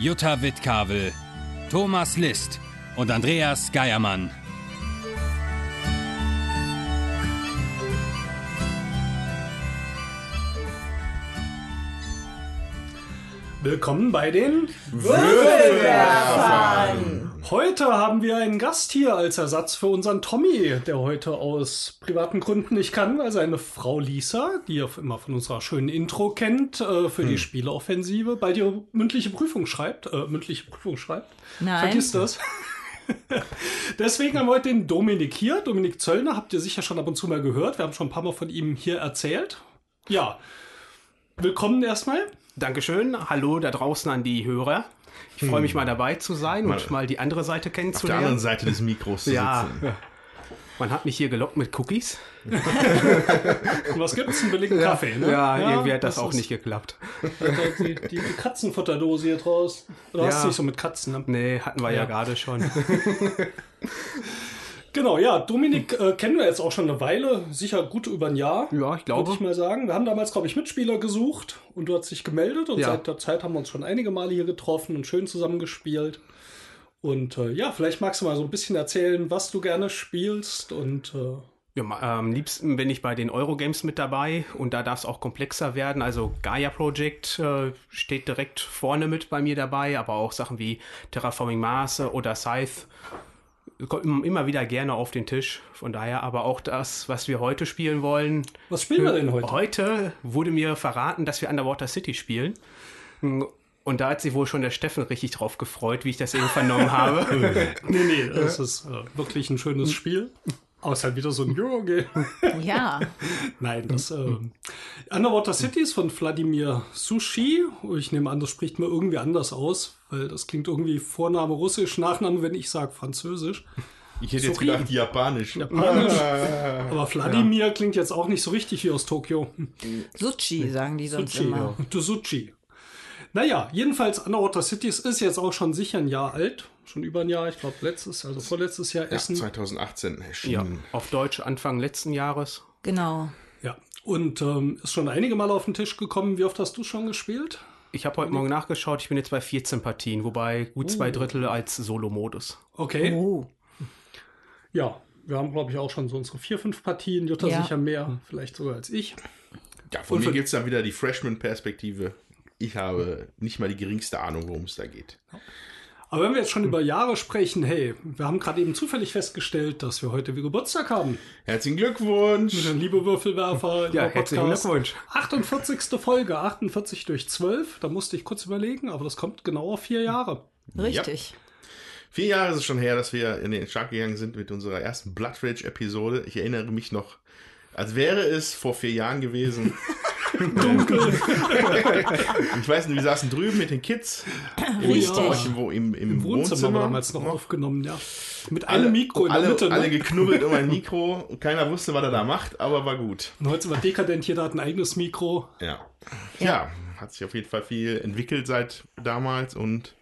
Jutta Wittkavel, Thomas List und Andreas Geiermann. Willkommen bei den Würfelwerfern. Heute haben wir einen Gast hier als Ersatz für unseren Tommy, der heute aus privaten Gründen nicht kann, weil seine Frau Lisa, die ihr immer von unserer schönen Intro kennt, äh, für die Spieleoffensive bald ihre mündliche Prüfung schreibt, äh, mündliche Prüfung schreibt. Nein. Vergiss das. Deswegen haben wir heute den Dominik hier. Dominik Zöllner habt ihr sicher schon ab und zu mal gehört. Wir haben schon ein paar Mal von ihm hier erzählt. Ja, willkommen erstmal. Dankeschön. Hallo da draußen an die Hörer. Ich freue mich mal dabei zu sein und mal die andere Seite Auf der kennenzulernen. anderen Seite des Mikros zu ja, sitzen. man hat mich hier gelockt mit Cookies. Und was gibt's? Einen billigen Kaffee, ne? Ja, irgendwie hat das, auch ist- nicht geklappt. Die, die, die Katzenfutterdose hier draus. Du hast Ja. nicht so mit Katzen. Ne? Nee, hatten wir ja, Ja. gerade schon. Genau, ja, Dominik äh, kennen wir jetzt auch schon eine Weile, sicher gut über ein Jahr. Ja, ich Würde glaube. ich mal sagen. Wir haben damals, glaube ich, Mitspieler gesucht und du hast dich gemeldet und Ja. seit der Zeit haben wir uns schon einige Male hier getroffen und schön zusammengespielt. Und äh, ja, vielleicht magst du mal so ein bisschen erzählen, was du gerne spielst und äh, Ja, ma- am liebsten bin ich bei den Eurogames mit dabei und da darf es auch komplexer werden. Also Gaia Project äh, steht direkt vorne mit bei mir dabei, aber auch Sachen wie Terraforming Mars oder Scythe kommen immer wieder gerne auf den Tisch. Von daher aber auch das, was wir heute spielen wollen. was spielen wir denn heute? Heute wurde mir verraten, dass wir Underwater City spielen. Und da hat sich wohl schon der Steffen richtig drauf gefreut, wie ich das eben vernommen habe. Nee, nee, das ist äh, wirklich ein schönes Spiel. Außer wieder so ein Eurogame. Ja, Nein, das äh, Underwater City ist von Wladimir Sushi. Ich nehme an, das spricht mir irgendwie anders aus, weil das klingt irgendwie Vorname Russisch, Nachname, wenn ich sage Französisch. Ich hätte jetzt Sorry. gedacht, Japanisch. Japanisch. Aber Wladimir klingt jetzt auch nicht so richtig wie aus Tokio. Sushi sagen die sonst Sushi, immer. ja. Du Sushi. Naja, jedenfalls Underwater Cities ist jetzt auch schon sicher ein Jahr alt. Schon über ein Jahr, ich glaube letztes, also vorletztes Jahr Ja, Essen. 2018 Ja, erschienen. auf Deutsch Anfang letzten Jahres. Genau. Ja. Und ähm, ist schon einige Mal auf den Tisch gekommen. Wie oft hast du schon gespielt? Ich habe heute Morgen nachgeschaut, ich bin jetzt bei 14 Partien, wobei gut zwei Drittel als Solo-Modus. Okay. Oh. Ja, wir haben, glaube ich, auch schon so unsere vier, fünf Partien. Jutta Ja. sicher mehr, vielleicht sogar als ich. Ja, von Und mir für- gibt es dann wieder die Freshman-Perspektive. Ich habe nicht mal die geringste Ahnung, worum es da geht. Aber wenn wir jetzt schon über Jahre sprechen, hey, wir haben gerade eben zufällig festgestellt, dass wir heute wie Geburtstag haben. Herzlichen Glückwunsch! Liebe Würfelwerfer, lieber Ja, herzlichen Podcast. Glückwunsch. 48. Folge, 48 durch 12. Da musste ich kurz überlegen, aber das kommt genau auf vier Jahre. Richtig. Vier Jahre ist es schon her, dass wir in den Start gegangen sind mit unserer ersten Blood Rage-Episode. Ich erinnere mich noch, als wäre es vor vier Jahren gewesen. Dunkel. ich weiß nicht, wir saßen drüben mit den Kids. Richtig. Euch Wo, im, im, Im Wohnzimmer, damals noch aufgenommen, ja. Mit alle, einem Mikro in alle, der Mitte. Ne? alle geknubbelt um ein Mikro. Keiner wusste, was er da macht, aber war gut. Und heute sind wir dekadent, jeder hat ein eigenes Mikro. Ja. ja. hat sich auf jeden Fall viel entwickelt seit damals und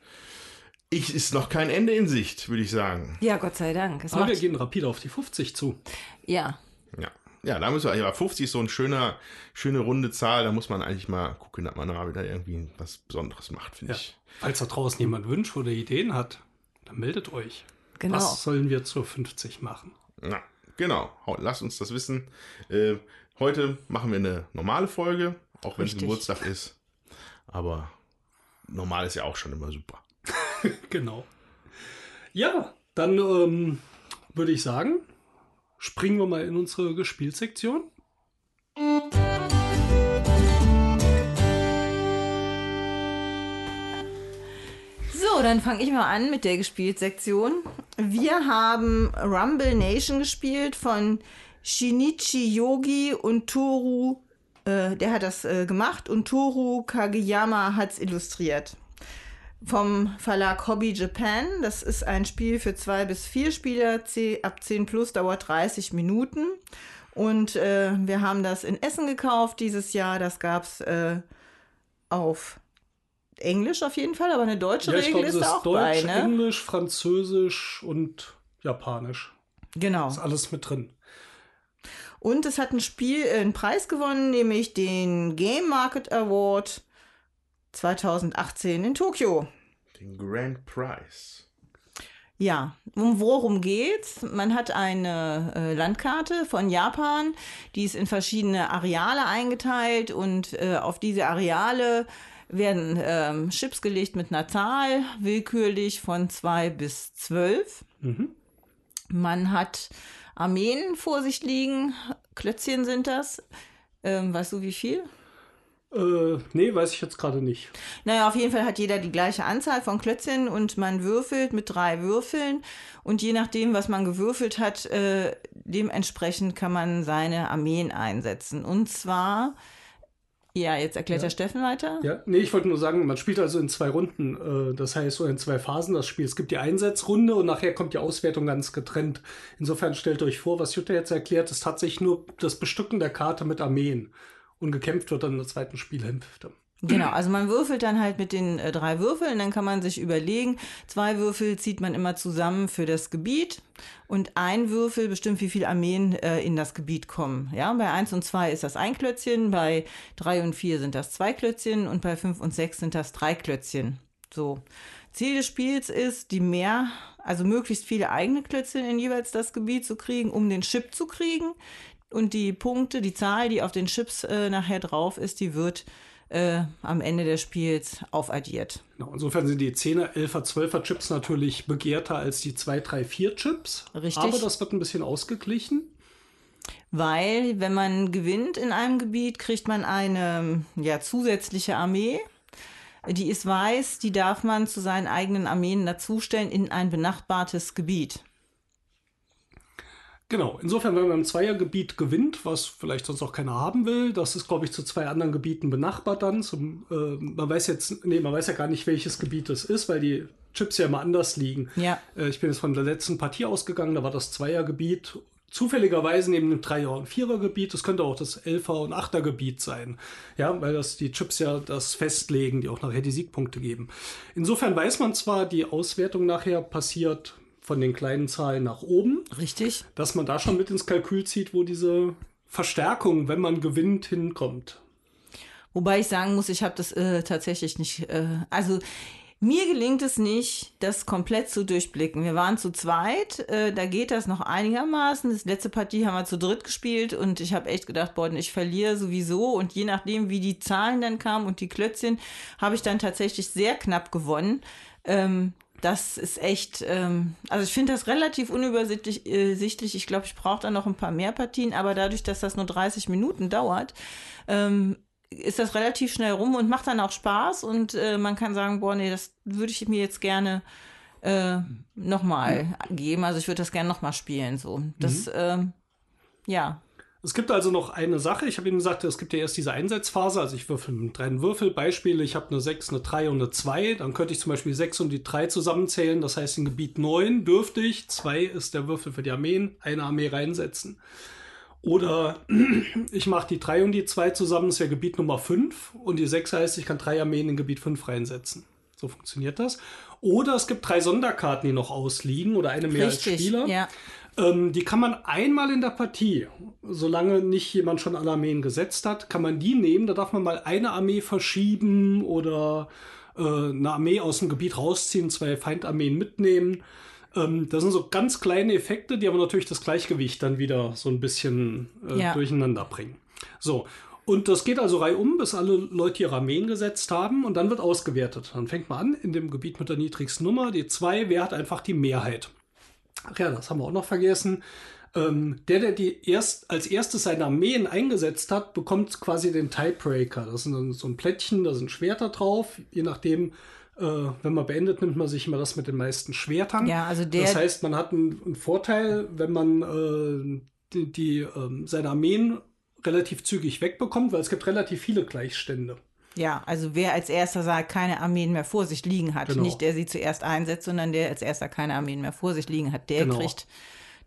ich ist noch kein Ende in Sicht, würde ich sagen. Ja, Gott sei Dank. Es Aber wir gehen rapide auf die 50 zu. ja, Ja. Ja, da müssen wir, ja, 50 ist so eine schöne, schöne runde Zahl. Da muss man eigentlich mal gucken, dass man da wieder irgendwie was Besonderes macht, finde Ja. ich. Falls da draußen jemand Wünsche oder Ideen hat, dann meldet euch. genau. Was sollen wir zur 50 machen? Ja, genau. Lasst uns das wissen. Äh, heute machen wir eine normale Folge, auch wenn es. Geburtstag ist. Aber normal ist ja auch schon immer super. Genau. Ja, dann ähm, würde ich sagen, springen wir mal in unsere Gespielsektion. So, dann fange ich mal an mit der Gespielt-Sektion. Wir haben Rumble Nation gespielt von Shinichi Yogi und Toru, äh, der hat das äh, gemacht und Toru Kageyama hat es illustriert. Vom Verlag Hobby Japan. Das ist ein Spiel für zwei bis vier Spieler. Ab 10 plus dauert 30 Minuten. Und äh, wir haben das in Essen gekauft dieses Jahr. Das gab es äh, auf Englisch auf jeden Fall, aber eine deutsche ja, Regel glaub, ist da auch Deutsch, bei, ne? Englisch, Französisch und Japanisch. Genau. Ist alles mit drin. Und es hat ein Spiel, äh, einen Preis gewonnen, nämlich den Game Market Award 2018 in Tokio. Grand Prize. Ja, um worum geht's? Man hat eine äh, Landkarte von Japan, die ist in verschiedene Areale eingeteilt und äh, auf diese Areale werden ähm, Chips gelegt mit einer Zahl, willkürlich von zwei bis zwölf. Mhm. Man hat Armeen vor sich liegen, Klötzchen sind das. Ähm, weißt du wie viel? Äh, nee, weiß ich jetzt gerade nicht. Naja, auf jeden Fall hat jeder die gleiche Anzahl von Klötzchen und man würfelt mit drei Würfeln und je nachdem, was man gewürfelt hat, äh, dementsprechend kann man seine Armeen einsetzen. Und zwar, ja, jetzt erklärt ja. der Steffen weiter. Ja, nee, ich wollte nur sagen, man spielt also in zwei Runden, äh, das heißt so in zwei Phasen das Spiel. Es gibt die Einsetzrunde und nachher kommt die Auswertung ganz getrennt. Insofern stellt euch vor, was Jutta jetzt erklärt, ist tatsächlich nur das Bestücken der Karte mit Armeen und gekämpft wird dann in der zweiten Spielhälfte. Genau, also man würfelt dann halt mit den äh, drei Würfeln, dann kann man sich überlegen, zwei Würfel zieht man immer zusammen für das Gebiet und ein Würfel bestimmt, wie viele Armeen äh, in das Gebiet kommen. Ja, bei eins und zwei ist das ein Klötzchen, bei drei und vier sind das zwei Klötzchen und bei fünf und sechs sind das drei Klötzchen. So. Ziel des Spiels ist, die mehr, also möglichst viele eigene Klötzchen in jeweils das Gebiet zu kriegen, um den Chip zu kriegen. Und die Punkte, die Zahl, die auf den Chips äh, nachher drauf ist, die wird äh, am Ende des Spiels aufaddiert. Genau, insofern sind die 10er, 11er, 12er Chips natürlich begehrter als die 2, 3, 4 Chips. Richtig. Aber das wird ein bisschen ausgeglichen. Weil, wenn man gewinnt in einem Gebiet, kriegt man eine ja, zusätzliche Armee. Die ist weiß, die darf man zu seinen eigenen Armeen dazustellen in ein benachbartes Gebiet. Genau, insofern, wenn man im Zweiergebiet gewinnt, was vielleicht sonst auch keiner haben will, das ist, glaube ich, zu zwei anderen Gebieten benachbart dann. Zum, äh, man weiß jetzt, nee, man weiß ja gar nicht, welches Gebiet es ist, weil die Chips ja immer anders liegen. Ja. Äh, ich bin jetzt von der letzten Partie ausgegangen, da war das Zweiergebiet zufälligerweise neben dem Dreier- und Vierergebiet. Das könnte auch das Elfer- und Achtergebiet sein. Ja, weil das die Chips ja das festlegen, die auch nachher die Siegpunkte geben. Insofern weiß man zwar, die Auswertung nachher passiert von den kleinen Zahlen nach oben. Richtig. Dass man da schon mit ins Kalkül zieht, wo diese Verstärkung, wenn man gewinnt, hinkommt. Wobei ich sagen muss, ich habe das äh, tatsächlich nicht. Äh, also mir gelingt es nicht, das komplett zu durchblicken. Wir waren zu zweit, äh, da geht das noch einigermaßen. Das letzte Partie haben wir zu dritt gespielt und ich habe echt gedacht, boah, ich verliere sowieso. Und je nachdem, wie die Zahlen dann kamen und die Klötzchen, habe ich dann tatsächlich sehr knapp gewonnen. Ähm, das ist echt, ähm, also ich finde das relativ unübersichtlich. Äh, ich glaube, ich brauche da noch ein paar mehr Partien, aber dadurch, dass das nur 30 Minuten dauert, ähm, ist das relativ schnell rum und macht dann auch Spaß und äh, man kann sagen, boah, nee, das würde ich mir jetzt gerne äh, nochmal geben. Also ich würde das gerne nochmal spielen. So. Das, mhm. ähm, ja, es gibt also noch eine Sache. Ich habe Ihnen gesagt, es gibt ja erst diese Einsatzphase. Also ich würfel mit drei Würfel. Beispiele, ich habe eine 6, eine 3 und eine 2. Dann könnte ich zum Beispiel 6 und die 3 zusammenzählen. Das heißt, in Gebiet 9 dürfte ich, 2 ist der Würfel für die Armeen, eine Armee reinsetzen. Oder ich mache die 3 und die 2 zusammen, das wäre Gebiet Nummer 5. Und die 6 heißt, ich kann drei Armeen in Gebiet 5 reinsetzen. So funktioniert das. Oder es gibt drei Sonderkarten, die noch ausliegen oder eine mehr Richtig, als Spieler. Ja. Ähm, die kann man einmal in der Partie, solange nicht jemand schon alle Armeen gesetzt hat, kann man die nehmen. Da darf man mal eine Armee verschieben oder äh, eine Armee aus dem Gebiet rausziehen, zwei Feindarmeen mitnehmen. Ähm, das sind so ganz kleine Effekte, die aber natürlich das Gleichgewicht dann wieder so ein bisschen äh, ja. durcheinander bringen. So. Und das geht also reihum, bis alle Leute ihre Armeen gesetzt haben und dann wird ausgewertet. Dann fängt man an in dem Gebiet mit der niedrigsten Nummer, die zwei, wer hat einfach die Mehrheit. Ach ja, das haben wir auch noch vergessen. Ähm, der, der die erst als erstes seine Armeen eingesetzt hat, bekommt quasi den Tiebreaker. Das ist dann so ein Plättchen, da sind Schwerter drauf. Je nachdem, äh, wenn man beendet, nimmt man sich immer das mit den meisten Schwertern. Ja, also der. Das heißt, man hat einen, einen Vorteil, wenn man äh, die, die äh, seine Armeen relativ zügig wegbekommt, weil es gibt relativ viele Gleichstände. Ja, also wer als erster sagt, keine Armeen mehr vor sich liegen hat, Genau. nicht der sie zuerst einsetzt, sondern der als erster keine Armeen mehr vor sich liegen hat, der Genau. kriegt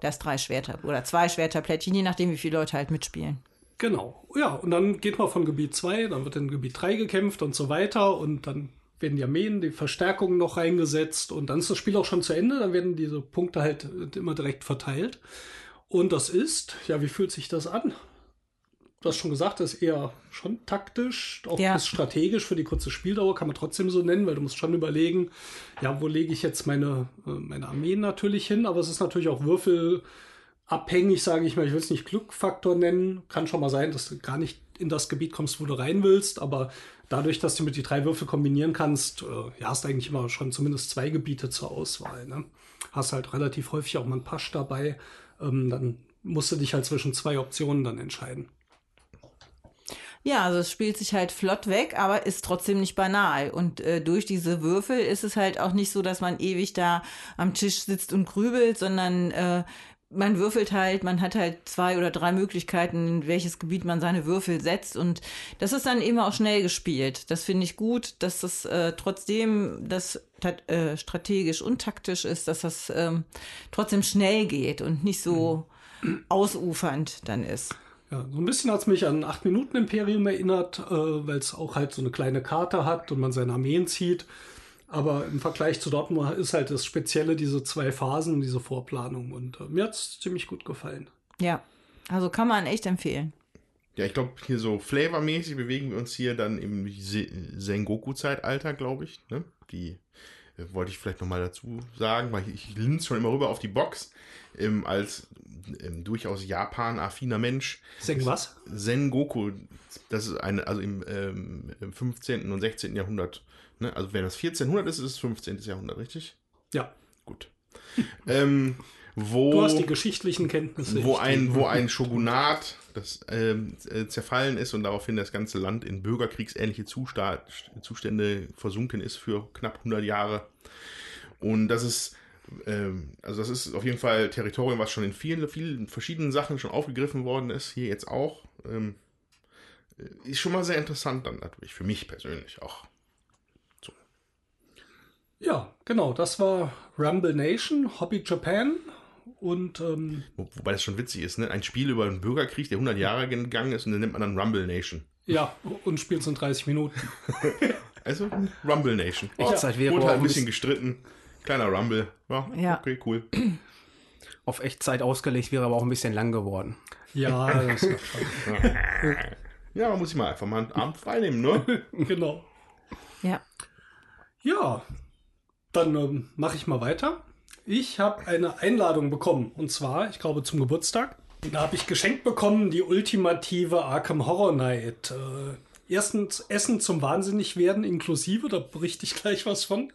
das drei Schwerter oder zwei Schwerterplättchen, je nachdem, wie viele Leute halt mitspielen. Genau. Ja, und dann geht man von Gebiet 2, dann wird in Gebiet 3 gekämpft und so weiter und dann werden die Armeen, die Verstärkungen noch reingesetzt und dann ist das Spiel auch schon zu Ende, dann werden diese Punkte halt immer direkt verteilt. Und das ist, ja, wie fühlt sich das an? Du hast schon gesagt, das ist eher schon taktisch, auch Ja. bis strategisch für die kurze Spieldauer, kann man trotzdem so nennen, weil du musst schon überlegen, ja, wo lege ich jetzt meine, äh, meine Armeen natürlich hin, aber es ist natürlich auch würfelabhängig, sage ich mal. Ich will es nicht Glückfaktor nennen. Kann schon mal sein, dass du gar nicht in das Gebiet kommst, wo du rein willst, aber dadurch, dass du mit die drei Würfel kombinieren kannst, äh, ja, hast du eigentlich immer schon zumindest zwei Gebiete zur Auswahl. Ne? Hast halt relativ häufig auch mal einen Pasch dabei. Ähm, dann musst du dich halt zwischen zwei Optionen dann entscheiden. Ja, also es spielt sich halt flott weg, aber ist trotzdem nicht banal. Und äh, durch diese Würfel ist es halt auch nicht so, dass man ewig da am Tisch sitzt und grübelt, sondern äh, man würfelt halt, man hat halt zwei oder drei Möglichkeiten, in welches Gebiet man seine Würfel setzt. Und das ist dann eben auch schnell gespielt. Das finde ich gut, dass das äh, trotzdem das äh, strategisch und taktisch ist, dass das ähm, trotzdem schnell geht und nicht so ausufernd dann ist. Ja, so ein bisschen hat es mich an 8-Minuten-Imperium erinnert, äh, weil es auch halt so eine kleine Karte hat und man seine Armeen zieht. Aber im Vergleich zu Dortmund ist halt das Spezielle diese zwei Phasen, diese Vorplanung. Und äh, mir hat es ziemlich gut gefallen. Ja, also kann man echt empfehlen. Ja, ich glaube, hier so flavormäßig bewegen wir uns hier dann im Se- Sengoku-Zeitalter, glaube ich. Ne? Die wollte ich vielleicht nochmal dazu sagen, weil ich, ich linse schon immer rüber auf die Box. Ähm, als ähm, durchaus Japan-affiner Mensch. Seng was? Sengoku, das ist eine, also im, ähm, im 15. und 16. Jahrhundert. Ne? Also wenn das 1400 ist, ist es 15. Jahrhundert, richtig? Ja, Gut. ähm, wo, du hast die geschichtlichen Kenntnisse. wo ein, wo ein Shogunat das ähm, äh, zerfallen ist und daraufhin das ganze Land in bürgerkriegsähnliche Zusta Zustände versunken ist für knapp 100 Jahre. Und das ist, ähm, also das ist auf jeden Fall Territorium, was schon in vielen, vielen verschiedenen Sachen schon aufgegriffen worden ist, hier jetzt auch. Ähm, äh, ist schon mal sehr interessant dann natürlich, für mich persönlich auch. Ja, genau. Das war Rumble Nation, Hobby Japan. Und ähm, Wo, wobei das schon witzig ist, ne? Ein Spiel über einen Bürgerkrieg, der 100 Jahre gegangen ist und den nennt man dann Rumble Nation. ja, und spielst in 30 Minuten. Also Rumble Nation. Echtzeit wäre Wurde halt ein bisschen gestritten. Kleiner Rumble. Ja, Ja. okay, cool. auf Echtzeit ausgelegt, wäre aber auch ein bisschen lang geworden. Ja, das schon. Ja, man muss sich mal einfach mal einen Abend freinehmen, ne? genau. Ja. Ja, dann ähm, mache ich mal weiter. Ich habe eine Einladung bekommen und zwar, ich glaube, zum Geburtstag. Da habe ich geschenkt bekommen die ultimative Arkham Horror Night. Äh, erstens Essen zum Wahnsinnigwerden inklusive, da berichte ich gleich was von.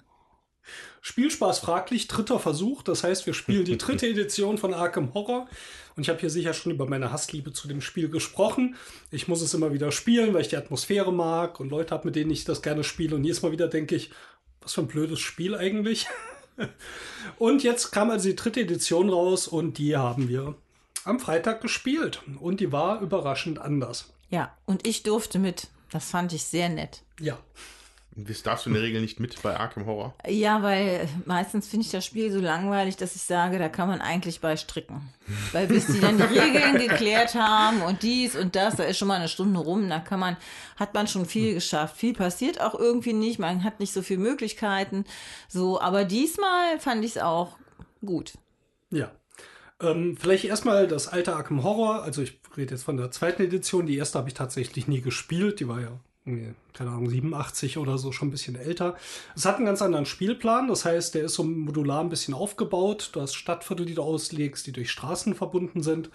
Spielspaß fraglich, dritter Versuch. Das heißt, wir spielen die dritte Edition von Arkham Horror. Und ich habe hier sicher schon über meine Hassliebe zu dem Spiel gesprochen. Ich muss es immer wieder spielen, weil ich die Atmosphäre mag und Leute habe, mit denen ich das gerne spiele. Und jedes Mal wieder denke ich, was für ein blödes Spiel eigentlich. und jetzt kam also die dritte Edition raus und die haben wir am Freitag gespielt. Und die war überraschend anders. Ja, und ich durfte mit. Das fand ich sehr nett. Ja, Das darfst du in der Regel nicht mit bei Arkham Horror. Ja, weil meistens finde ich das Spiel so langweilig, dass ich sage, da kann man eigentlich bei stricken. Weil bis die dann die Regeln geklärt haben und dies und das, da ist schon mal eine Stunde rum, da kann man, hat man schon viel geschafft. Viel passiert auch irgendwie nicht, man hat nicht so viele Möglichkeiten. So, aber diesmal fand ich es auch gut. Ja. Ähm, vielleicht erstmal das alte Arkham Horror. Also ich rede jetzt von der zweiten Edition. Die erste habe ich tatsächlich nie gespielt. Die war ja, keine Ahnung, 87 oder so, schon ein bisschen älter. Es hat einen ganz anderen Spielplan. Das heißt, der ist so modular ein bisschen aufgebaut. Du hast Stadtviertel, die du auslegst, die durch Straßen verbunden sind.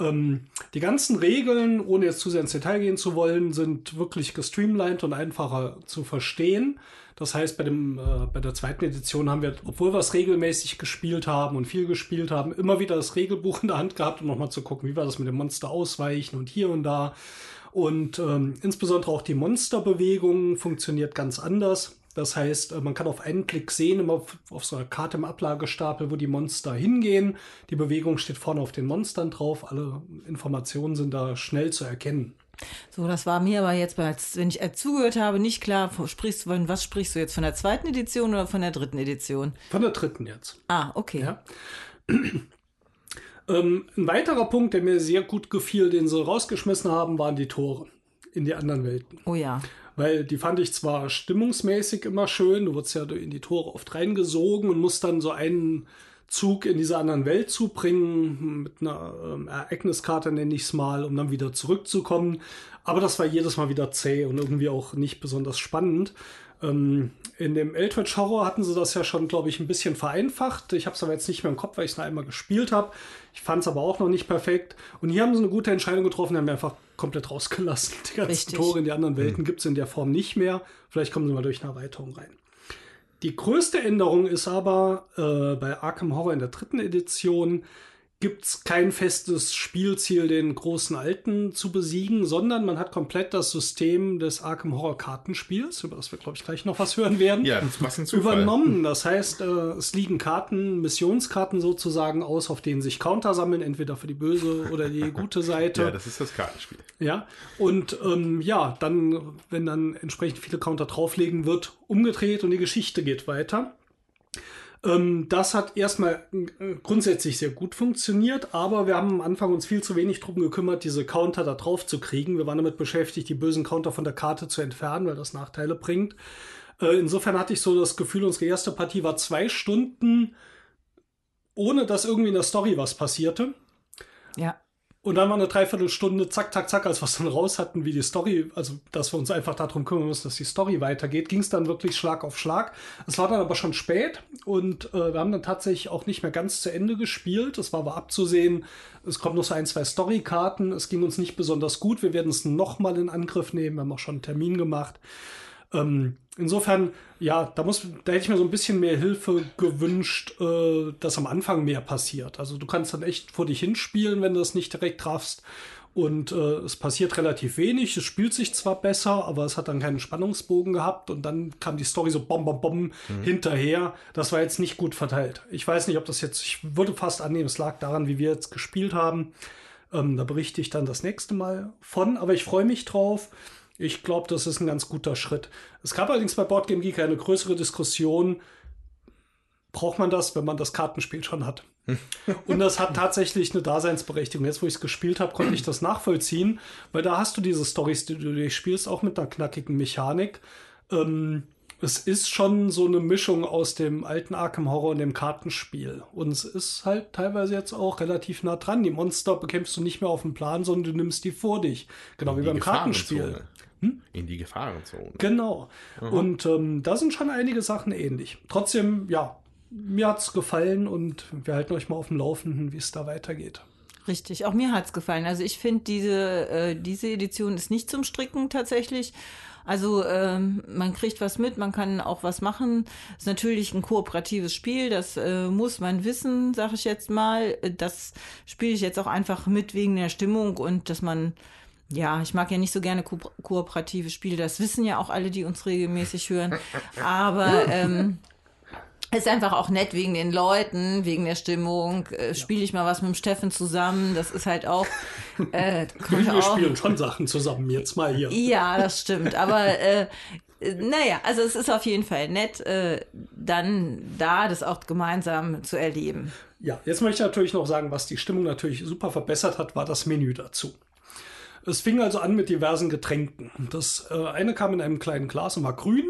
Ähm, die ganzen Regeln, ohne jetzt zu sehr ins Detail gehen zu wollen, sind wirklich gestreamlined und einfacher zu verstehen. Das heißt, bei, dem, äh, bei der zweiten Edition haben wir, obwohl wir es regelmäßig gespielt haben und viel gespielt haben, immer wieder das Regelbuch in der Hand gehabt, um nochmal zu gucken, wie wir das mit dem Monster ausweichen und hier und da. Und ähm, insbesondere auch die Monsterbewegung funktioniert ganz anders. Das heißt, äh, man kann auf einen Klick sehen, immer auf, auf so einer Karte im Ablagestapel, wo die Monster hingehen. Die Bewegung steht vorne auf den Monstern drauf. Alle Informationen sind da schnell zu erkennen. So, das war mir aber jetzt, wenn ich zugehört habe, nicht klar. Sprichst du, was sprichst du jetzt von der zweiten Edition oder von der dritten Edition? Von der dritten jetzt. Ah, okay. Ja. Ähm, ein weiterer Punkt, der mir sehr gut gefiel, den sie rausgeschmissen haben, waren die Tore in die anderen Welten. Oh ja. Weil die fand ich zwar stimmungsmäßig immer schön, du wurdest ja in die Tore oft reingesogen und musst dann so einen Zug in diese anderen Welt zubringen, mit einer ähm, Ereigniskarte nenne ich es mal, um dann wieder zurückzukommen. Aber das war jedes Mal wieder zäh und irgendwie auch nicht besonders spannend. Ähm, in dem Eldritch Horror hatten sie das ja schon, glaube ich, ein bisschen vereinfacht. Ich habe es aber jetzt nicht mehr im Kopf, weil ich es noch einmal gespielt habe. Ich fand es aber auch noch nicht perfekt. Und hier haben sie eine gute Entscheidung getroffen, die haben einfach komplett rausgelassen. Die ganzen Richtig. Tore in die anderen Welten mhm. gibt es in der Form nicht mehr. Vielleicht kommen sie mal durch eine Erweiterung rein. Die größte Änderung ist aber äh, bei Arkham Horror in der dritten Edition, gibt es kein festes Spielziel, den großen Alten zu besiegen, sondern man hat komplett das System des Arkham Horror Kartenspiels, über das wir, glaube ich, gleich noch was hören werden, ja, das übernommen. Das heißt, äh, es liegen Karten, Missionskarten sozusagen aus, auf denen sich Counter sammeln, entweder für die böse oder die gute Seite. ja, das ist das Kartenspiel. Ja, und ähm, ja, dann, wenn dann entsprechend viele Counter drauflegen, wird umgedreht und die Geschichte geht weiter. Ähm, das hat erstmal äh, grundsätzlich sehr gut funktioniert, aber wir haben am Anfang uns viel zu wenig darum gekümmert, diese Counter da drauf zu kriegen. Wir waren damit beschäftigt, die bösen Counter von der Karte zu entfernen, weil das Nachteile bringt. Äh, insofern hatte ich so das Gefühl, unsere erste Partie war zwei Stunden, ohne dass irgendwie in der Story was passierte. Ja. Und dann war eine Dreiviertelstunde, zack, zack, zack, als wir es dann raus hatten, wie die Story, also dass wir uns einfach darum kümmern müssen, dass die Story weitergeht, ging es dann wirklich Schlag auf Schlag. Es war dann aber schon spät und äh, wir haben dann tatsächlich auch nicht mehr ganz zu Ende gespielt. Es war aber abzusehen, es kommen noch so ein, zwei Storykarten. Es ging uns nicht besonders gut. Wir werden es nochmal in Angriff nehmen. Wir haben auch schon einen Termin gemacht. Ähm, insofern, ja, da muss, da hätte ich mir so ein bisschen mehr Hilfe gewünscht, äh, dass am Anfang mehr passiert. Also du kannst dann echt vor dich hinspielen, wenn du das nicht direkt trafst. Und äh, es passiert relativ wenig. Es spielt sich zwar besser, aber es hat dann keinen Spannungsbogen gehabt. Und dann kam die Story so bom, bom, bom mhm. hinterher. Das war jetzt nicht gut verteilt. Ich weiß nicht, ob das jetzt, ich würde fast annehmen, es lag daran, wie wir jetzt gespielt haben. Ähm, da berichte ich dann das nächste Mal von. Aber ich freue mich drauf. Ich glaube, das ist ein ganz guter Schritt. Es gab allerdings bei Boardgame Geek eine größere Diskussion. Braucht man das, wenn man das Kartenspiel schon hat? Und das hat tatsächlich eine Daseinsberechtigung. Jetzt, wo ich es gespielt habe, konnte ich das nachvollziehen, weil da hast du diese Stories, die du durchspielst, auch mit einer knackigen Mechanik. Ähm, es ist schon so eine Mischung aus dem alten Arkham Horror und dem Kartenspiel. Und es ist halt teilweise jetzt auch relativ nah dran. Die Monster bekämpfst du nicht mehr auf dem Plan, sondern du nimmst die vor dich. Genau wie beim Kartenspiel. Hm? In die Gefahrenzone. Genau. Aha. Und ähm, da sind schon einige Sachen ähnlich. Trotzdem, ja, mir hat es gefallen und wir halten euch mal auf dem Laufenden, wie es da weitergeht. Richtig, auch mir hat es gefallen. Also ich finde, diese, äh, diese Edition ist nicht zum Stricken tatsächlich. Also ähm, man kriegt was mit, man kann auch was machen. Ist natürlich ein kooperatives Spiel, das äh, muss man wissen, sage ich jetzt mal. Das spiele ich jetzt auch einfach mit wegen der Stimmung und dass man ja, ich mag ja nicht so gerne ko kooperative Spiele. Das wissen ja auch alle, die uns regelmäßig hören. Aber ähm, ist einfach auch nett wegen den Leuten, wegen der Stimmung. Äh, Spiele ich mal was mit dem Steffen zusammen. Das ist halt auch. Äh, wir auch, spielen schon Sachen zusammen jetzt mal hier. Ja, das stimmt. Aber äh, naja, also es ist auf jeden Fall nett, äh, dann da das auch gemeinsam zu erleben. Ja, jetzt möchte ich natürlich noch sagen, was die Stimmung natürlich super verbessert hat, war das Menü dazu. Es fing also an mit diversen Getränken. Das äh, eine kam in einem kleinen Glas und war grün.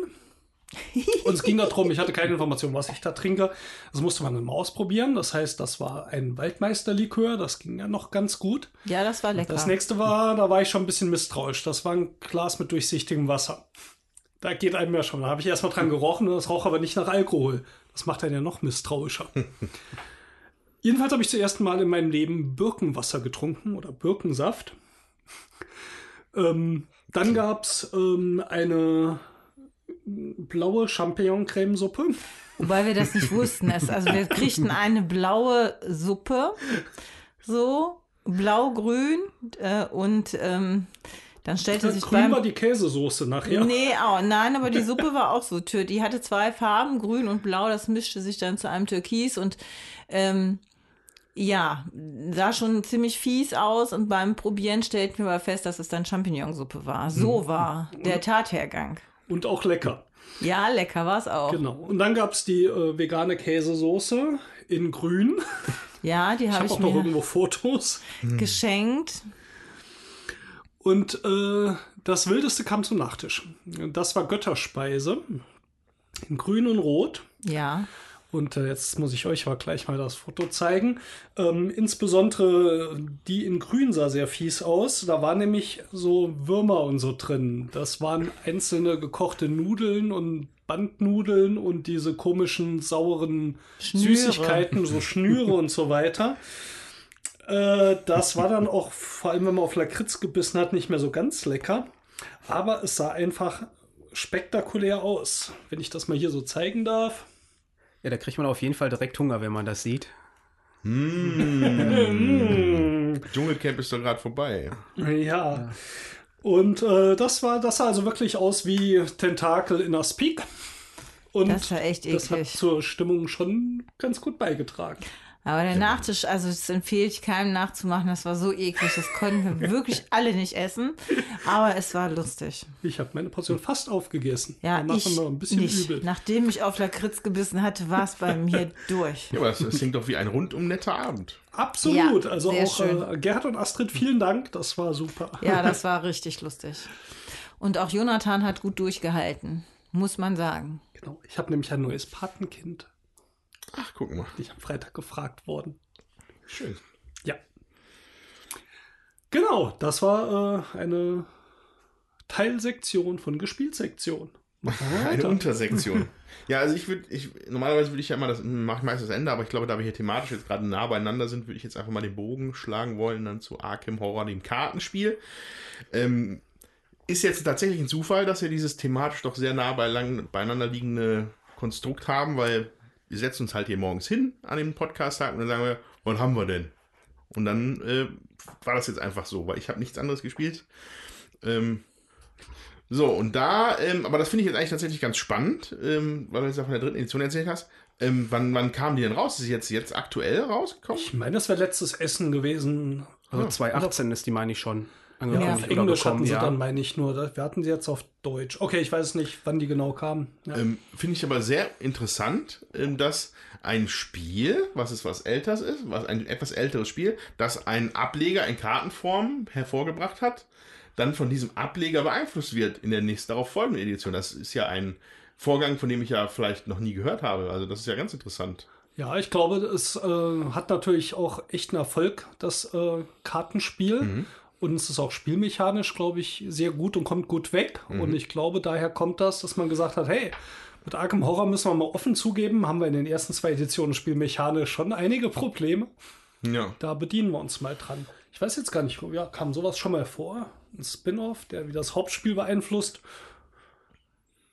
Und es ging darum, ich hatte keine Information, was ich da trinke. Das musste man dann mal ausprobieren. Das heißt, das war ein Waldmeisterlikör. Das ging ja noch ganz gut. Ja, das war lecker. Das nächste war, da war ich schon ein bisschen misstrauisch. Das war ein Glas mit durchsichtigem Wasser. Da geht einem ja schon. Da habe ich erstmal dran gerochen und das roch aber nicht nach Alkohol. Das macht einen ja noch misstrauischer. Jedenfalls habe ich zum ersten Mal in meinem Leben Birkenwasser getrunken oder Birkensaft. Ähm, dann gab es ähm, eine blaue Champignon-Cremesuppe. Wobei wir das nicht wussten. also wir kriegten eine blaue Suppe, so blau-grün äh, und ähm, dann stellte sich grün beim, war die Käsesoße nachher. Nee, oh, nein, aber die Suppe war auch so. Die hatte zwei Farben, grün und blau. Das mischte sich dann zu einem Türkis und ähm, Ja, sah schon ziemlich fies aus und beim Probieren stellten wir aber fest, dass es dann Champignonsuppe war. So war der Tathergang. Und auch lecker. Ja, lecker war es auch. Genau. Und dann gab es die äh, vegane Käsesoße in grün. Ja, die Ich habe habe ich, auch noch irgendwo Fotos. geschenkt. Und äh, das Wildeste kam zum Nachtisch. Das war Götterspeise. In grün und rot. Ja. Und äh, jetzt muss ich euch aber gleich mal das Foto zeigen. Ähm, insbesondere die in grün sah sehr fies aus. Da waren nämlich so Würmer und so drin. Das waren einzelne gekochte Nudeln und Bandnudeln und diese komischen sauren Schnüre. Süßigkeiten, so Schnüre und so weiter. Äh, das war dann auch, vor allem wenn man auf Lakritz gebissen hat, nicht mehr so ganz lecker. Aber es sah einfach spektakulär aus. Wenn ich das mal hier so zeigen darf. Ja, da kriegt man auf jeden Fall direkt Hunger, wenn man das sieht. Dschungelcamp ist doch gerade vorbei. Ja. Und äh, das war, das sah also wirklich aus wie Tentakel in Aspik. Und Das war echt das hat eklig. zur Stimmung schon ganz gut beigetragen. Aber der Nachtisch, also das empfehle ich keinem nachzumachen, das war so eklig, das konnten wir wirklich alle nicht essen, aber es war lustig. Ich habe meine Portion fast aufgegessen. Ja, Danach ich ein bisschen nicht. übel. Nachdem ich auf Lakritz gebissen hatte, war es bei mir durch. Ja, aber das, das klingt doch wie ein rundum netter Abend. Absolut. Ja, also auch schön. äh, Gerhard und Astrid, vielen Dank. Das war super. Ja, das war richtig lustig. Und auch Jonathan hat gut durchgehalten, muss man sagen. Genau. Ich habe nämlich ein neues Patenkind. Ach, guck mal. Ich am Freitag gefragt worden. Schön. Ja. Genau, das war äh, eine Teilsektion von Gespielsektion. Eine. Untersektion. ja, also ich würde, ich, normalerweise würde ich ja immer das, mache ich meistens das Ende, aber ich glaube, da wir hier thematisch jetzt gerade nah beieinander sind, würde ich jetzt einfach mal den Bogen schlagen wollen, dann zu Arkham Horror, dem Kartenspiel. Ähm, ist jetzt tatsächlich ein Zufall, dass wir dieses thematisch doch sehr nah beieinander liegende Konstrukt haben, weil wir setzen uns halt hier morgens hin an dem Podcast-Tag und dann sagen wir, wann haben wir denn? Und dann äh, war das jetzt einfach so, weil ich habe nichts anderes gespielt. Ähm, so, und da, ähm, aber das finde ich jetzt eigentlich tatsächlich ganz spannend, ähm, weil du jetzt ja von der dritten Edition erzählt hast. Ähm, wann, wann kamen die denn raus? Ist sie jetzt, jetzt aktuell rausgekommen? Ich meine, das wäre letztes Essen gewesen. Also 2018 ist die, meine ich, schon Ja, auf Englisch hatten sie Ja. dann, meine ich nur. Wir hatten sie jetzt auf Deutsch. Okay, ich weiß nicht, wann die genau kamen. Ja. Ähm, Finde ich aber sehr interessant, ähm, dass ein Spiel, was es was älteres ist, was ein etwas älteres Spiel, das ein Ableger in Kartenform hervorgebracht hat, dann von diesem Ableger beeinflusst wird in der nächsten darauf folgenden Edition. Das ist ja ein Vorgang, von dem ich ja vielleicht noch nie gehört habe. Also das ist ja ganz interessant. Ja, ich glaube, es äh, hat natürlich auch echt einen Erfolg, das äh, Kartenspiel. Und es ist auch spielmechanisch, glaube ich, sehr gut und kommt gut weg. Und ich glaube, daher kommt das, dass man gesagt hat, hey, mit Arkham Horror müssen wir mal offen zugeben, haben wir in den ersten zwei Editionen spielmechanisch schon einige Probleme. Ja. Da bedienen wir uns mal dran. Ich weiß jetzt gar nicht, ja, kam sowas schon mal vor? Ein Spin-off, der wie das Hauptspiel beeinflusst?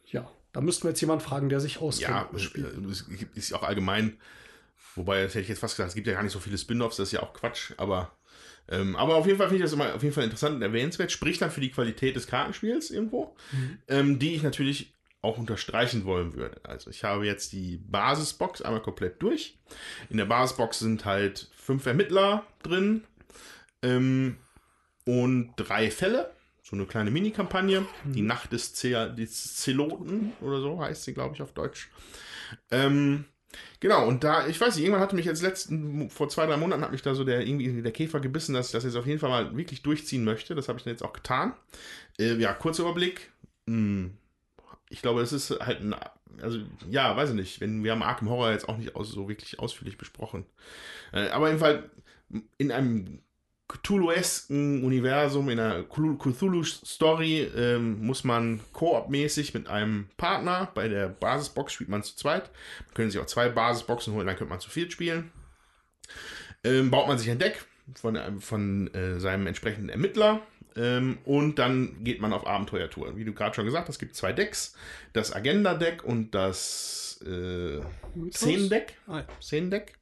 Ja, da müssten wir jetzt jemanden fragen, der sich auskennt. Ja, Spielen. es ist auch allgemein, wobei, das hätte ich jetzt fast gesagt, es gibt ja gar nicht so viele Spin-offs, das ist ja auch Quatsch, aber, ähm, aber auf jeden Fall finde ich das immer auf jeden Fall interessant und erwähnenswert, spricht dann für die Qualität des Kartenspiels irgendwo, ähm, die ich natürlich auch unterstreichen wollen würde. Also ich habe jetzt die Basisbox einmal komplett durch. In der Basisbox sind halt fünf Ermittler drin ähm, und drei Fälle. So eine kleine Mini-Kampagne. Die Nacht des Zeloten oder so heißt sie, glaube ich, auf Deutsch. Ähm, genau, und da, ich weiß nicht, irgendwann hatte mich jetzt letzten, vor zwei, drei Monaten hat mich da so der, irgendwie der Käfer gebissen, dass ich das jetzt auf jeden Fall mal wirklich durchziehen möchte. Das habe ich dann jetzt auch getan. Äh, ja, kurzer Überblick. Hm, ich glaube, es ist halt ein, also, ja, weiß ich nicht, wenn, wir haben Arkham Horror jetzt auch nicht aus, so wirklich ausführlich besprochen. Äh, aber jedenfalls in einem Cthulhu-esken Universum, in einer Cthulhu- Cthulhu-Story ähm, muss man koop-mäßig mit einem Partner, bei der Basisbox spielt man zu zweit, man können sich auch zwei Basisboxen holen, dann könnte man zu viert spielen. Ähm, baut man sich ein Deck von, einem- von äh, seinem entsprechenden Ermittler ähm, und dann geht man auf Abenteuertour. Wie du gerade schon gesagt hast, es gibt zwei Decks, das Agenda-Deck und das äh, Szenendeck. Ah, ja. Szenendeck.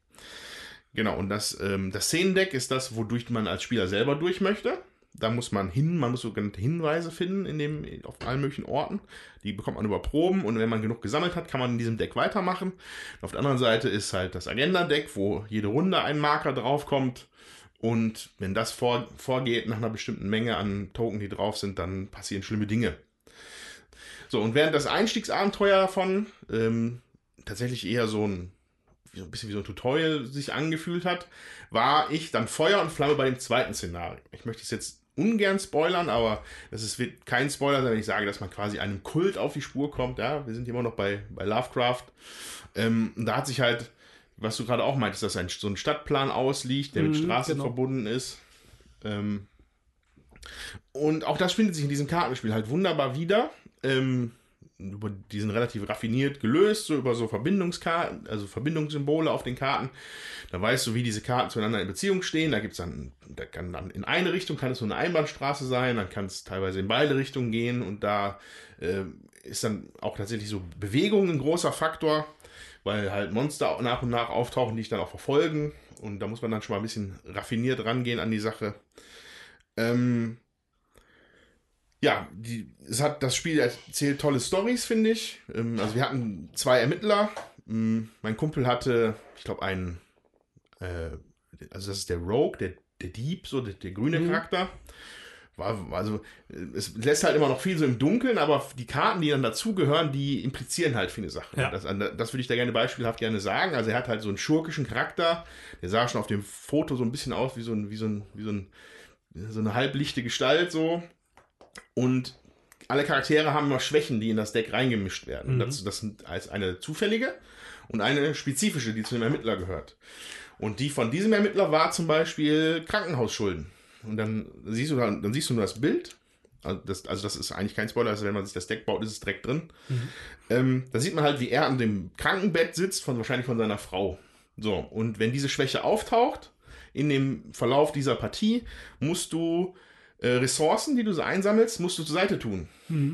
Genau, und das, ähm, das Szenendeck ist das, wodurch man als Spieler selber durch möchte. Da muss man hin, man muss sogenannte Hinweise finden in dem, auf allen möglichen Orten. Die bekommt man über Proben und wenn man genug gesammelt hat, kann man in diesem Deck weitermachen. auf der anderen Seite ist halt das Agenda-Deck, wo jede Runde ein Marker draufkommt. Und wenn das vor, vorgeht nach einer bestimmten Menge an Token, die drauf sind, dann passieren schlimme Dinge. So, und während das Einstiegsabenteuer davon ähm, tatsächlich eher so ein, so ein bisschen wie so ein Tutorial sich angefühlt hat, war ich dann Feuer und Flamme bei dem zweiten Szenario. Ich möchte es jetzt ungern spoilern, aber das ist, wird kein Spoiler sein, wenn ich sage, dass man quasi einem Kult auf die Spur kommt. Ja, wir sind immer noch bei, bei Lovecraft. Ähm, da hat sich halt, was du gerade auch meintest, dass ein, so ein Stadtplan ausliegt, der mit Mhm, Straßen genau. verbunden ist. Ähm, und auch das findet sich in diesem Kartenspiel halt wunderbar wieder. Ähm, über, die sind relativ raffiniert gelöst, so über so Verbindungskarten, also Verbindungssymbole auf den Karten. Da weißt du, wie diese Karten zueinander in Beziehung stehen. Da gibt es dann, da kann dann in eine Richtung kann es so eine Einbahnstraße sein, dann kann es teilweise in beide Richtungen gehen und da äh, ist dann auch tatsächlich so Bewegung ein großer Faktor, weil halt Monster nach und nach auftauchen, die dich dann auch verfolgen. Und da muss man dann schon mal ein bisschen raffiniert rangehen an die Sache. Ähm, ja, die, es hat, das Spiel erzählt tolle Stories, finde ich. Ähm, also wir hatten zwei Ermittler. Ähm, mein Kumpel hatte, ich glaube, einen, äh, also das ist der Rogue, der, der Dieb, so der, der grüne Charakter. War, also es lässt halt immer noch viel so im Dunkeln, aber die Karten, die dann dazugehören, die implizieren halt viele Sachen. Ja. Das, das würde ich da gerne beispielhaft gerne sagen. Also er hat halt so einen schurkischen Charakter. Der sah schon auf dem Foto so ein bisschen aus wie so ein, wie so ein, wie so ein, so eine halblichte Gestalt so. Und alle Charaktere haben immer Schwächen, die in das Deck reingemischt werden. Und das, das sind als eine zufällige und eine spezifische, die zu dem Ermittler gehört. Und die von diesem Ermittler war zum Beispiel Krankenhausschulden. Und dann siehst du dann, dann siehst du nur das Bild. Also das, also das ist eigentlich kein Spoiler, also wenn man sich das Deck baut, ist es direkt drin. Ähm, da sieht man halt, wie er an dem Krankenbett sitzt, von wahrscheinlich von seiner Frau. So, und wenn diese Schwäche auftaucht, in dem Verlauf dieser Partie, musst du Ressourcen, die du so einsammelst, musst du zur Seite tun,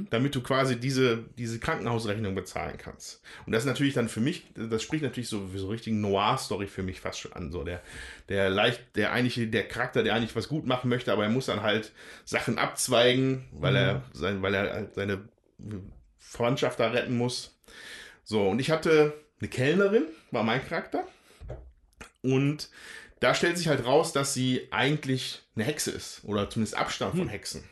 damit du quasi diese, diese Krankenhausrechnung bezahlen kannst. Und das ist natürlich dann für mich, das spricht natürlich so so richtigen Noir-Story für mich fast schon an. So der, der leicht, der eigentlich, der Charakter, der eigentlich was gut machen möchte, aber er muss dann halt Sachen abzweigen, weil er sein, weil er seine Verwandtschaft da retten muss. So, und ich hatte eine Kellnerin, war mein Charakter. Und da stellt sich halt raus, dass sie eigentlich eine Hexe ist. Oder zumindest Abstand von Hexen.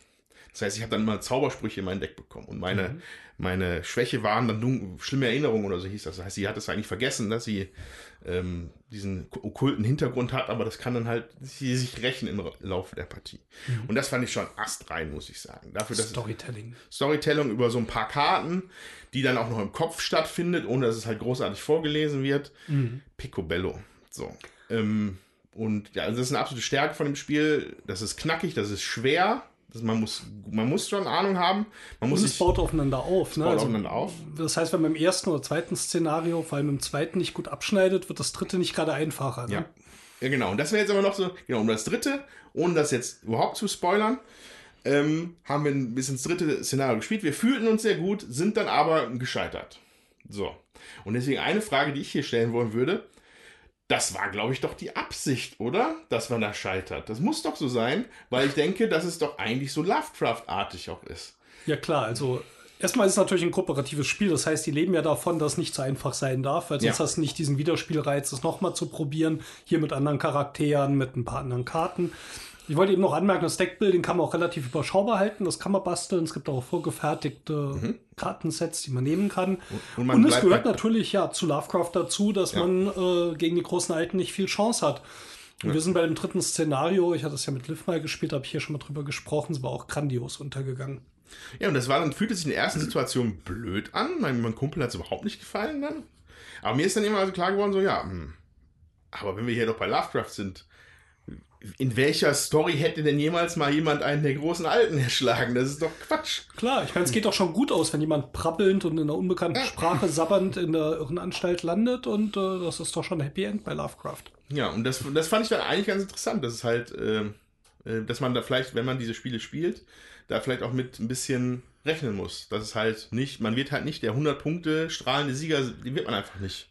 Das heißt, ich habe dann immer Zaubersprüche in mein Deck bekommen. Und meine, meine Schwäche waren dann schlimme Erinnerungen oder so hieß das. Das heißt, sie hat es eigentlich vergessen, dass sie ähm, diesen okkulten Hintergrund hat, aber das kann dann halt sie sich rächen im Laufe der Partie. Und das fand ich schon astrein, muss ich sagen. Dafür, dass Storytelling. Storytelling über so ein paar Karten, die dann auch noch im Kopf stattfindet, ohne dass es halt großartig vorgelesen wird. Picobello. So. Ähm, und ja, also das ist eine absolute Stärke von dem Spiel. Das ist knackig, das ist schwer. Das, man, muss, man muss schon Ahnung haben. Man muss Und es sich, baut aufeinander auf. Ne? baut aufeinander auf. Das heißt, wenn man im ersten oder zweiten Szenario, vor allem im zweiten, nicht gut abschneidet, wird das dritte nicht gerade einfacher. Ne? Ja. ja, genau. Und das wäre jetzt aber noch so, genau, um das dritte, ohne das jetzt überhaupt zu spoilern, ähm, haben wir bis ins dritte Szenario gespielt. Wir fühlten uns sehr gut, sind dann aber gescheitert. So. Und deswegen eine Frage, die ich hier stellen wollen würde. Das war, glaube ich, doch die Absicht, oder? Dass man da scheitert. Das muss doch so sein, weil ich denke, dass es doch eigentlich so Lovecraft-artig auch ist. Ja, klar. Also, erstmal ist es natürlich ein kooperatives Spiel. Das heißt, die leben ja davon, dass es nicht so einfach sein darf, weil sonst Ja. hast du nicht diesen Wiederspielreiz, es nochmal zu probieren. Hier mit anderen Charakteren, mit ein paar anderen Karten. Ich wollte eben noch anmerken, das Deckbuilding kann man auch relativ überschaubar halten. Das kann man basteln. Es gibt auch vorgefertigte Kartensets, die man nehmen kann. Mhm. Und man Und es gehört natürlich ja zu Lovecraft dazu, dass Ja. man äh, gegen die großen Alten nicht viel Chance hat. Und wir sind bei dem dritten Szenario, ich hatte es ja mit Liv mal gespielt, habe ich hier schon mal drüber gesprochen, es war auch grandios untergegangen. Ja, und das war dann, fühlte sich in der ersten Situation blöd an. Mein, mein Kumpel hat es überhaupt nicht gefallen dann. Aber mir ist dann immer also klar geworden, so, ja, hm, aber wenn wir hier doch bei Lovecraft sind, in welcher Story hätte denn jemals mal jemand einen der großen Alten erschlagen? Das ist doch Quatsch. Klar, ich meine, es geht doch schon gut aus, wenn jemand prabbelnd und in einer unbekannten Sprache sabbernd in der Irrenanstalt landet und äh, das ist doch schon ein Happy End bei Lovecraft. Ja, und das, das fand ich dann eigentlich ganz interessant, dass es halt, ähm, äh, dass man da vielleicht, wenn man diese Spiele spielt, da vielleicht auch mit ein bisschen rechnen muss. Dass es halt nicht, man wird halt nicht der 100 Punkte strahlende Sieger, die wird man einfach nicht.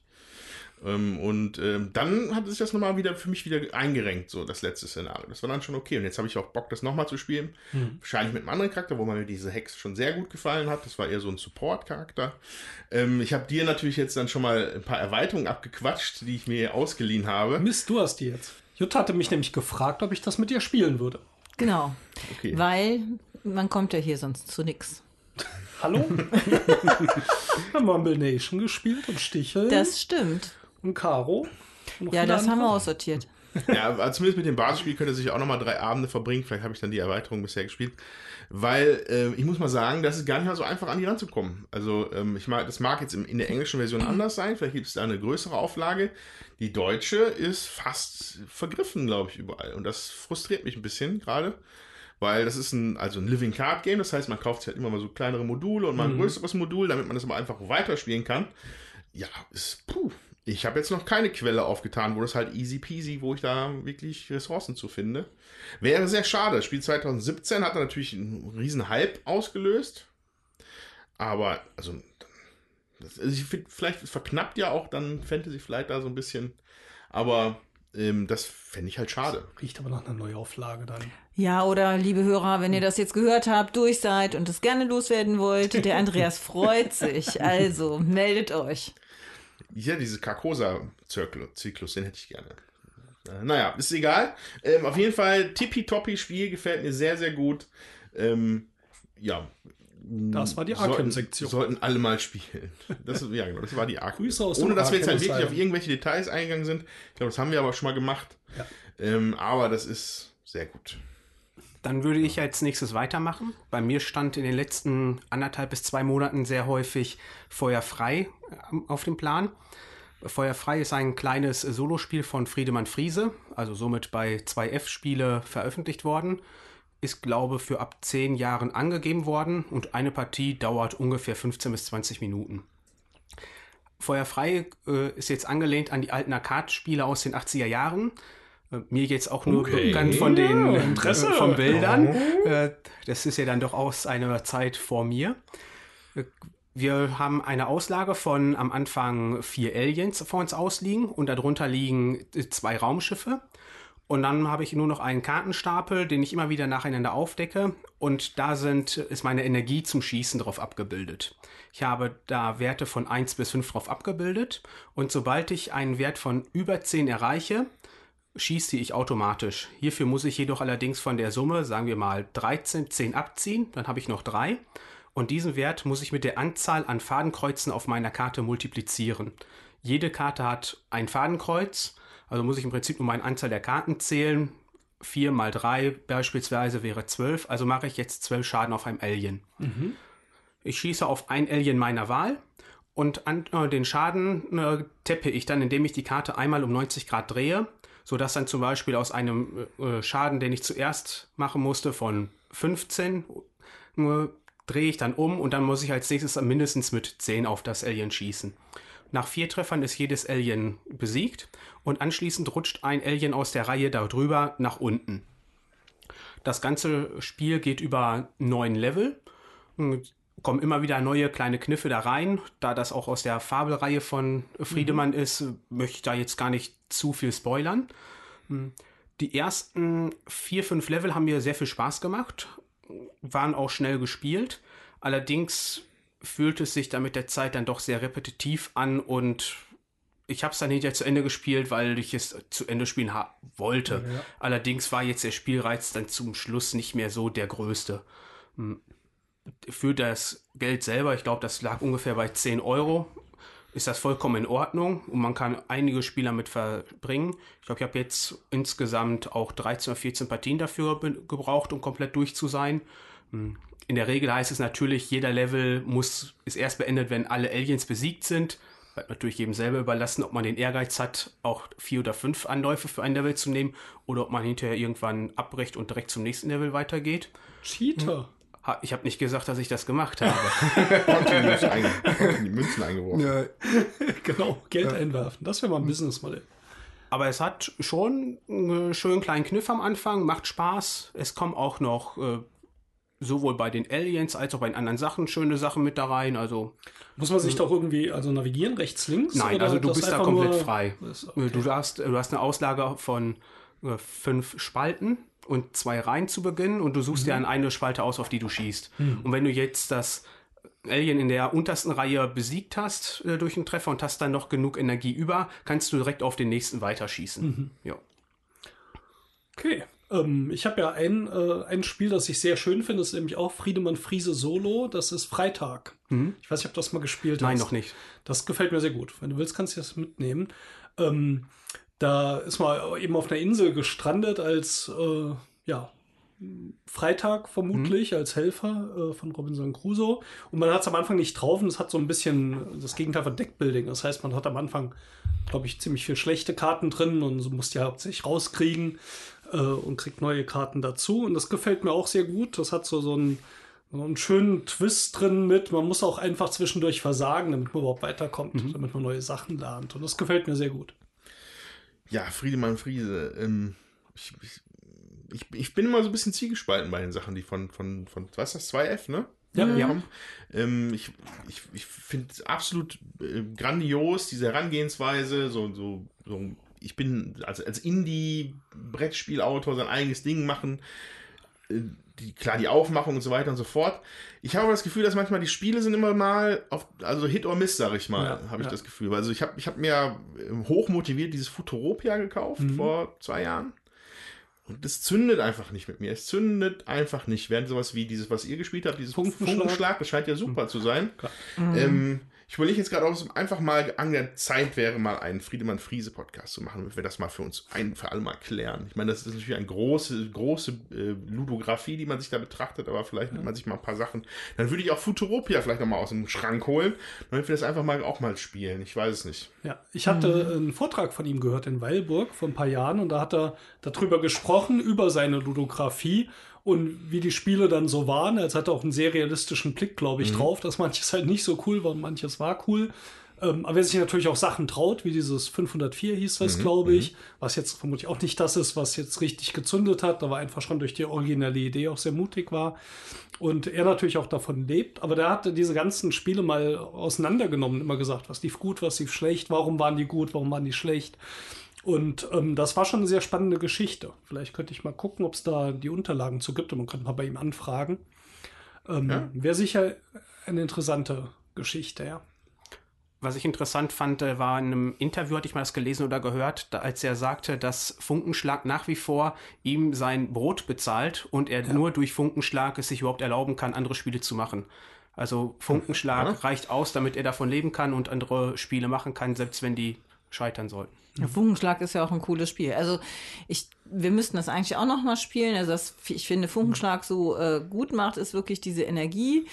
Ähm, und ähm, dann hat sich das nochmal wieder für mich wieder eingerenkt, so das letzte Szenario. Das war dann schon okay. Und jetzt habe ich auch Bock, das nochmal zu spielen. Hm. Wahrscheinlich mit einem anderen Charakter, wo mir diese Hex schon sehr gut gefallen hat. Das war eher so ein Support-Charakter. Ähm, ich habe dir natürlich jetzt dann schon mal ein paar Erweiterungen abgequatscht, die ich mir ausgeliehen habe. Mist, du hast die jetzt. Jutta hatte mich nämlich gefragt, ob ich das mit dir spielen würde. Genau. Okay. Weil man kommt ja hier sonst zu nix. Hallo? haben wir Mumble Nation gespielt und Stichel Das stimmt. Und Caro. Und Ja, das haben wir andere. aussortiert. Ja, zumindest mit dem Basisspiel könnte sich auch nochmal drei Abende verbringen. Vielleicht habe ich dann die Erweiterung bisher gespielt. Weil äh, ich muss mal sagen, das ist gar nicht mal so einfach an die ranzukommen. Also ähm, ich mag, das mag jetzt in der englischen Version anders sein. Vielleicht gibt es da eine größere Auflage. Die deutsche ist fast vergriffen, glaube ich, überall. Und das frustriert mich ein bisschen gerade. Weil das ist ein, also ein Living Card Game. Das heißt, man kauft sich halt immer mal so kleinere Module und mal ein größeres Modul, damit man das aber einfach weiterspielen kann. Ja, ist, puh. Ich habe jetzt noch keine Quelle aufgetan, wo das halt easy peasy, wo ich da wirklich Ressourcen zu finde. Wäre sehr schade. Das Spiel 2017 hat natürlich einen riesen Hype ausgelöst. Aber, also, das, also ich find, vielleicht verknappt ja auch dann Fantasy Flight da so ein bisschen. Aber ähm, das fände ich halt schade. Riecht aber nach einer Neuauflage dann. Ja, oder liebe Hörer, wenn ihr das jetzt gehört habt, durch seid und es gerne loswerden wollt, der Andreas freut sich. Also meldet euch. Ja, diese Carcosa-Zyklus, den hätte ich gerne. Äh, Naja, ist egal. Ähm, auf jeden Fall, tippitoppi Spiel, gefällt mir sehr, sehr gut. Ähm, ja. Das war die Arkham-Sektion. Sollten alle mal spielen. Das, ja, genau, das war die Arkham. Grüße aus Ohne dass wir jetzt halt wirklich auf irgendwelche Details eingegangen sind. Ich glaube, das haben wir aber schon mal gemacht. Ja. Ähm, aber das ist sehr gut. Dann würde ich als nächstes weitermachen. Bei mir stand in den letzten anderthalb bis zwei Monaten sehr häufig Feuerfrei ähm, auf dem Plan. Feuerfrei ist ein kleines Solospiel von Friedemann Friese, also somit bei 2F-Spiele veröffentlicht worden. Ist, glaube für ab 10 Jahren angegeben worden und eine Partie dauert ungefähr 15 bis 20 Minuten. Feuerfrei äh, ist jetzt angelehnt an die alten Arcade-Spiele aus den 80er Jahren. Äh, mir jetzt auch nur Okay. bekannt von den Ja, Interesse. äh, von Bildern. Äh, das ist ja dann doch aus einer Zeit vor mir. Wir haben eine Auslage von am Anfang vier Aliens vor uns ausliegen und darunter liegen äh, zwei Raumschiffe. Und dann habe ich nur noch einen Kartenstapel, den ich immer wieder nacheinander aufdecke. Und da sind, ist meine Energie zum Schießen drauf abgebildet. Ich habe da Werte von 1 bis 5 drauf abgebildet. Und sobald ich einen Wert von über 10 erreiche, schieße ich automatisch. Hierfür muss ich jedoch allerdings von der Summe, sagen wir mal 13, 10 abziehen. Dann habe ich noch 3. Und diesen Wert muss ich mit der Anzahl an Fadenkreuzen auf meiner Karte multiplizieren. Jede Karte hat ein Fadenkreuz, also muss ich im Prinzip nur meine Anzahl der Karten zählen. 4 mal 3 beispielsweise wäre 12, also mache ich jetzt 12 Schaden auf einem Alien. Ich schieße auf ein Alien meiner Wahl und an, äh, den Schaden äh, teppe ich dann, indem ich die Karte einmal um 90 Grad drehe, sodass dann zum Beispiel aus einem äh, Schaden, den ich zuerst machen musste, von 15 äh, drehe ich dann um und dann muss ich als nächstes mindestens mit 10 auf das Alien schießen. Nach vier Treffern ist jedes Alien besiegt und anschließend rutscht ein Alien aus der Reihe darüber nach unten. Das ganze Spiel geht über neun Level. Und kommen immer wieder neue kleine Kniffe da rein. Da das auch aus der Fabelreihe von Friedemann ist, möchte ich da jetzt gar nicht zu viel spoilern. Hm. Die ersten vier, fünf Level haben mir sehr viel Spaß gemacht, waren auch schnell gespielt. Allerdings fühlt es sich da mit der Zeit dann doch sehr repetitiv an und ich habe es dann hinterher zu Ende gespielt, weil ich es zu Ende spielen wollte. Allerdings war jetzt der Spielreiz dann zum Schluss nicht mehr so der größte. Hm. Für das Geld selber, ich glaube, das lag ungefähr bei 10 Euro, ist das vollkommen in Ordnung und man kann einige Spieler mit verbringen. Ich glaube, ich habe jetzt insgesamt auch 13 oder 14 Partien dafür gebraucht, um komplett durch zu sein. Hm. In der Regel heißt es natürlich, jeder Level muss, ist erst beendet, wenn alle Aliens besiegt sind. Bleibt natürlich jedem selber überlassen, ob man den Ehrgeiz hat, auch vier oder fünf Anläufe für ein Level zu nehmen oder ob man hinterher irgendwann abbricht und direkt zum nächsten Level weitergeht. Cheater. Ha, Ich habe nicht gesagt, dass ich das gemacht habe. Ein, die Münzen eingeworfen. Genau, Geld einwerfen. Das wäre mal ein Businessmodell. Aber es hat schon einen schönen kleinen Kniff am Anfang, macht Spaß. Es kommen auch noch äh, sowohl bei den Aliens als auch bei den anderen Sachen schöne Sachen mit da rein. Also Muss man sich doch irgendwie also navigieren, rechts, links? nein, oder also du bist da komplett nur- frei. Das- Du, hast, du hast eine Auslage von äh, fünf Spalten und zwei Reihen zu Beginn und du suchst dir an eine Spalte aus, auf die du schießt. Und wenn du jetzt das Alien in der untersten Reihe besiegt hast äh, durch einen Treffer und hast dann noch genug Energie über, kannst du direkt auf den nächsten weiterschießen. Ja. Okay. Ähm, ich habe ja ein, äh, ein Spiel, das ich sehr schön finde, das ist nämlich auch Friedemann Friese Solo. Das ist Freitag. Ich weiß nicht, ob du das mal gespielt Nein, hast. noch nicht. Das gefällt mir sehr gut. Wenn du willst, kannst du das mitnehmen. Ähm, da ist man eben auf einer Insel gestrandet als, äh, ja, Freitag vermutlich als Helfer äh, von Robinson Crusoe. Und man hat es am Anfang nicht drauf und es hat so ein bisschen das Gegenteil von Deckbuilding. Das heißt, man hat am Anfang, glaube ich, ziemlich viel schlechte Karten drin und so musst ja hauptsächlich rauskriegen äh, und kriegt neue Karten dazu. Und das gefällt mir auch sehr gut. Das hat so, so einen, so einen schönen Twist drin mit. Man muss auch einfach zwischendurch versagen, damit man überhaupt weiterkommt, damit man neue Sachen lernt. Und das gefällt mir sehr gut. Ja, Friedemann Friese. Ähm, ich, ich, ich, ich bin immer so ein bisschen zielgespalten bei den Sachen, die von, von, von was ist das, 2F, ne? Ja, ja. kommen. Ähm, ich ich, ich finde es absolut äh, grandios, diese Herangehensweise, so, so, so ich bin als, als Indie-Brettspielautor sein eigenes Ding machen, äh, die, klar, die Aufmachung und so weiter und so fort. Ich habe das Gefühl, dass manchmal die Spiele sind immer mal auf, also Hit or Miss, sag ich mal, Ja, habe ich ja. das Gefühl. Also ich habe ich hab mir ähm, hochmotiviert dieses Futuropia gekauft Mhm. vor zwei Jahren. Und es zündet einfach nicht mit mir. Es zündet einfach nicht. Während sowas wie dieses, was ihr gespielt habt, dieses Funkenschlag. Funkenschlag, das scheint ja super zu sein. Klar. Ähm, ich überlege jetzt gerade, ob es einfach mal an der Zeit wäre, mal einen Friedemann Friese Podcast zu machen, damit wir das mal für uns ein für alle mal klären. Ich meine, das ist natürlich eine große, große äh, Ludografie, die man sich da betrachtet, aber vielleicht nimmt man sich mal ein paar Sachen. Dann würde ich auch Futuropia vielleicht noch mal aus dem Schrank holen, damit wir das einfach mal auch mal spielen. Ich weiß es nicht. Ja, ich hatte einen Vortrag von ihm gehört in Weilburg vor ein paar Jahren und da hat er darüber gesprochen, über seine Ludografie und wie die Spiele dann so waren. Als hat er auch einen sehr realistischen Blick, glaube ich, drauf, dass manches halt nicht so cool war und manches war cool. Ähm, aber wer sich natürlich auch Sachen traut, wie dieses 504 hieß das, glaube ich, was jetzt vermutlich auch nicht das ist, was jetzt richtig gezündet hat, aber einfach schon durch die originelle Idee auch sehr mutig war. Und er natürlich auch davon lebt, aber der hatte diese ganzen Spiele mal auseinandergenommen, immer gesagt, was lief gut, was lief schlecht, warum waren die gut, warum waren die schlecht. Und ähm, das war schon eine sehr spannende Geschichte. Vielleicht könnte ich mal gucken, ob es da die Unterlagen zu gibt und man könnte mal bei ihm anfragen. Ähm, Ja. Wäre sicher eine interessante Geschichte, ja. Was ich interessant fand, äh, war in einem Interview, hatte ich mal das gelesen oder gehört, als er sagte, dass Funkenschlag nach wie vor ihm sein Brot bezahlt und er nur durch Funkenschlag es sich überhaupt erlauben kann, andere Spiele zu machen. Also Funkenschlag reicht aus, damit er davon leben kann und andere Spiele machen kann, selbst wenn die scheitern sollten. Ja, Funkenschlag ist ja auch ein cooles Spiel. Also ich, wir müssten das eigentlich auch noch mal spielen. Also das, ich finde, Funkenschlag so äh, gut macht, ist wirklich diese Energie.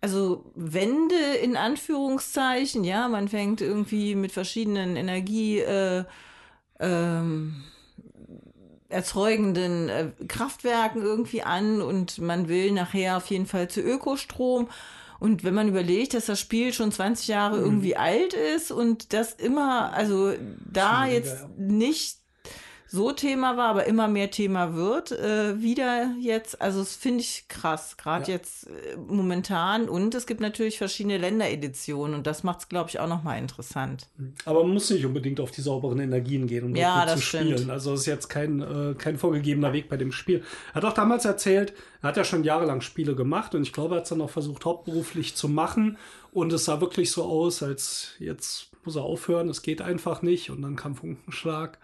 Also Wende in Anführungszeichen, ja, man fängt irgendwie mit verschiedenen Energie äh, ähm, erzeugenden äh, Kraftwerken irgendwie an und man will nachher auf jeden Fall zu Ökostrom. Und wenn man überlegt, dass das Spiel schon 20 Jahre irgendwie alt ist und das immer, also da jetzt nicht so Thema war, aber immer mehr Thema wird, äh, wieder jetzt, also das finde ich krass, gerade Ja. jetzt äh, momentan. Und es gibt natürlich verschiedene Ländereditionen und das macht es, glaube ich, auch nochmal interessant. Aber man muss nicht unbedingt auf die sauberen Energien gehen, um Ja, das zu stimmt. spielen. Also es ist jetzt kein, äh, kein vorgegebener Weg bei dem Spiel. Er hat auch damals erzählt, er hat ja schon jahrelang Spiele gemacht und ich glaube, er hat es dann auch versucht, hauptberuflich zu machen. Und es sah wirklich so aus, als jetzt muss er aufhören, es geht einfach nicht. Und dann kam Funkenschlag.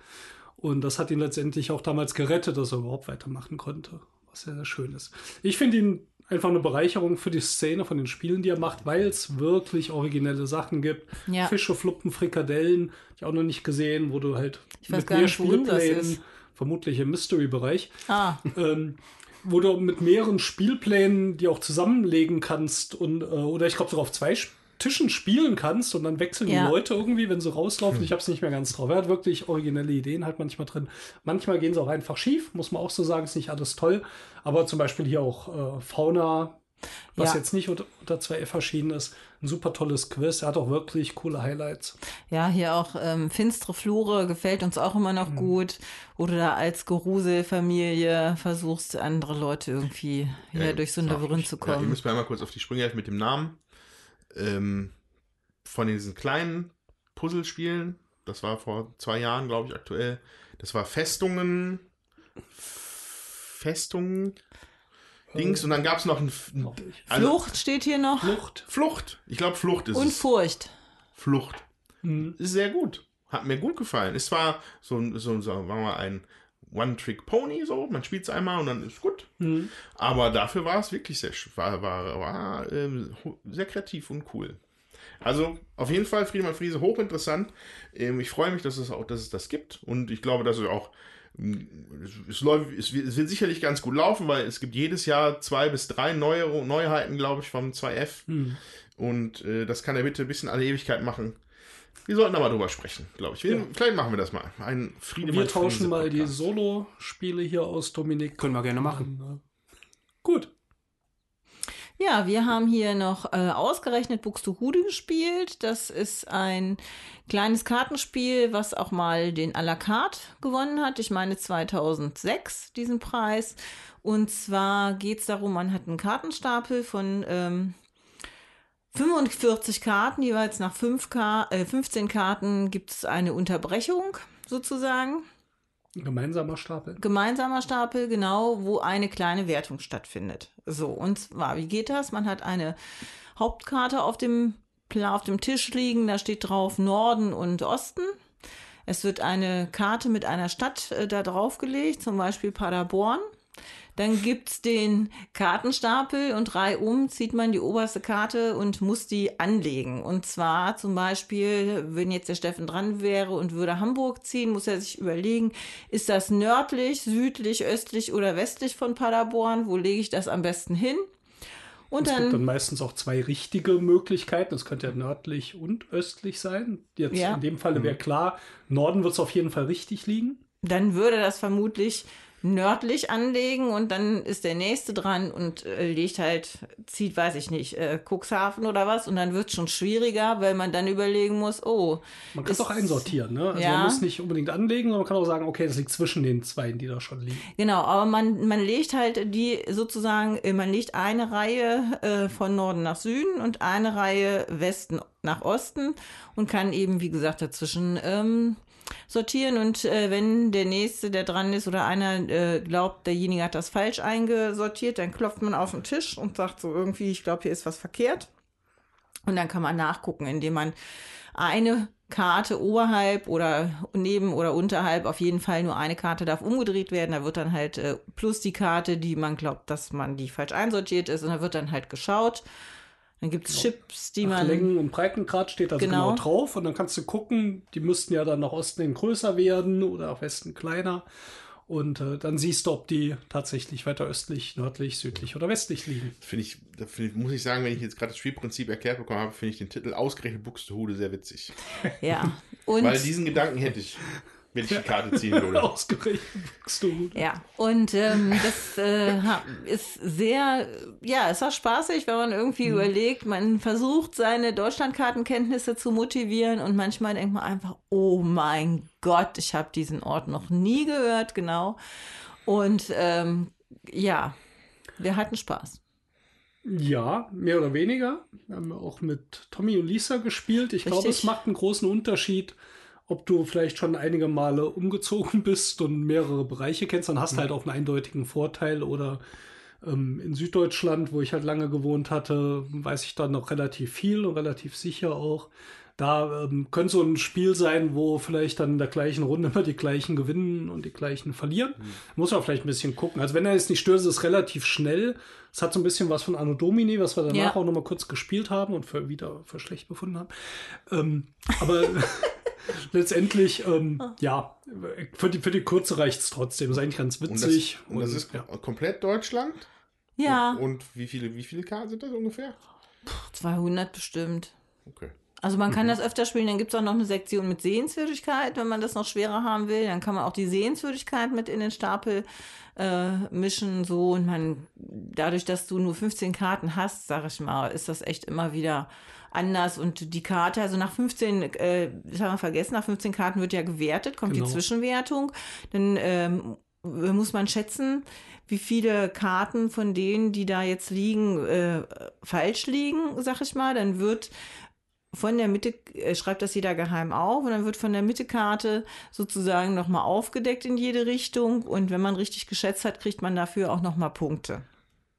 Und das hat ihn letztendlich auch damals gerettet, dass er überhaupt weitermachen konnte. Was sehr, sehr schön ist. Ich finde ihn einfach eine Bereicherung für die Szene von den Spielen, die er macht, weil es wirklich originelle Sachen gibt. Ja. Fische, Fluppen, Frikadellen, die auch noch nicht gesehen, wo du halt Ich weiß gar nicht, ist. vermutlich im Mystery-Bereich, Ah, ähm, wo du mit mehreren Spielplänen die auch zusammenlegen kannst und äh, oder ich glaube sogar auf zwei Sp- Tischen spielen kannst und dann wechseln Ja. die Leute irgendwie, wenn sie rauslaufen. Ich habe es nicht mehr ganz drauf. Er hat wirklich originelle Ideen halt manchmal drin. Manchmal gehen sie auch einfach schief, muss man auch so sagen, ist nicht alles toll. Aber zum Beispiel hier auch äh, Fauna was Ja. jetzt nicht unter, unter 2F erschienen ist. Ein super tolles Quiz. Er hat auch wirklich coole Highlights. Ja, hier auch ähm, Finstere Flure gefällt uns auch immer Mhm. noch gut. Wo du da als Geruselfamilie versuchst, andere Leute irgendwie hier Ja, durch so ein Labyrinth ich. zu Ja, ihr kommen. müsst mir einmal kurz auf die Sprünge helfen mit dem Namen. Ähm, von diesen kleinen Puzzlespielen, das war vor zwei Jahren, glaube ich, aktuell. Das war Festungen, Festungen, Dings. Und dann gab es noch ein, also- Flucht steht hier noch Flucht. Flucht. Ich glaube, Flucht ist und es. Furcht. Flucht. Mhm. Ist sehr gut. Hat mir gut gefallen. Es war so, ein- so, so sagen wir mal, ein One-Trick-Pony, so. Man spielt es einmal und dann ist gut. Mhm. Aber dafür war es wirklich sehr, war, war, war ho- sehr kreativ und cool. Also auf jeden Fall Friedemann Friese hochinteressant. Ähm, ich freue mich, dass es auch, dass es das gibt und ich glaube, dass es auch es, läuft, es, wird, sicherlich ganz gut laufen, weil es gibt jedes Jahr zwei bis drei neue Neuheiten, glaube ich, vom 2F Mhm. und äh, das kann er bitte bis in alle Ewigkeit machen. Wir sollten mal drüber sprechen, glaube ich. Wir, Ja. Vielleicht machen wir das mal. Ein Friedemann Wir tauschen mal die. Solo-Spiele hier aus, Dominik. Können wir gerne machen. Gut. Ja, wir haben hier noch äh, ausgerechnet Buxtehude gespielt. Das ist ein kleines Kartenspiel, was auch mal den à la carte gewonnen hat. Ich meine 2006 diesen Preis. Und zwar geht es darum, man hat einen Kartenstapel von ähm, 45 Karten, jeweils nach 5 Ka äh, 15 Karten gibt es eine Unterbrechung sozusagen. Ein gemeinsamer Stapel. Gemeinsamer Stapel, genau, wo eine kleine Wertung stattfindet. So, und zwar, wie geht das? Man hat eine Hauptkarte auf dem, auf dem Tisch liegen, da steht drauf Norden und Osten. Es wird eine Karte mit einer Stadt äh, da draufgelegt, zum Beispiel Paderborn. Dann gibt's den Kartenstapel und reihum zieht man die oberste Karte und muss die anlegen. Und zwar zum Beispiel, wenn jetzt der Steffen dran wäre und würde Hamburg ziehen, muss er sich überlegen, ist das nördlich, südlich, östlich oder westlich von Paderborn? Wo lege ich das am besten hin? Und Es gibt dann dann, meistens auch zwei richtige Möglichkeiten. Es könnte ja nördlich und östlich sein. Jetzt Ja. in dem Falle wäre klar, Norden wird es auf jeden Fall richtig liegen. dann würde das vermutlich nördlich anlegen und dann ist der nächste dran und äh, legt halt, zieht, weiß ich nicht, äh, Cuxhaven oder was und dann wird es schon schwieriger, weil man dann überlegen muss, oh, Man kann es auch einsortieren. Ne? Also Ja. man muss nicht unbedingt anlegen, sondern man kann auch sagen, okay, das liegt zwischen den zwei, die da schon liegen. Genau, aber man, man legt halt die sozusagen, äh, man legt eine Reihe äh, von Norden nach Süden und eine Reihe Westen nach Osten und kann eben, wie gesagt, dazwischen ähm, sortieren. Und äh, wenn der Nächste, der dran ist oder einer äh, glaubt, derjenige hat das falsch eingesortiert, dann klopft man auf den Tisch und sagt so irgendwie, ich glaube, hier ist was verkehrt. Und dann kann man nachgucken, indem man eine Karte oberhalb oder neben oder unterhalb, auf jeden Fall nur eine Karte darf umgedreht werden. Da wird dann halt äh, plus die Karte, die man glaubt, dass man die falsch einsortiert ist. Und da wird dann halt geschaut. Dann gibt es Chips, die Nach man. Längen- und Breitengrad steht also Genau. genau. drauf und dann kannst du gucken, die müssten ja dann nach Osten hin größer werden oder nach Westen kleiner. Und äh, dann siehst du, ob die tatsächlich weiter östlich, nördlich, südlich oder westlich liegen. Finde ich, da find ich, muss ich sagen, wenn ich jetzt gerade das Spielprinzip erklärt bekommen habe, finde ich den Titel ausgerechnet Buxtehude sehr witzig. Ja. Und Weil diesen Gedanken hätte ich, wenn ich die Karte ziehen würde. Ausgerechnet Buxtehude. Ja, und ähm, das äh, ist sehr, ja, es war spaßig, wenn man irgendwie überlegt, man versucht, seine Deutschlandkartenkenntnisse zu motivieren und manchmal denkt man einfach, oh mein Gott, ich habe diesen Ort noch nie gehört, genau. Und ähm, ja, wir hatten Spaß. Ja, mehr oder weniger. Wir haben auch mit Tommy und Lisa gespielt. Ich glaube, Richtig. es macht einen großen Unterschied, ob du vielleicht schon einige Male umgezogen bist und mehrere Bereiche kennst. Dann hast du halt auch einen eindeutigen Vorteil. Oder ähm, in Süddeutschland, wo ich halt lange gewohnt hatte, weiß ich dann noch relativ viel und relativ sicher auch. Da ähm, könnte so ein Spiel sein, wo vielleicht dann in der gleichen Runde immer die gleichen gewinnen und die gleichen verlieren. Muss man vielleicht ein bisschen gucken. Also wenn er jetzt nicht stört, ist es relativ schnell. Es hat so ein bisschen was von Anno Domini, was wir danach Ja. auch noch mal kurz gespielt haben und für, wieder für schlecht befunden haben. Ähm, aber letztendlich, ähm, ja, für die, für die Kurze reicht es trotzdem. Ist eigentlich ganz Und das, witzig. und das ist ja. komplett Deutschland? Ja, Und wie viele, wie viele Karten sind das ungefähr? 200 bestimmt. Okay. Also man kann das öfter spielen, dann gibt es auch noch eine Sektion mit Sehenswürdigkeit, wenn man das noch schwerer haben will. Dann kann man auch die Sehenswürdigkeit mit in den Stapel äh, mischen. So und man, dadurch, dass du nur 15 Karten hast, sag ich mal, ist das echt immer wieder anders. Und die Karte, also nach 15, äh, das haben wir vergessen, nach 15 Karten wird ja gewertet, kommt Genau. die Zwischenwertung. Dann ähm, muss man schätzen, wie viele Karten von denen, die da jetzt liegen, äh, falsch liegen, sag ich mal. Dann wird von der Mitte, äh, schreibt das jeder geheim auf und dann wird von der Mittekarte sozusagen nochmal aufgedeckt in jede Richtung und wenn man richtig geschätzt hat, kriegt man dafür auch nochmal Punkte.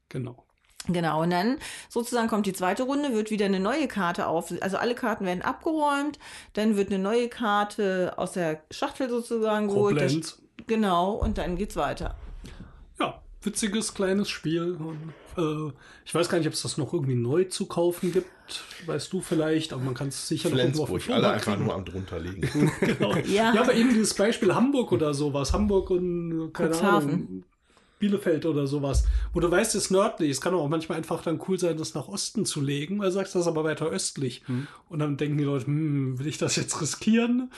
Genau. Genau, und dann sozusagen kommt die zweite Runde, wird wieder eine neue Karte auf, also alle Karten werden abgeräumt, dann wird eine neue Karte aus der Schachtel sozusagen geholt. Das-. Genau, und dann geht's weiter. Ja, witziges kleines Spiel. Und, äh, ich weiß gar nicht, ob es das noch irgendwie neu zu kaufen gibt. Weißt du vielleicht, aber man kann es sicher noch irgendwo auf Flensburg, alle einfach nur am drunter liegen. Genau. Ja. ja, aber eben dieses Beispiel Hamburg oder sowas. Hamburg und, äh, keine Cuxhaven. Ahnung, Bielefeld oder sowas. Wo du weißt, es ist nördlich. Es kann auch manchmal einfach dann cool sein, das nach Osten zu legen, weil du sagst, das ist aber weiter östlich. Und dann denken die Leute, hm, will ich das jetzt riskieren?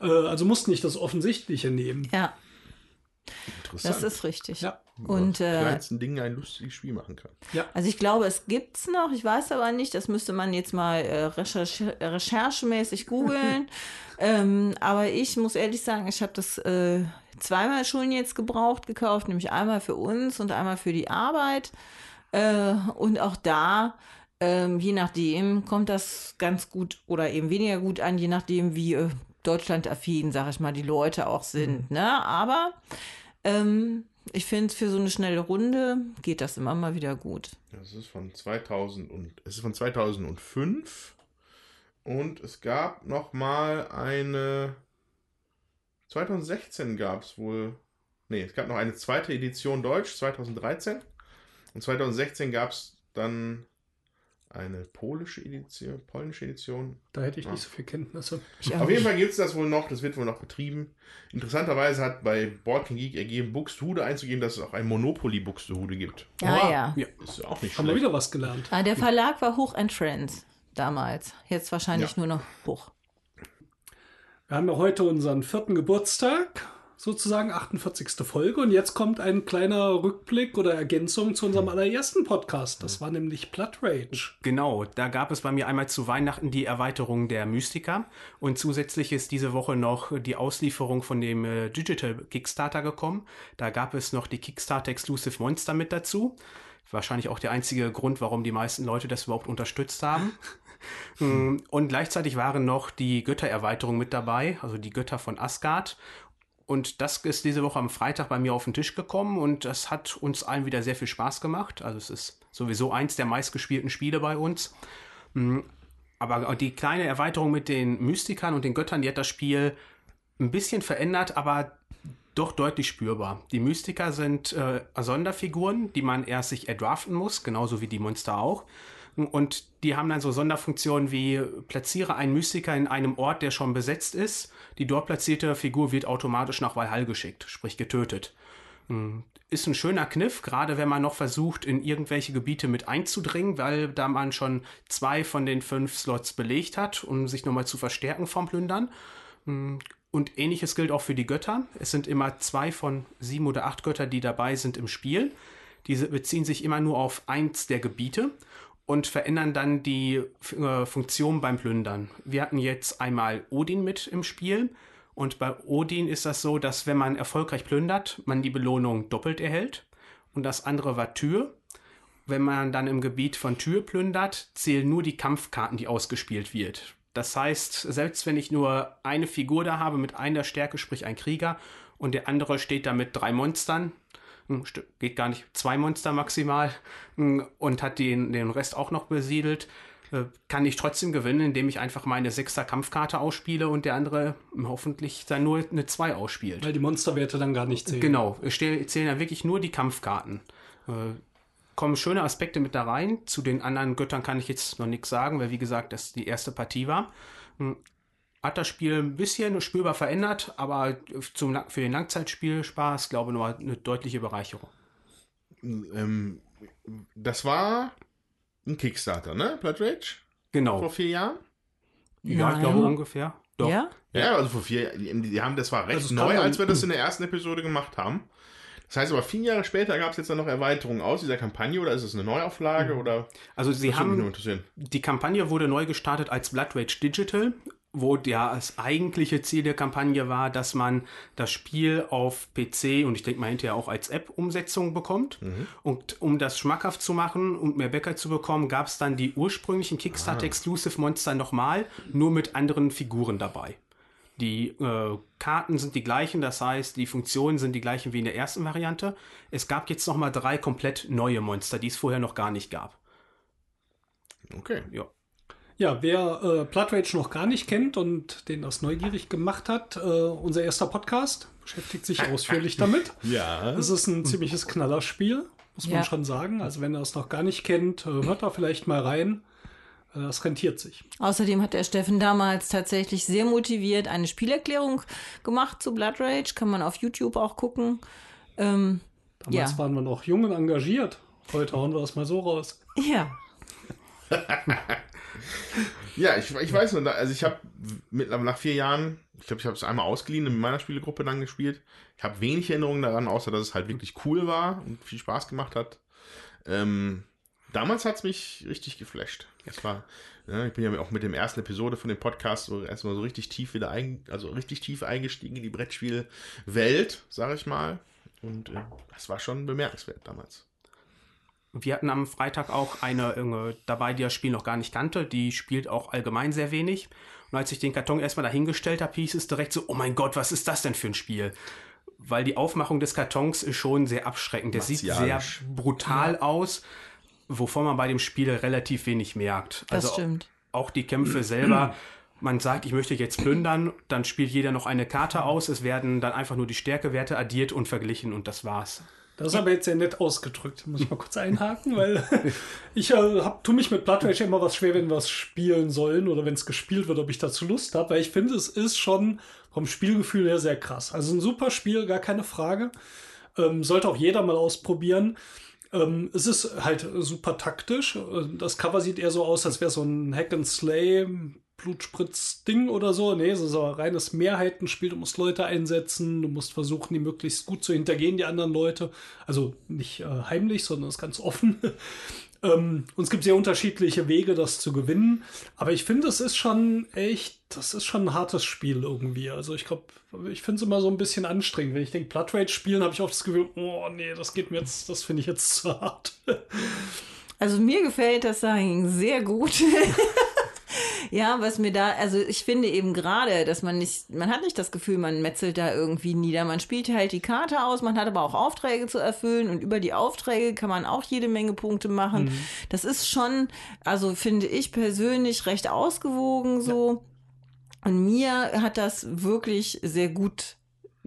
Äh, also musst nicht das Offensichtliche nehmen. Ja, Interessant. das ist richtig. Ja. Und äh, kleinsten Dingen ein lustiges Spiel machen kann. Also ich glaube, es gibt's noch, ich weiß aber nicht, das müsste man jetzt mal äh, recherch recherchemäßig googeln. ähm, aber ich muss ehrlich sagen, ich habe das äh, zweimal schon jetzt gebraucht gekauft, nämlich einmal für uns und einmal für die Arbeit. Äh, und auch da, ähm, je nachdem, kommt das ganz gut oder eben weniger gut an, je nachdem, wie äh, deutschlandaffin, sag ich mal, die Leute auch sind. Ne? Aber ähm, ich finde, für so eine schnelle Runde geht das immer mal wieder gut. Das ist von 2000 und es ist von 2005 und es gab noch mal eine 2016 gab es wohl nee, es gab noch eine zweite Edition Deutsch 2013 und 2016 gab es dann eine polische Edition, polnische Edition. Da hätte ich nicht so viel Kenntnisse. Auf jeden Fall gibt es das wohl noch, das wird wohl noch betrieben. Interessanterweise hat bei Board King Geek ergeben, Buxtehude einzugeben, dass es auch ein Monopoly Buxtehude gibt. Ja, ja. Ja. Ist auch nicht Haben wir schlecht. wieder was gelernt. Ah, der Verlag war Hoch and Friends damals. Jetzt wahrscheinlich Ja. nur noch Hoch. Wir haben ja heute unseren vierten Geburtstag, sozusagen 48. Folge. Und jetzt kommt ein kleiner Rückblick oder Ergänzung zu unserem allerersten Podcast. Das war nämlich Blood Rage. Genau, da gab es bei mir einmal zu Weihnachten die Erweiterung der Mystica und zusätzlich ist diese Woche noch die Auslieferung von dem äh, Digital Kickstarter gekommen. Da gab es noch die Kickstarter Exclusive Monster mit dazu. Wahrscheinlich auch der einzige Grund, warum die meisten Leute das überhaupt unterstützt haben. Mm, Und gleichzeitig waren noch die Göttererweiterungen mit dabei, also die Götter von Asgard. Und das ist diese Woche am Freitag bei mir auf den Tisch gekommen und das hat uns allen wieder sehr viel Spaß gemacht. Also es ist sowieso eins der meistgespielten Spiele bei uns. Mm, Aber die kleine Erweiterung mit den Mystikern und den Göttern, die hat das Spiel ein bisschen verändert, aber doch deutlich spürbar. Die Mystiker sind äh, Sonderfiguren, die man erst sich erdraften muss, genauso wie die Monster auch. Und die haben dann so Sonderfunktionen wie platziere einen Mystiker in einem Ort, der schon besetzt ist. Die dort platzierte Figur wird automatisch nach Valhall geschickt, sprich getötet. Hm, Ist ein schöner Kniff, gerade wenn man noch versucht, in irgendwelche Gebiete mit einzudringen, weil da man schon zwei von den fünf Slots belegt hat, um sich nochmal zu verstärken vom Plündern. Hm, Und ähnliches gilt auch für die Götter. Es sind immer zwei von sieben oder acht Götter, die dabei sind im Spiel. Diese beziehen sich immer nur auf eins der Gebiete und verändern dann die äh, Funktion beim Plündern. Wir hatten jetzt einmal Odin mit im Spiel und bei Odin ist das so, dass wenn man erfolgreich plündert, man die Belohnung doppelt erhält. Und das andere war Tür. Wenn man dann im Gebiet von Tür plündert, zählen nur die Kampfkarten, die ausgespielt wird. Das heißt, selbst wenn ich nur eine Figur da habe mit einer Stärke, sprich ein Krieger, und der andere steht da mit drei Monstern, st- geht gar nicht, zwei Monster maximal, hm, und hat den, den Rest auch noch besiedelt, äh, kann ich trotzdem gewinnen, indem ich einfach meine sechster Kampfkarte ausspiele und der andere hm, hoffentlich dann nur eine 2 ausspielt. Weil die Monsterwerte dann gar nicht zählen. Genau, zählen ja wirklich nur die Kampfkarten. Äh, kommen schöne Aspekte mit da rein. Zu den anderen Göttern kann ich jetzt noch nichts sagen, weil wie gesagt, das die erste Partie war. Hat das Spiel ein bisschen spürbar verändert, aber zum, für den Langzeitspielspaß glaube ich noch eine deutliche Bereicherung. Ähm, das war ein Kickstarter, ne? Blood Rage? Genau. Vor vier Jahren? Ja, ich glaube ungefähr. Doch. Ja? Ja, also vor vier, die, die haben, das war recht Also es kam neu, als wir das in der ersten Episode gemacht haben. Das heißt aber, vier Jahre später gab es jetzt dann noch Erweiterungen aus dieser Kampagne oder ist es eine Neuauflage oder? Also sie Das nur haben. Die Kampagne wurde neu gestartet als Blood Rage Digital, wo ja das eigentliche Ziel der Kampagne war, dass man das Spiel auf PC und ich denke mal hinterher auch als App-Umsetzung bekommt. Und um das schmackhaft zu machen und mehr Bäcker zu bekommen, gab es dann die ursprünglichen Kickstarter-Exclusive-Monster nochmal, nur mit anderen Figuren dabei. Die äh, Karten sind die gleichen, das heißt, die Funktionen sind die gleichen wie in der ersten Variante. Es gab jetzt nochmal drei komplett neue Monster, die es vorher noch gar nicht gab. Okay. Ja. Ja, wer äh, Blood Rage noch gar nicht kennt und den das neugierig gemacht hat, äh, unser erster Podcast beschäftigt sich ausführlich damit. Ja. Es ist ein ziemliches Knallerspiel, muss man Ja. schon sagen. Also wenn ihr es noch gar nicht kennt, äh, hört da vielleicht mal rein. Äh, Das rentiert sich. Außerdem hat der Steffen damals tatsächlich sehr motiviert eine Spielerklärung gemacht zu Blood Rage. Kann man auf YouTube auch gucken. Ähm, Damals Ja. waren wir noch jung und engagiert. Heute hauen wir das mal so raus. ja. Ja, ich, ich weiß nur, also ich habe mittlerweile nach vier Jahren, ich glaube, ich habe es einmal ausgeliehen in meiner Spielegruppe dann gespielt. Ich habe wenig Erinnerungen daran, außer dass es halt wirklich cool war und viel Spaß gemacht hat. Ähm, damals hat es mich richtig geflasht. Das war, ja, ich bin ja auch mit dem ersten Episode von dem Podcast so erstmal so richtig tief wieder ein, also richtig tief eingestiegen in die Brettspielwelt, sage ich mal. Und äh, das war schon bemerkenswert damals. Wir hatten am Freitag auch eine äh, dabei, die das Spiel noch gar nicht kannte. Die spielt auch allgemein sehr wenig. Und als ich den Karton erstmal dahingestellt habe, hieß es direkt so, oh mein Gott, was ist das denn für ein Spiel? Weil die Aufmachung des Kartons ist schon sehr abschreckend. Der sieht sehr brutal aus, wovon man bei dem Spiel relativ wenig merkt. Das also stimmt. auch die Kämpfe selber. Man sagt, ich möchte jetzt plündern, dann spielt jeder noch eine Karte aus. Es werden dann einfach nur die Stärkewerte addiert und verglichen und das war's. Das ist aber jetzt sehr nett ausgedrückt. Muss ich mal kurz einhaken, weil ich äh, hab, tu mich mit Blood Rage immer was schwer, wenn wir es spielen sollen oder wenn es gespielt wird, ob ich dazu Lust habe, weil ich finde, es ist schon vom Spielgefühl her sehr krass. Also ein super Spiel, gar keine Frage. Ähm, sollte auch jeder mal ausprobieren. Ähm, es ist halt super taktisch. Äh, Das Cover sieht eher so aus, als wäre so ein Hack and Slay Blutspritz-Ding oder so. Nee, es ist aber reines Mehrheitenspiel. Du musst Leute einsetzen, du musst versuchen, die möglichst gut zu hintergehen, die anderen Leute. Also nicht äh, heimlich, sondern es ganz offen. ähm, und es gibt sehr unterschiedliche Wege, das zu gewinnen. Aber ich finde, es ist schon echt, das ist schon ein hartes Spiel irgendwie. Also ich glaube, ich finde es immer so ein bisschen anstrengend. Wenn ich denke, Blood Rage spielen, habe ich oft das Gefühl, oh nee, das geht mir jetzt, das finde ich jetzt zu hart. Also mir gefällt das Sagen sehr gut. ja, was mir da, also ich finde eben gerade, dass man nicht, man hat nicht das Gefühl, man metzelt da irgendwie nieder. Man spielt halt die Karte aus, man hat aber auch Aufträge zu erfüllen und über die Aufträge kann man auch jede Menge Punkte machen. Das ist schon, also finde ich persönlich recht ausgewogen so. Und mir hat das wirklich sehr gut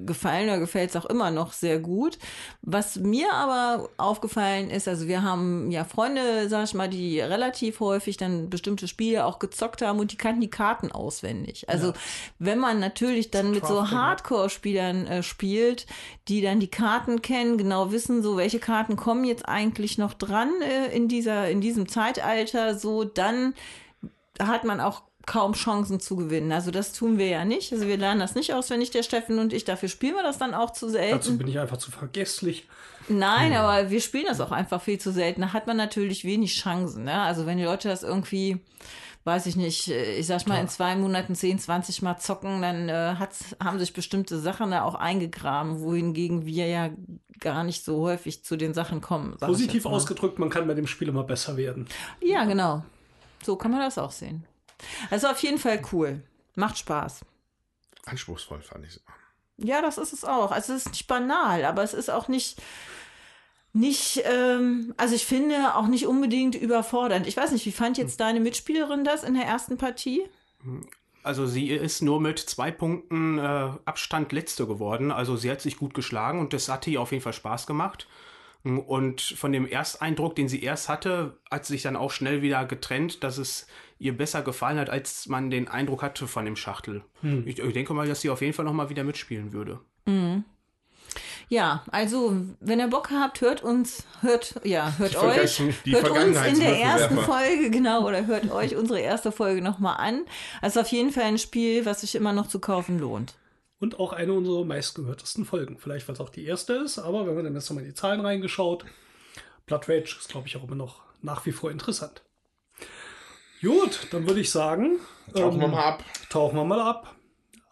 gefallen oder gefällt es auch immer noch sehr gut. Was mir aber aufgefallen ist, also wir haben ja Freunde, sag ich mal, die relativ häufig dann bestimmte Spiele auch gezockt haben und die kannten die Karten auswendig. Also wenn man natürlich dann mit so ja. Hardcore-Spielern äh, spielt, die dann die Karten kennen, genau wissen, so welche Karten kommen jetzt eigentlich noch dran äh, in dieser, in diesem Zeitalter, so dann hat man auch kaum Chancen zu gewinnen. Also das tun wir ja nicht. Also wir lernen das nicht auswendig, der Steffen und ich. Dafür spielen wir das dann auch zu Dazu selten. bin ich einfach zu vergesslich. Nein, aber wir spielen das auch einfach viel zu selten. Da hat man natürlich wenig Chancen. Ne? Also wenn die Leute das irgendwie, weiß ich nicht, ich sag mal in zwei Monaten 10, 20 Mal zocken, dann äh, hat's, haben sich bestimmte Sachen da auch eingegraben, wohingegen wir ja gar nicht so häufig zu den Sachen kommen. Positiv ausgedrückt, man kann bei dem Spiel immer besser werden. Ja, genau. So kann man das auch sehen. Also auf jeden Fall cool. Macht Spaß. Anspruchsvoll fand ich es. Ja, das ist es auch. Also es ist nicht banal, aber es ist auch nicht, nicht, ähm, also ich finde auch nicht unbedingt überfordernd. Ich weiß nicht, wie fand jetzt deine Mitspielerin das in der ersten Partie? Also sie ist nur mit zwei Punkten äh, Abstand letzte geworden. Also sie hat sich gut geschlagen und das hat ihr auf jeden Fall Spaß gemacht. Und von dem Ersteindruck, den sie erst hatte, hat sie sich dann auch schnell wieder getrennt, dass es ihr besser gefallen hat, als man den Eindruck hatte von dem Schachtel. Ich, ich denke mal, dass sie auf jeden Fall noch mal wieder mitspielen würde. Ja, also wenn ihr Bock habt, hört uns, hört, ja, hört euch, hört uns in der ersten Folge, genau, oder hört euch unsere erste Folge nochmal an. Also auf jeden Fall ein Spiel, was sich immer noch zu kaufen lohnt. Und auch eine unserer meistgehörtesten Folgen. Vielleicht, weil es auch die erste ist, aber wenn man dann jetzt nochmal in die Zahlen reingeschaut, Blood Rage ist, glaube ich, auch immer noch nach wie vor interessant. Gut, dann würde ich sagen, Tauchen wir ähm, mal ab. tauchen wir mal ab.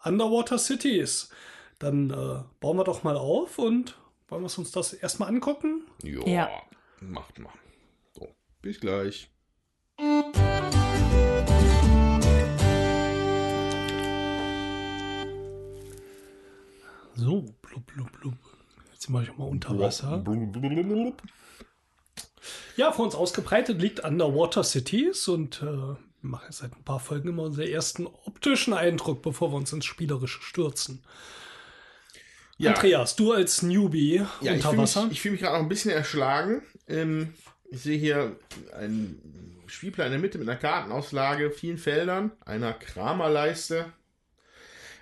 Underwater Cities. Dann äh, bauen wir doch mal auf und wollen wir uns das erstmal angucken? Jo, Ja. macht mal. So, bis gleich. So, blub, blub, blub. Jetzt mache ich mal unter Wasser. Blub. Ja, vor uns ausgebreitet liegt Underwater Cities und äh, wir machen jetzt seit ein paar Folgen immer unseren ersten optischen Eindruck, bevor wir uns ins Spielerische stürzen. Ja, Andreas, du als Newbie ja unter fühle mich, Wasser. ich fühl mich gerade noch ein bisschen erschlagen. Ähm, ich sehe hier einen Spielplan in der Mitte mit einer Kartenauslage, vielen Feldern, einer Kramerleiste.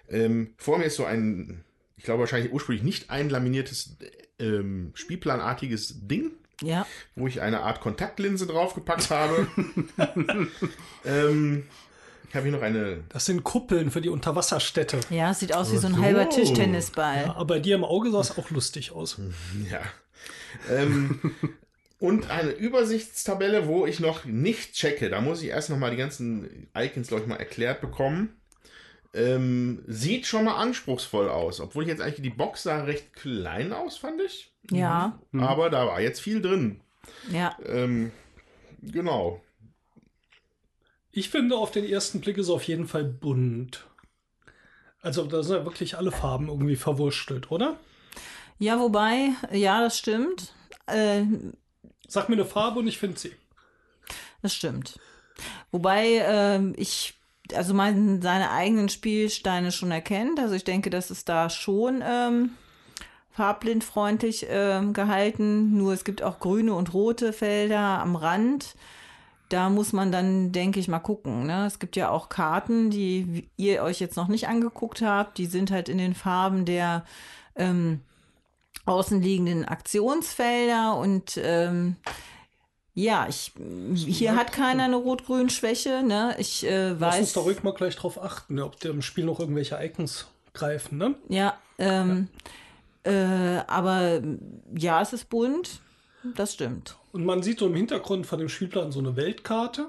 Ähm, vor mir ist so ein, ich glaube wahrscheinlich ursprünglich nicht einlaminiertes ähm, Spielplanartiges Ding. Ja, wo ich eine Art Kontaktlinse draufgepackt habe. ähm, ich habe hier noch eine. Das sind Kuppeln für die Unterwasserstädte. ja, sieht aus wie so ein so. halber Tischtennisball. Ja, aber dir im Auge sah es auch lustig aus. Ja. Ähm, und eine Übersichtstabelle, wo ich noch nicht checke. Da muss ich erst noch mal die ganzen Icons, glaube ich, mal erklärt bekommen. Ähm, sieht schon mal anspruchsvoll aus. Obwohl ich jetzt eigentlich die Box sah recht klein aus, fand ich. Ja, Aber da war jetzt viel drin. ja. Ähm, genau. Ich finde, auf den ersten Blick ist es auf jeden Fall bunt. Also da sind ja wirklich alle Farben irgendwie verwurstelt, oder? Ja, wobei, ja, das stimmt. Äh, Sag mir eine Farbe und ich finde sie. Das stimmt. Wobei ähm, ich also man seine eigenen Spielsteine schon erkennt. Also ich denke, das ist da schon ähm, farbblindfreundlich ähm, gehalten. Nur es gibt auch grüne und rote Felder am Rand. Da muss man dann, denke ich, mal gucken. Ne? Es gibt ja auch Karten, die ihr euch jetzt noch nicht angeguckt habt. Die sind halt in den Farben der ähm, außenliegenden Aktionsfelder und ähm, ja, ich, hier hat keiner eine Rot-Grün-Schwäche. Ne? Ich äh, Lass uns da weiß. ruhig mal gleich drauf achten, ob der im Spiel noch irgendwelche Icons greifen, ne? Ja, ähm, Äh, aber ja, es ist bunt. Das stimmt. Und man sieht so im Hintergrund von dem Spielplan so eine Weltkarte.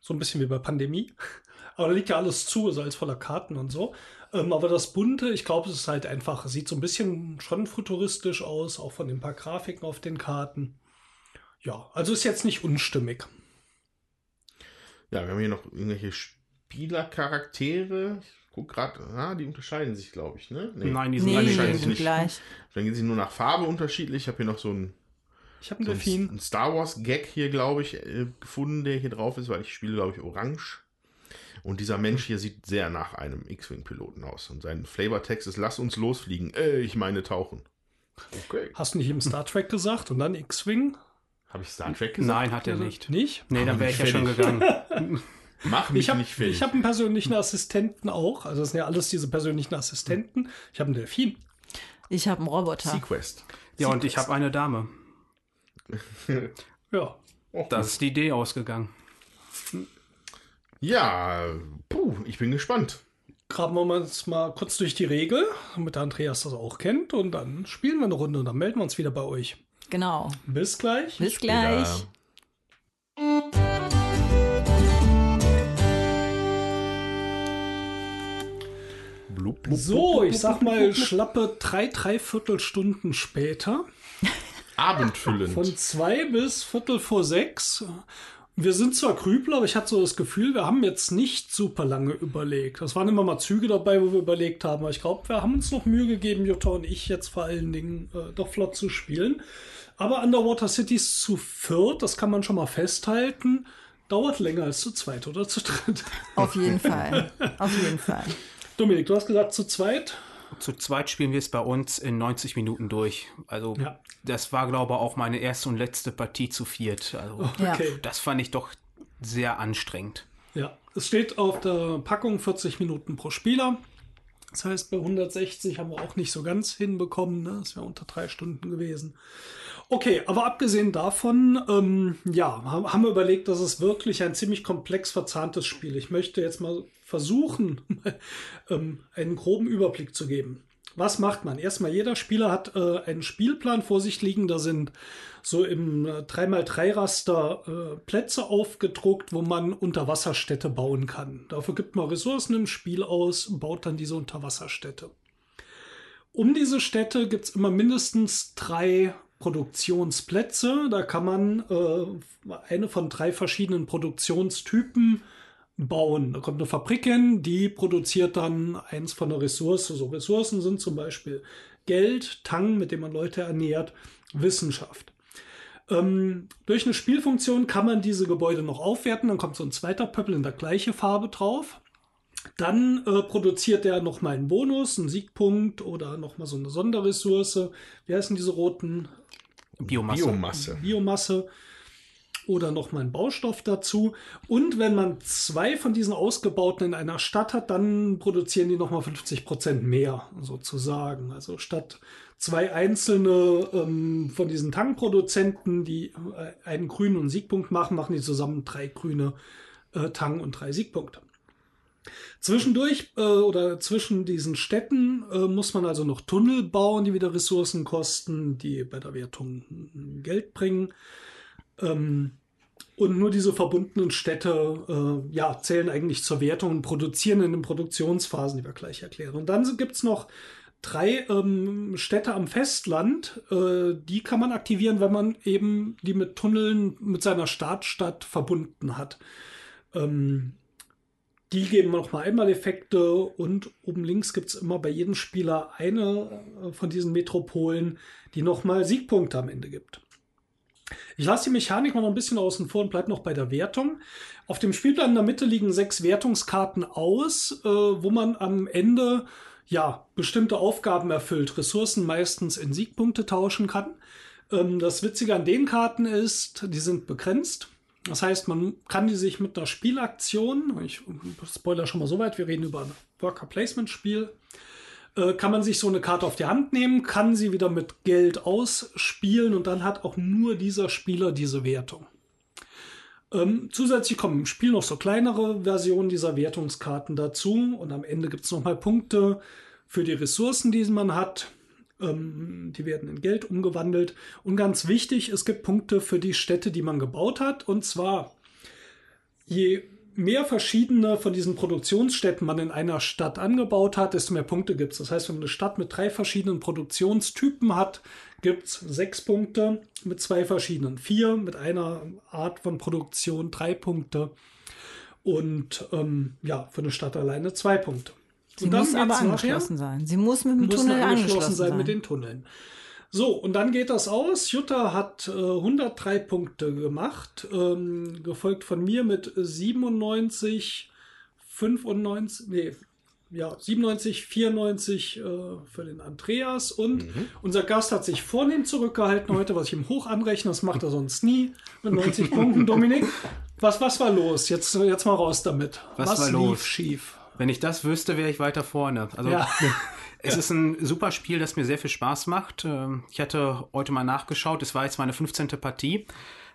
So ein bisschen wie bei Pandemie. Aber da liegt ja alles zu, ist alles voller Karten und so. Ähm, aber das Bunte, ich glaube, es ist halt einfach, sieht so ein bisschen schon futuristisch aus, auch von den paar Grafiken auf den Karten. Ja, also ist jetzt nicht unstimmig. Ja, wir haben hier noch irgendwelche Spielercharaktere. Ich guck gerade, ah, die unterscheiden sich, glaube ich, ne? Nee. Nein, die sind Nee, die sich sind nicht. gleich. Dann gehen sie nur nach Farbe unterschiedlich. Ich habe hier noch so ein, Ich habe einen so Delfin. ein Star Wars Gag hier, glaube ich, äh, gefunden, der hier drauf ist, weil ich spiele, glaube ich, orange. Und dieser Mensch hier sieht sehr nach einem X-Wing-Piloten aus. Und sein Flavortext ist, lass uns losfliegen. Äh, ich meine tauchen. Okay. Hast du nicht eben Star Trek gesagt und dann X-Wing? Habe ich Star Trek gesagt? Nein, hat er nicht. Nicht? Nee, dann wäre ich ja schon gegangen. Mach mich Ich habe nicht fertig. hab einen persönlichen Assistenten auch. Also das sind ja alles diese persönlichen Assistenten. Ich habe einen Delfin. Ich habe einen Roboter. Sequest. Ja, und ich habe eine Dame. Ja. Das ist die Idee ausgegangen. Ja, puh, ich bin gespannt. Graben wir jetzt mal kurz durch die Regel, damit der Andreas das auch kennt. Und dann spielen wir eine Runde und dann melden wir uns wieder bei euch. Genau. Bis gleich. Bis gleich. Blub, blub, So, ich sag mal schlappe drei, dreiviertel Stunden später. Abendfüllend. Von zwei bis Viertel vor sechs. Wir sind zwar Grübler, aber ich hatte so das Gefühl, wir haben jetzt nicht super lange überlegt. Es waren immer mal Züge dabei, wo wir überlegt haben. Aber ich glaube, wir haben uns noch Mühe gegeben, Jutta und ich jetzt vor allen Dingen äh, doch flott zu spielen. Aber Underwater Cities zu viert, das kann man schon mal festhalten, dauert länger als zu zweit oder zu dritt. Auf jeden Fall. Auf jeden Fall. Dominik, du hast gesagt zu zweit. Zu zweit spielen wir es bei uns in 90 Minuten durch. Also Ja. das war, glaube ich, auch meine erste und letzte Partie zu viert. Also Ja. Okay. das fand ich doch sehr anstrengend. Ja, es steht auf der Packung 40 Minuten pro Spieler. Das heißt, bei 160 haben wir auch nicht so ganz hinbekommen. Ne? Das wäre unter drei Stunden gewesen. Okay, aber abgesehen davon, ähm, ja, haben wir überlegt, dass es wirklich ein ziemlich komplex verzahntes Spiel. Ich möchte jetzt mal versuchen, ähm, einen groben Überblick zu geben. Was macht man? Erstmal, jeder Spieler hat äh, einen Spielplan vor sich liegen. Da sind so im äh, 3x3-Raster äh, Plätze aufgedruckt, wo man Unterwasserstädte bauen kann. Dafür gibt man Ressourcen im Spiel aus und baut dann diese Unterwasserstädte. Um diese Städte gibt es immer mindestens drei Produktionsplätze. Da kann man äh, eine von drei verschiedenen Produktionstypen bauen. Da kommt eine Fabrik hin, die produziert dann eins von der Ressource. So Ressourcen sind zum Beispiel Geld, Tang, mit dem man Leute ernährt, Wissenschaft. Ähm, durch eine Spielfunktion kann man diese Gebäude noch aufwerten. Dann kommt so ein zweiter Pöppel in der gleichen Farbe drauf. Dann äh, produziert er nochmal einen Bonus, einen Siegpunkt oder nochmal so eine Sonderressource. Wie heißen diese roten? Biomasse. Biomasse. Biomasse oder nochmal einen Baustoff dazu. Und wenn man zwei von diesen ausgebauten in einer Stadt hat, dann produzieren die nochmal 50 Prozent mehr, sozusagen. Also statt zwei einzelne ähm, von diesen Tangproduzenten, die äh, einen grünen und Siegpunkt machen, machen die zusammen drei grüne äh, Tang und drei Siegpunkte. Zwischendurch äh, oder zwischen diesen Städten äh, muss man also noch Tunnel bauen, die wieder Ressourcen kosten, die bei der Wertung Geld bringen. Ähm, und nur diese verbundenen Städte äh, ja, zählen eigentlich zur Wertung und produzieren in den Produktionsphasen, die wir gleich erklären. Und dann gibt es noch drei ähm, Städte am Festland, äh, die kann man aktivieren, wenn man eben die mit Tunneln mit seiner Startstadt verbunden hat. Ähm, die geben nochmal Einmaleffekte und oben links gibt es immer bei jedem Spieler eine äh, von diesen Metropolen, die nochmal Siegpunkte am Ende gibt. Ich lasse die Mechanik noch ein bisschen außen vor und bleibe noch bei der Wertung. Auf dem Spielplan in der Mitte liegen sechs Wertungskarten aus, äh, wo man am Ende ja bestimmte Aufgaben erfüllt, Ressourcen meistens in Siegpunkte tauschen kann. Ähm, das Witzige an den Karten ist, die sind begrenzt. Das heißt, man kann die sich mit einer Spielaktion, ich spoiler schon mal so weit, wir reden über ein Worker Placement Spiel, äh, kann man sich so eine Karte auf die Hand nehmen, kann sie wieder mit Geld ausspielen und dann hat auch nur dieser Spieler diese Wertung. Ähm, zusätzlich kommen im Spiel noch so kleinere Versionen dieser Wertungskarten dazu und am Ende gibt es nochmal Punkte für die Ressourcen, die man hat. Ähm, die werden in Geld umgewandelt. Und ganz wichtig, es gibt Punkte für die Städte, die man gebaut hat. Und zwar, je mehr verschiedene von diesen Produktionsstätten man in einer Stadt angebaut hat, desto mehr Punkte gibt es. Das heißt, wenn man eine Stadt mit drei verschiedenen Produktionstypen hat, gibt es sechs Punkte mit zwei verschiedenen, vier mit einer Art von Produktion, drei Punkte und ähm, ja, für eine Stadt alleine zwei Punkte. Sie muss aber angeschlossen nachher, sein. Sie muss mit dem Tunnel angeschlossen sein, sein mit den Tunneln. So, und dann geht das aus. Jutta hat äh, 103 Punkte gemacht, ähm, gefolgt von mir mit 97, 95, nee, ja, 97, 94 äh, für den Andreas. Und mhm. unser Gast hat sich vornehm zurückgehalten heute, was ich ihm hoch anrechne. Das macht er sonst nie mit 90 Punkten. Dominik, was, was war los? Jetzt, jetzt mal raus damit. Was, was war lief los? schief? Wenn ich das wüsste, wäre ich weiter vorne. Also ja. Es ist ein super Spiel, das mir sehr viel Spaß macht. Ähm, ich hatte heute mal nachgeschaut, es war jetzt meine 15. Partie.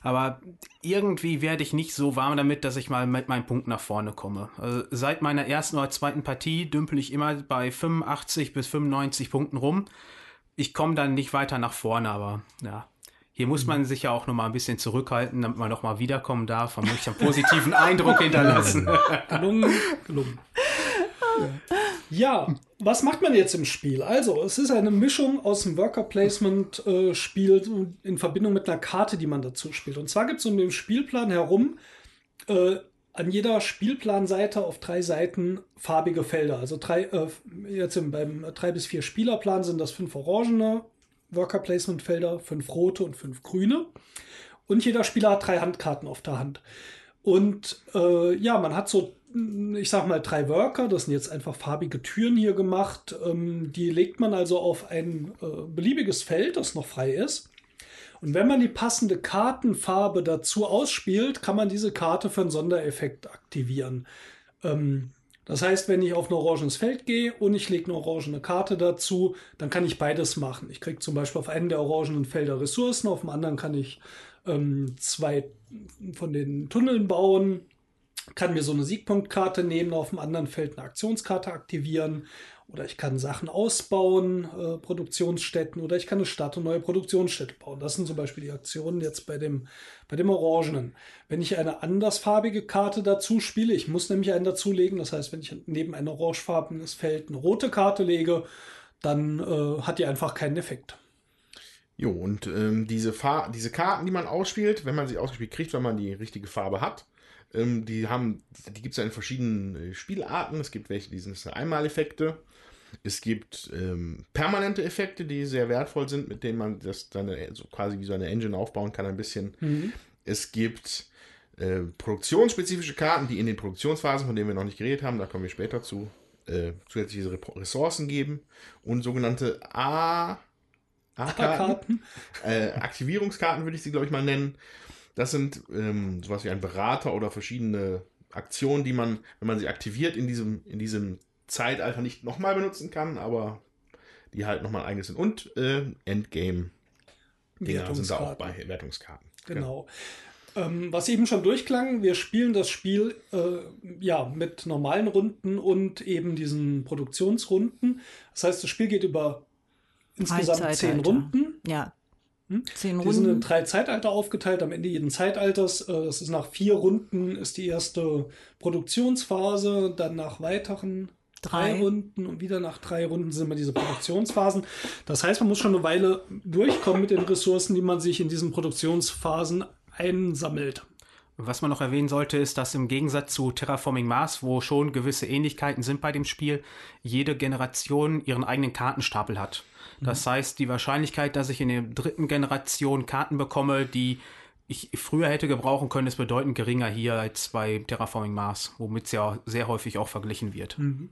Aber irgendwie werde ich nicht so warm damit, dass ich mal mit meinen Punkten nach vorne komme. Also seit meiner ersten oder zweiten Partie dümpel ich immer bei 85 bis 95 Punkten rum. Ich komme dann nicht weiter nach vorne, aber ja. Hier muss man sich ja auch noch mal ein bisschen zurückhalten, damit man noch mal wiederkommen darf. Man möchte einen positiven Eindruck hinterlassen. gelungen, gelungen. Ja, was macht man jetzt im Spiel? Also, es ist eine Mischung aus dem Worker Placement äh, Spiel in Verbindung mit einer Karte, die man dazu spielt. Und zwar gibt es um den Spielplan herum äh, an jeder Spielplanseite auf drei Seiten farbige Felder. Also drei, äh, jetzt im, beim drei bis vier Spielerplan sind das fünf orangene Worker Placement Felder, fünf rote und fünf grüne. Und jeder Spieler hat drei Handkarten auf der Hand. Und äh, ja, man hat so ich sag mal, drei Worker, das sind jetzt einfach farbige Türen hier gemacht. Ähm, die legt man also auf ein äh, beliebiges Feld, das noch frei ist. Und wenn man die passende Kartenfarbe dazu ausspielt, kann man diese Karte für einen Sondereffekt aktivieren. Ähm, Das heißt, wenn ich auf ein orangenes Feld gehe und ich lege eine orangene Karte dazu, dann kann ich beides machen. Ich kriege zum Beispiel auf einem der orangenen Felder Ressourcen, auf dem anderen kann ich ähm, zwei von den Tunneln bauen, kann mir so eine Siegpunktkarte nehmen, auf dem anderen Feld eine Aktionskarte aktivieren oder ich kann Sachen ausbauen, äh, Produktionsstätten, oder ich kann eine Stadt und neue Produktionsstätte bauen. Das sind zum Beispiel die Aktionen jetzt bei dem, bei dem Orangenen. Wenn ich eine andersfarbige Karte dazu spiele, ich muss nämlich einen dazulegen, das heißt, wenn ich neben ein orangefarbenes Feld eine rote Karte lege, dann äh, hat die einfach keinen Effekt. Jo, und ähm, diese, diese Karten, die man ausspielt, wenn man sie ausgespielt kriegt, wenn man die richtige Farbe hat, ähm, die haben, die gibt es ja in verschiedenen äh, Spielarten. Es gibt welche, die sind Einmaleffekte. Es gibt ähm, permanente Effekte, die sehr wertvoll sind, mit denen man das dann so quasi wie so eine Engine aufbauen kann, ein bisschen. Mhm. Es gibt äh, produktionsspezifische Karten, die in den Produktionsphasen, von denen wir noch nicht geredet haben, da kommen wir später zu, äh, zusätzliche Ressourcen geben und sogenannte A. A-Karten, äh, Aktivierungskarten würde ich sie, glaube ich, mal nennen. Das sind ähm, sowas wie ein Berater oder verschiedene Aktionen, die man, wenn man sie aktiviert, in diesem, in diesem Zeitalter nicht nochmal benutzen kann, aber die halt nochmal eigenes sind. Und äh, Endgame. Dinger sind da auch bei Wertungskarten. Genau. genau. Ähm, was eben schon durchklang, wir spielen das Spiel äh, ja mit normalen Runden und eben diesen Produktionsrunden. Das heißt, das Spiel geht über insgesamt zehn Runden. Ja. Hm? Zehn Runden. Die sind in drei Zeitalter aufgeteilt. Am Ende jeden Zeitalters, äh, das ist nach vier Runden, ist die erste Produktionsphase, dann nach weiteren drei. drei Runden und wieder nach drei Runden sind immer diese Produktionsphasen. Das heißt, man muss schon eine Weile durchkommen mit den Ressourcen, die man sich in diesen Produktionsphasen einsammelt. Was man noch erwähnen sollte, ist, dass im Gegensatz zu Terraforming Mars, wo schon gewisse Ähnlichkeiten sind bei dem Spiel, jede Generation ihren eigenen Kartenstapel hat. Das mhm. heißt, die Wahrscheinlichkeit, dass ich in der dritten Generation Karten bekomme, die ich früher hätte gebrauchen können, ist bedeutend geringer hier als bei Terraforming Mars, womit es ja sehr häufig auch verglichen wird. Mhm.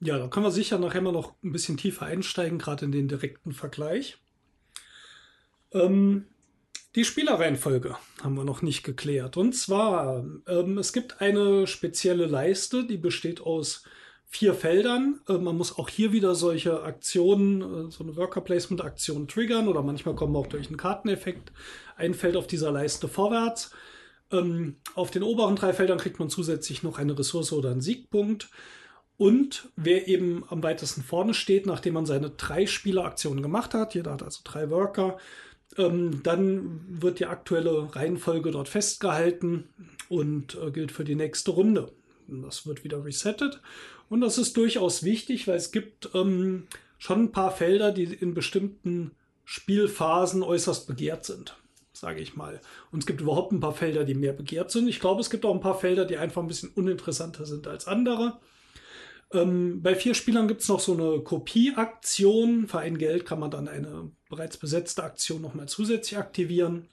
Ja, da können wir sicher nachher mal noch ein bisschen tiefer einsteigen, gerade in den direkten Vergleich. Ähm, die Spielerreihenfolge haben wir noch nicht geklärt. Und zwar, ähm, es gibt eine spezielle Leiste, die besteht aus vier Feldern. Äh, man muss auch hier wieder solche Aktionen, äh, so eine Worker Placement Aktion triggern oder manchmal kommen auch durch einen Karteneffekt ein Feld auf dieser Leiste vorwärts. Ähm, auf den oberen drei Feldern kriegt man zusätzlich noch eine Ressource oder einen Siegpunkt. Und wer eben am weitesten vorne steht, nachdem man seine drei Spieleraktionen gemacht hat, jeder hat also drei Worker, ähm, dann wird die aktuelle Reihenfolge dort festgehalten und äh, gilt für die nächste Runde. Das wird wieder resettet. Und das ist durchaus wichtig, weil es gibt ähm, schon ein paar Felder, die in bestimmten Spielphasen äußerst begehrt sind, sage ich mal. Und es gibt überhaupt ein paar Felder, die mehr begehrt sind. Ich glaube, es gibt auch ein paar Felder, die einfach ein bisschen uninteressanter sind als andere. Ähm, bei vier Spielern gibt es noch so eine Kopieaktion. Für ein Geld kann man dann eine bereits besetzte Aktion nochmal zusätzlich aktivieren.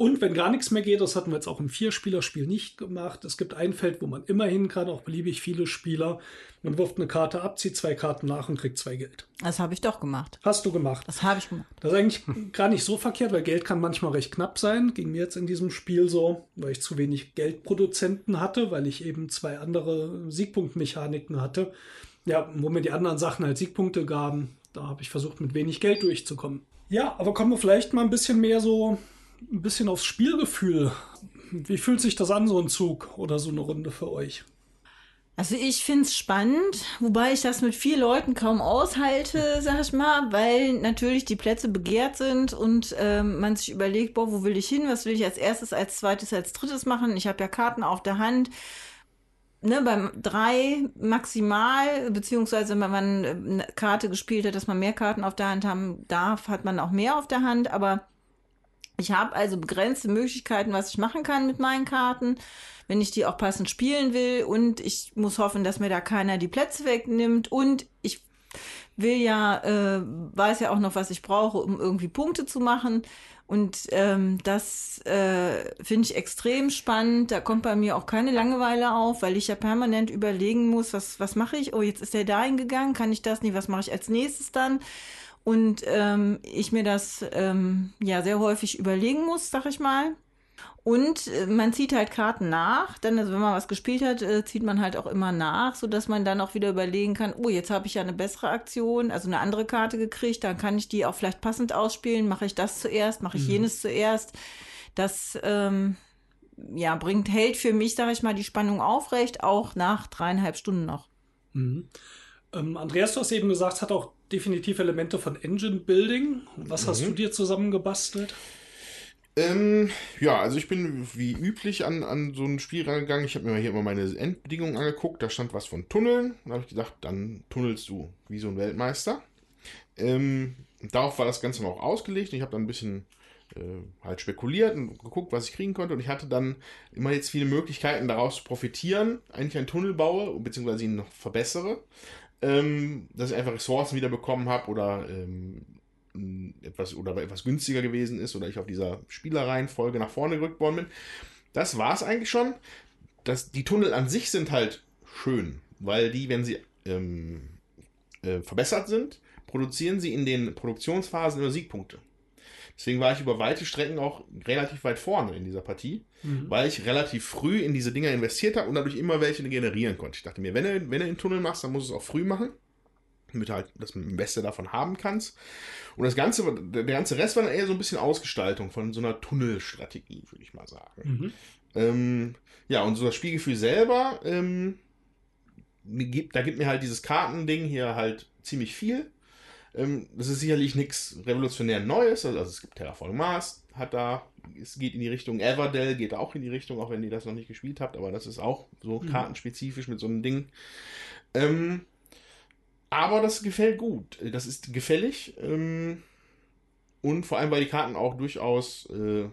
Und wenn gar nichts mehr geht, das hatten wir jetzt auch im Vierspielerspiel nicht gemacht. Es gibt ein Feld, wo man immer hin kann, auch beliebig viele Spieler. Man wirft eine Karte ab, zieht zwei Karten nach und kriegt zwei Geld. Das habe ich doch gemacht. Hast du gemacht? Das habe ich gemacht. Das ist eigentlich gar nicht so verkehrt, weil Geld kann manchmal recht knapp sein. Ging mir jetzt in diesem Spiel so, weil ich zu wenig Geldproduzenten hatte, weil ich eben zwei andere Siegpunktmechaniken hatte. Ja, wo mir die anderen Sachen halt Siegpunkte gaben. Da habe ich versucht, mit wenig Geld durchzukommen. Ja, aber kommen wir vielleicht mal ein bisschen mehr so ein bisschen aufs Spielgefühl. Wie fühlt sich das an, so ein Zug oder so eine Runde für euch? Also ich finde es spannend, wobei ich das mit vier Leuten kaum aushalte, sag ich mal, weil natürlich die Plätze begehrt sind und ähm, man sich überlegt, boah, wo will ich hin, was will ich als erstes, als zweites, als drittes machen. Ich habe ja Karten auf der Hand. Ne, beim drei maximal, beziehungsweise wenn man eine Karte gespielt hat, dass man mehr Karten auf der Hand haben darf, hat man auch mehr auf der Hand, aber ich habe also begrenzte Möglichkeiten, was ich machen kann mit meinen Karten, wenn ich die auch passend spielen will. Und ich muss hoffen, dass mir da keiner die Plätze wegnimmt. Und ich will ja, äh, weiß ja auch noch, was ich brauche, um irgendwie Punkte zu machen. Und ähm, das äh, finde ich extrem spannend. Da kommt bei mir auch keine Langeweile auf, weil ich ja permanent überlegen muss, was, was mache ich? Oh, jetzt ist der da hingegangen, kann ich das nicht? Was mache ich als nächstes dann? Und ähm, ich mir das ähm, ja sehr häufig überlegen muss, sag ich mal. Und äh, man zieht halt Karten nach. Dann, also wenn man was gespielt hat, äh, zieht man halt auch immer nach, sodass man dann auch wieder überlegen kann, oh, jetzt habe ich ja eine bessere Aktion, also eine andere Karte gekriegt, dann kann ich die auch vielleicht passend ausspielen. Mache ich das zuerst, mache ich mhm. jenes zuerst. Das ähm, ja, bringt, hält für mich, sage ich mal, die Spannung aufrecht, auch nach dreieinhalb Stunden noch. Mhm. Ähm, Andreas, du hast eben gesagt, es hat auch definitiv Elemente von Engine Building. Was mhm. hast du dir zusammengebastelt? Ähm, ja, also ich bin wie üblich an, an so ein Spiel rangegangen. Ich habe mir hier immer meine Endbedingungen angeguckt. Da stand was von Tunneln. Da habe ich gedacht, dann tunnelst du wie so ein Weltmeister. Ähm, darauf war das Ganze auch ausgelegt. Ich habe dann ein bisschen äh, halt spekuliert und geguckt, was ich kriegen konnte. Und ich hatte dann immer jetzt viele Möglichkeiten, daraus zu profitieren. Eigentlich einen Tunnel baue, beziehungsweise ihn noch verbessere. Ähm, dass ich einfach Ressourcen wieder bekommen habe oder ähm, etwas oder etwas günstiger gewesen ist oder ich auf dieser Spielereihenfolge nach vorne gerückt worden bin. Das war es eigentlich schon. Das, die Tunnel an sich sind halt schön, weil die, wenn sie ähm, äh, verbessert sind, produzieren sie in den Produktionsphasen immer Siegpunkte. Deswegen war ich über weite Strecken auch relativ weit vorne in dieser Partie, mhm. weil ich relativ früh in diese Dinger investiert habe und dadurch immer welche generieren konnte. Ich dachte mir, wenn du, wenn du einen Tunnel machst, dann musst du es auch früh machen damit du halt das Beste davon haben kannst. Und das Ganze, der ganze Rest war dann eher so ein bisschen Ausgestaltung von so einer Tunnelstrategie, würde ich mal sagen. Mhm. Ähm, ja, und so das Spielgefühl selber, ähm, da gibt mir halt dieses Kartending hier halt ziemlich viel. Ähm, das ist sicherlich nichts revolutionär Neues. Also, es gibt Terraforming Mars, hat da, es geht in die Richtung Everdell, geht auch in die Richtung, auch wenn ihr das noch nicht gespielt habt, aber das ist auch so mhm. kartenspezifisch mit so einem Ding. Ähm, aber das gefällt gut. Das ist gefällig. Ähm, und vor allem, weil die Karten auch durchaus äh,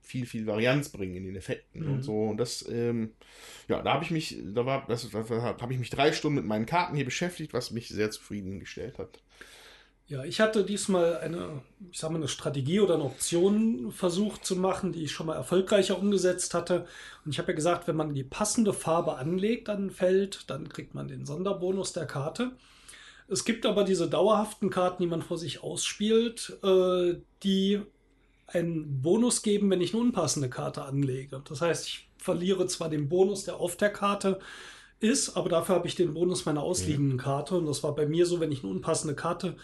viel, viel Varianz bringen in den Effekten mhm. und so. Und das, ähm, ja, da habe ich mich, da war, das, da habe ich mich drei Stunden mit meinen Karten hier beschäftigt, was mich sehr zufriedengestellt hat. Ja, ich hatte diesmal eine, ich sag mal, eine Strategie oder eine Option versucht zu machen, die ich schon mal erfolgreicher umgesetzt hatte. Und ich habe ja gesagt, wenn man die passende Farbe anlegt an ein Feld, dann kriegt man den Sonderbonus der Karte. Es gibt aber diese dauerhaften Karten, die man vor sich ausspielt, äh, die einen Bonus geben, wenn ich eine unpassende Karte anlege. Das heißt, ich verliere zwar den Bonus, der auf der Karte ist, aber dafür habe ich den Bonus meiner ausliegenden Karte. Und das war bei mir so, wenn ich eine unpassende Karte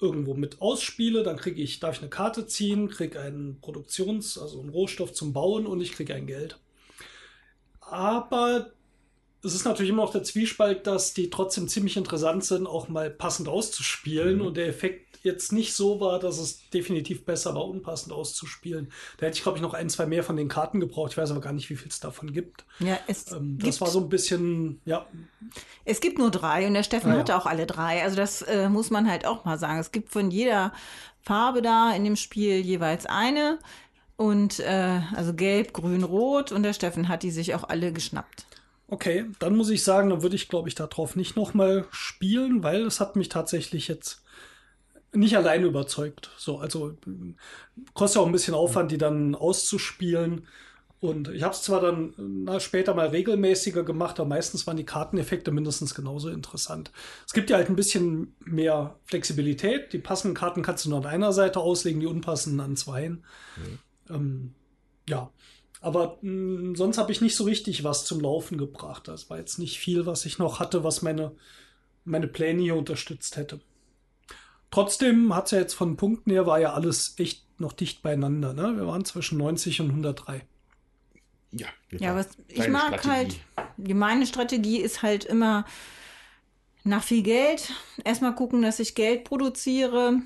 irgendwo mit ausspiele, dann kriege ich, darf ich eine Karte ziehen, kriege einen Produktions-, also einen Rohstoff zum Bauen und ich kriege ein Geld. Aber es ist natürlich immer noch der Zwiespalt, dass die trotzdem ziemlich interessant sind, auch mal passend auszuspielen mhm. und der Effekt jetzt nicht so war, dass es definitiv besser war, unpassend auszuspielen. Da hätte ich, glaube ich, noch ein, zwei mehr von den Karten gebraucht. Ich weiß aber gar nicht, wie viel es davon gibt. Ja, es ähm, das war so ein bisschen, ja. Es gibt nur drei und der Steffen ah, hatte ja. auch alle drei. Also das äh, muss man halt auch mal sagen. Es gibt von jeder Farbe da in dem Spiel jeweils eine. Und äh, also gelb, grün, rot und der Steffen hat die sich auch alle geschnappt. Okay, dann muss ich sagen, dann würde ich, glaube ich, darauf nicht nochmal spielen, weil es hat mich tatsächlich jetzt nicht alleine überzeugt. So, also kostet ja auch ein bisschen Aufwand, die dann auszuspielen. Und ich habe es zwar dann na, später mal regelmäßiger gemacht, aber meistens waren die Karteneffekte mindestens genauso interessant. Es gibt ja halt ein bisschen mehr Flexibilität. Die passenden Karten kannst du nur an einer Seite auslegen, die unpassenden an zweien. Mhm. Ähm, ja. Aber mh, hm, sonst habe ich nicht so richtig was zum Laufen gebracht. Das war jetzt nicht viel, was ich noch hatte, was meine, meine Pläne hier unterstützt hätte. Trotzdem hat es ja jetzt von Punkten her, war ja alles echt noch dicht beieinander. Ne? Wir waren zwischen 90 und 103. Ja, ja was ich mag Strategie. halt, meine Strategie ist halt immer nach viel Geld. Erstmal gucken, dass ich Geld produziere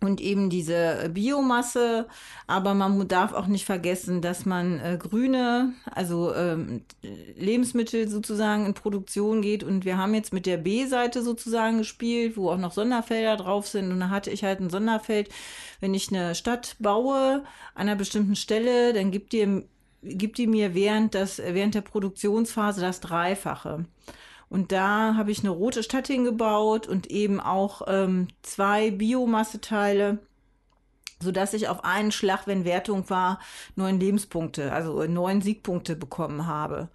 und eben diese Biomasse. Aber man darf auch nicht vergessen, dass man äh, grüne, also ähm, Lebensmittel sozusagen in Produktion geht. Und wir haben jetzt mit der B-Seite sozusagen gespielt, wo auch noch Sonderfelder drauf sind. Und da hatte ich halt ein Sonderfeld, wenn ich eine Stadt baue an einer bestimmten Stelle, dann gibt die, gibt die mir während, das, während der Produktionsphase das Dreifache. Und da habe ich eine rote Stadt hingebaut und eben auch ähm, zwei Biomasseteile, sodass ich auf einen Schlag, wenn Wertung war, neun Lebenspunkte, also neun Siegpunkte bekommen habe.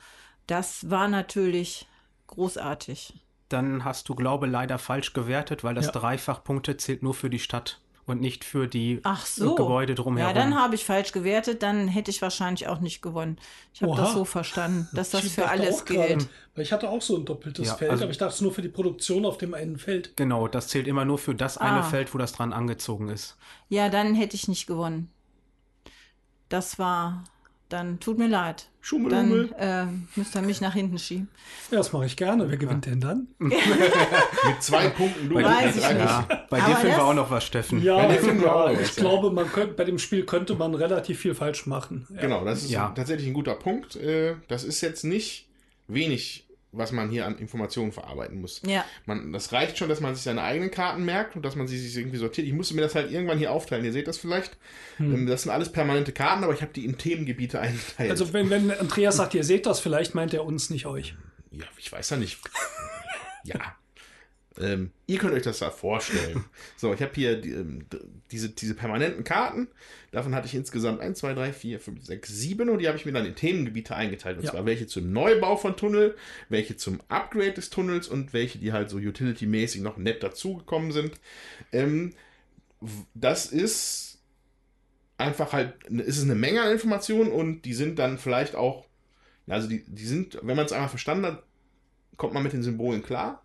Das war natürlich großartig. Dann hast du Glaube leider falsch gewertet, weil das ja. Dreifachpunkte zählt nur für die Stadt und nicht für die Ach so. Gebäude drumherum. Ja, dann habe ich falsch gewertet, dann hätte ich wahrscheinlich auch nicht gewonnen. Ich habe das so verstanden, dass das Ich für alles gilt. Weil ich hatte auch so ein doppeltes Ja, Feld, also- aber ich dachte es nur für die Produktion auf dem einen Feld. Genau, das zählt immer nur für das eine Ah. Feld, wo das dran angezogen ist. Ja, dann hätte ich nicht gewonnen. Das war, dann tut mir leid. Dann Schummelhummel. äh, müsst ihr mich nach hinten schieben. Ja, das mache ich gerne. Wer gewinnt denn dann? Mit zwei Punkten. Du Weiß ich nicht. Ja, bei Aber dir finden wir auch noch was, Steffen. Ja, der finden wir auch ja, ich ja. glaube, man könnte, bei dem Spiel könnte man relativ viel falsch machen. Ja. Genau, das ist Ja. tatsächlich ein guter Punkt. Äh, Das ist jetzt nicht wenig, was man hier an Informationen verarbeiten muss. Ja. Man, das reicht schon, dass man sich seine eigenen Karten merkt und dass man sie sich irgendwie sortiert. Ich musste mir das halt irgendwann hier aufteilen. Ihr seht das vielleicht. Ähm, Das sind alles permanente Karten, aber ich habe die in Themengebiete eingeteilt. Also wenn, wenn Andreas sagt, ihr seht das, vielleicht meint er uns, nicht euch. ja, ich weiß ja nicht. ja. Ähm, ihr könnt euch das da vorstellen. So, ich habe hier die, ähm, diese, diese permanenten Karten. Davon hatte ich insgesamt 1, 2, 3, 4, 5, 6, 7 und die habe ich mir dann in Themengebiete eingeteilt. Und Ja. zwar welche zum Neubau von Tunnel, welche zum Upgrade des Tunnels und welche, die halt so utility-mäßig noch nett dazugekommen sind. Ähm, das ist einfach halt, ist es eine Menge an Informationen und die sind dann vielleicht auch, also die, die sind, wenn man es einmal verstanden hat, kommt man mit den Symbolen klar.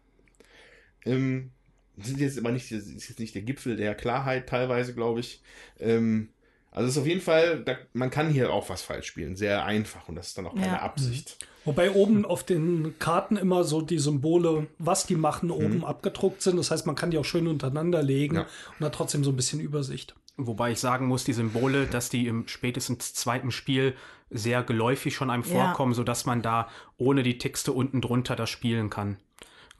Ähm, sind jetzt aber nicht, das ist jetzt nicht der Gipfel der Klarheit teilweise, glaube ich. Ähm, also es ist auf jeden Fall, da, man kann hier auch was falsch spielen, sehr einfach und das ist dann auch keine Ja. Absicht. Wobei oben auf den Karten immer so die Symbole, was die machen, oben abgedruckt sind. Das heißt, man kann die auch schön untereinander legen Ja. und hat trotzdem so ein bisschen Übersicht. Wobei ich sagen muss, die Symbole, dass die im spätestens zweiten Spiel sehr geläufig schon einem Ja. vorkommen, sodass man da ohne die Texte unten drunter das spielen kann.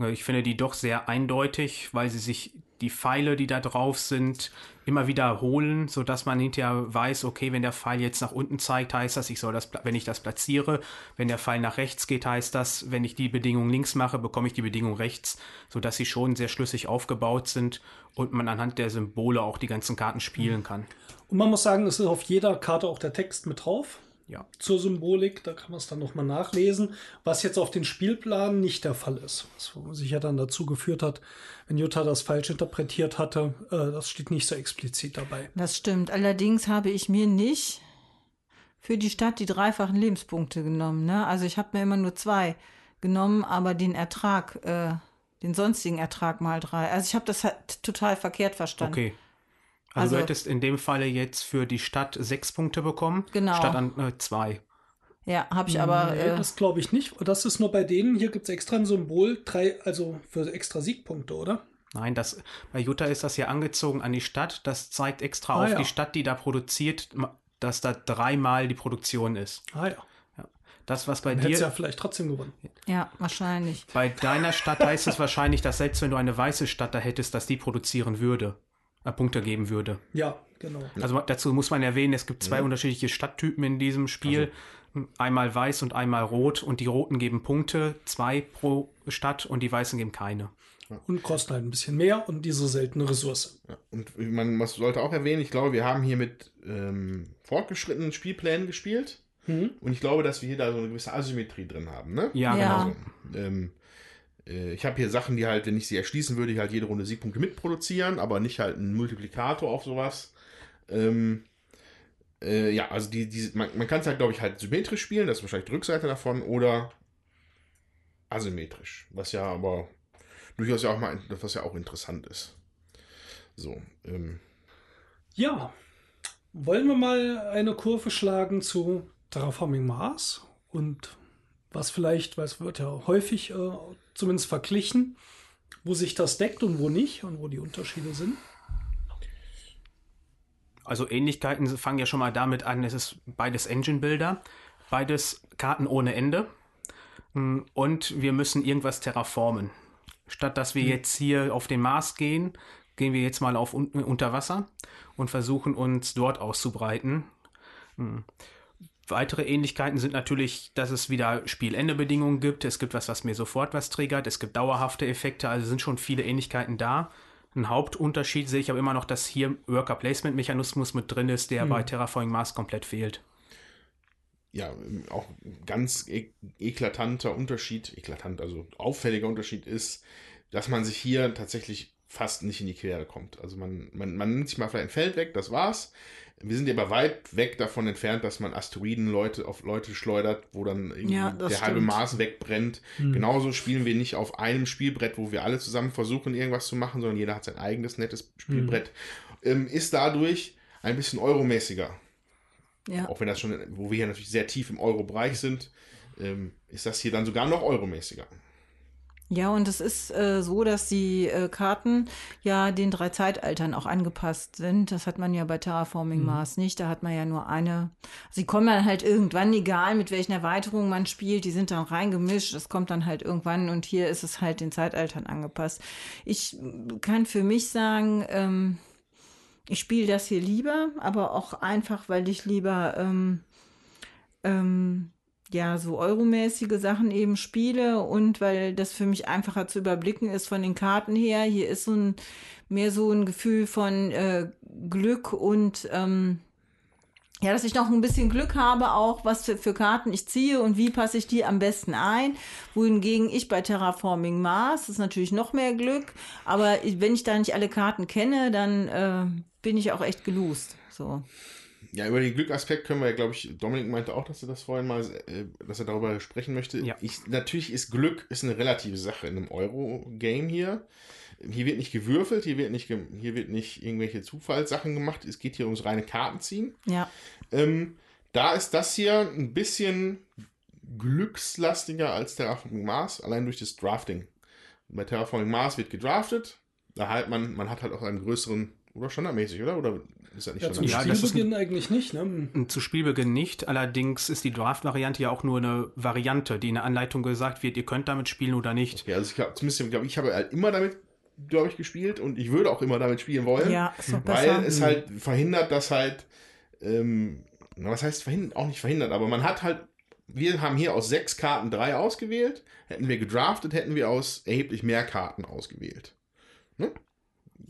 Äh, Ich finde die doch sehr eindeutig, weil sie sich die Pfeile, die da drauf sind, immer wiederholen, sodass man hinterher weiß, okay, wenn der Pfeil jetzt nach unten zeigt, heißt das, ich soll das, wenn ich das platziere, wenn der Pfeil nach rechts geht, heißt das, wenn ich die Bedingung links mache, bekomme ich die Bedingung rechts, sodass sie schon sehr schlüssig aufgebaut sind und man anhand der Symbole auch die ganzen Karten spielen kann. Und man muss sagen, es ist auf jeder Karte auch der Text mit drauf. Ja. Zur Symbolik, da kann man es dann nochmal nachlesen, was jetzt auf den Spielplan nicht der Fall ist. Was sich ja dann dazu geführt hat, wenn Jutta das falsch interpretiert hatte, äh, das steht nicht so explizit dabei. Das stimmt. Allerdings habe ich mir nicht für die Stadt die dreifachen Lebenspunkte genommen. Ne? Also ich habe mir immer nur zwei genommen, aber den Ertrag, äh, den sonstigen Ertrag mal drei. Also ich habe das halt total verkehrt verstanden. Okay. Also, Also- du hättest in dem Falle jetzt für die Stadt sechs Punkte bekommen, Genau. statt an äh, zwei. Ja, habe ich aber. nee, äh, das glaube ich nicht. Das ist nur bei denen, hier gibt es extra ein Symbol, drei, also für extra Siegpunkte, oder? Nein, das, bei Jutta ist das ja angezogen an die Stadt. Das zeigt extra Ah, auf ja. die Stadt, die da produziert, dass da dreimal die Produktion ist. Ah ja, Das, was bei dann hättest dir, du ja vielleicht trotzdem gewonnen. ja, wahrscheinlich. bei deiner Stadt heißt es wahrscheinlich, dass selbst wenn du eine weiße Stadt da hättest, dass die produzieren würde, Punkte geben würde. Ja, genau. Also dazu muss man erwähnen, es gibt zwei unterschiedliche Stadttypen in diesem Spiel. Einmal weiß und einmal rot. Und die roten geben Punkte, zwei pro Stadt, und die weißen geben keine. Und kosten halt ein bisschen mehr und diese seltene Ressource. Ja, und man man sollte auch erwähnen, ich glaube, wir haben hier mit ähm, fortgeschrittenen Spielplänen gespielt. Und ich glaube, dass wir hier da so eine gewisse Asymmetrie drin haben. Ne? Ja, Ja. genau. Also, ähm, äh, ich habe hier Sachen, die halt, wenn ich sie erschließen würde, ich halt jede Runde Siegpunkte mitproduzieren, aber nicht halt einen Multiplikator auf sowas. Ähm, äh, ja, also die, die, man, man kann es halt, glaube ich, halt symmetrisch spielen, das ist wahrscheinlich die Rückseite davon, oder asymmetrisch, was ja aber durchaus ja auch mal, was ja auch interessant ist. So, ähm, Ja, wollen wir mal eine Kurve schlagen zu Terraforming Mars und was vielleicht, weil es wird ja häufig äh, zumindest verglichen, wo sich das deckt und wo nicht und wo die Unterschiede sind. Also Ähnlichkeiten fangen ja schon mal damit an, es ist beides Engine-Builder, beides Karten ohne Ende. Mm, Und wir müssen irgendwas terraformen. Statt dass wir jetzt hier auf den Mars gehen, gehen wir jetzt mal auf un unter Wasser und versuchen uns dort auszubreiten. Mm. Weitere Ähnlichkeiten sind natürlich, dass es wieder Spielendebedingungen gibt. Es gibt was, was mir sofort was triggert. Es gibt dauerhafte Effekte. Also sind schon viele Ähnlichkeiten da. Ein Hauptunterschied sehe ich aber immer noch, dass hier Worker Placement Mechanismus mit drin ist, der bei Terraforming Mars komplett fehlt. ja, auch ein ganz e eklatanter Unterschied, eklatant, also auffälliger Unterschied ist, dass man sich hier tatsächlich fast nicht in die Quere kommt. Also man, man, man nimmt sich mal vielleicht ein Feld weg, das war's. Wir sind ja aber weit weg davon entfernt, dass man Asteroiden Leute auf Leute schleudert, wo dann Ja, der das halbe stimmt. Mars wegbrennt. Genauso spielen wir nicht auf einem Spielbrett, wo wir alle zusammen versuchen, irgendwas zu machen, sondern jeder hat sein eigenes nettes Spielbrett. Ähm, ist dadurch ein bisschen euromäßiger. Ja. Auch wenn das schon, wo wir hier natürlich sehr tief im Euro-Bereich sind, ähm, ist das hier dann sogar noch euromäßiger. Ja, und es ist äh, so, dass die äh, Karten ja den drei Zeitaltern auch angepasst sind. Das hat man ja bei Terraforming Mars nicht. Da hat man ja nur eine. Sie kommen dann halt irgendwann, egal mit welchen Erweiterungen man spielt, die sind dann reingemischt. Es kommt dann halt irgendwann und hier ist es halt den Zeitaltern angepasst. Ich kann für mich sagen, ähm, ich spiele das hier lieber, aber auch einfach, weil ich lieber ähm, ähm, ja so euromäßige Sachen eben spiele und weil das für mich einfacher zu überblicken ist von den Karten her. Hier ist so ein mehr so ein Gefühl von äh, Glück und ähm, ja, dass ich noch ein bisschen Glück habe, auch was für, für Karten ich ziehe und wie passe ich die am besten ein. Wohingegen ich bei Terraforming Mars, ist natürlich noch mehr Glück, aber wenn ich da nicht alle Karten kenne, dann äh, bin ich auch echt gelost. So. Ja, über den Glückaspekt können wir ja, glaube ich, Dominik meinte auch, dass er das vorhin mal, äh, dass er darüber sprechen möchte. Ja. Ich, natürlich ist Glück ist eine relative Sache in einem Euro-Game hier. Hier wird nicht gewürfelt, hier wird nicht, hier wird nicht irgendwelche Zufallssachen gemacht. Es geht hier ums reine Kartenziehen. Ja. Ähm, da ist das hier ein bisschen glückslastiger als Terraforming Mars, allein durch das Drafting. Bei Terraforming Mars wird gedraftet. Da halt man, man hat halt auch einen größeren, oder standardmäßig, oder? Oder ist das nicht Ja, zum Ja, Spielbeginn eigentlich nicht, ne? Zu Spielbeginn nicht, allerdings ist die Draft-Variante ja auch nur eine Variante, die in der Anleitung gesagt wird, ihr könnt damit spielen oder nicht. Ja, also ich glaube, zumindest, glaube ich, habe halt immer damit, glaube ich, gespielt und ich würde auch immer damit spielen wollen. Ja, weil besser. es halt verhindert, dass halt, ähm, na, was heißt verhindert, auch nicht verhindert, aber man hat halt, wir haben hier aus sechs Karten drei ausgewählt. Hätten wir gedraftet, hätten wir aus erheblich mehr Karten ausgewählt. Ne?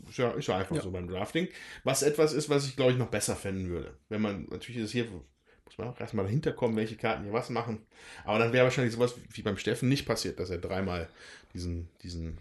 Ist ja, ist ja einfach Ja. so beim Drafting. Was etwas ist, was ich, glaube ich, noch besser fänden würde. Wenn man, natürlich ist es hier, muss man auch erstmal dahinter kommen, welche Karten hier was machen. Aber dann wäre wahrscheinlich sowas wie beim Steffen nicht passiert, dass er dreimal diesen, diesen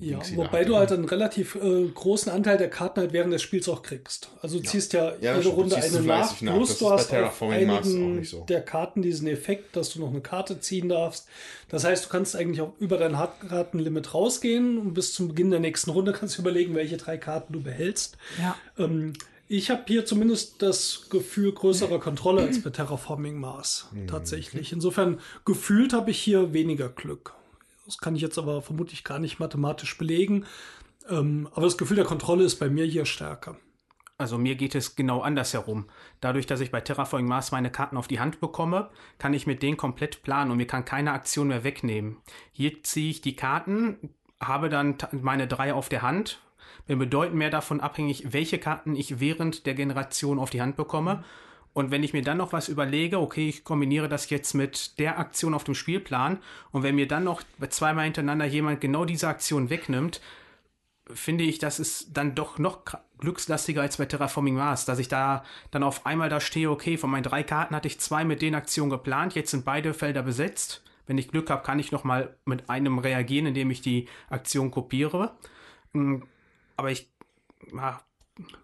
Ja, wobei du halt einen relativ äh, großen Anteil der Karten halt während des Spiels auch kriegst. Also du ziehst ja, Ja, jede Runde eine nach, plus du hast auf einigen nicht so. der Karten diesen Effekt, dass du noch eine Karte ziehen darfst. Das heißt, du kannst eigentlich auch über dein Kartenlimit rausgehen und bis zum Beginn der nächsten Runde kannst du überlegen, welche drei Karten du behältst. Ja. Ähm, ich habe hier zumindest das Gefühl größerer Kontrolle als bei Terraforming Mars. Mhm. Tatsächlich. Insofern gefühlt habe ich hier weniger Glück. Das kann ich jetzt aber vermutlich gar nicht mathematisch belegen. Ähm, aber das Gefühl der Kontrolle ist bei mir hier stärker. Also mir geht es genau andersherum. Dadurch, dass ich bei Terraforming Mars meine Karten auf die Hand bekomme, kann ich mit denen komplett planen und mir kann keine Aktion mehr wegnehmen. Hier ziehe ich die Karten, habe dann meine drei auf der Hand, bin bedeutend mehr davon abhängig, welche Karten ich während der Generation auf die Hand bekomme. Und wenn ich mir dann noch was überlege, okay, ich kombiniere das jetzt mit der Aktion auf dem Spielplan und wenn mir dann noch zweimal hintereinander jemand genau diese Aktion wegnimmt, finde ich, das ist dann doch noch glückslastiger als bei Terraforming Mars, dass ich da dann auf einmal da stehe, okay, von meinen drei Karten hatte ich zwei mit den Aktionen geplant, jetzt sind beide Felder besetzt. Wenn ich Glück habe, kann ich noch mal mit einem reagieren, indem ich die Aktion kopiere. Mm, Aber ich,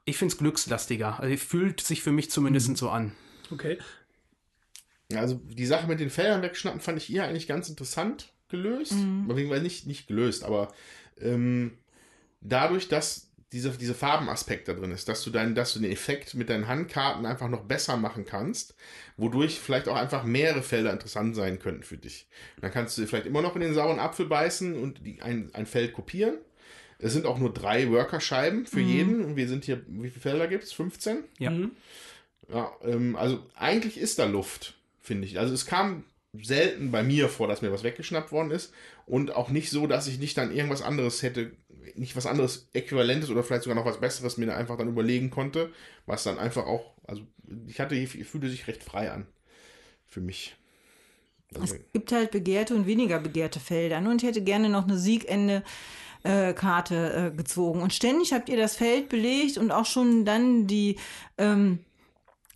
ich finde es glückslastiger. Also fühlt sich für mich zumindest so an. Okay. Also die Sache mit den Feldern wegschnappen fand ich hier eigentlich ganz interessant gelöst. Mhm. Weil nicht, nicht gelöst, aber ähm, dadurch, dass diese, diese Farbenaspekt da drin ist, dass du, dein, dass du den Effekt mit deinen Handkarten einfach noch besser machen kannst, wodurch vielleicht auch einfach mehrere Felder interessant sein könnten für dich. Dann kannst du vielleicht immer noch in den sauren Apfel beißen und die, ein, ein Feld kopieren. Es sind auch nur drei Workerscheiben für jeden. Und wir sind hier, wie viele Felder gibt es? 15? Ja. Mhm. Ja, ähm, also eigentlich ist da Luft, finde ich. Also es kam selten bei mir vor, dass mir was weggeschnappt worden ist und auch nicht so, dass ich nicht dann irgendwas anderes hätte, nicht was anderes Äquivalentes oder vielleicht sogar noch was Besseres mir einfach dann überlegen konnte, was dann einfach auch, also ich hatte, ich fühlte sich recht frei an für mich. Also, Es gibt halt begehrte und weniger begehrte Felder. ne? Und ich hätte gerne noch eine Siegende. Äh, Karte äh, gezogen. Und ständig habt ihr das Feld belegt und auch schon dann die ähm,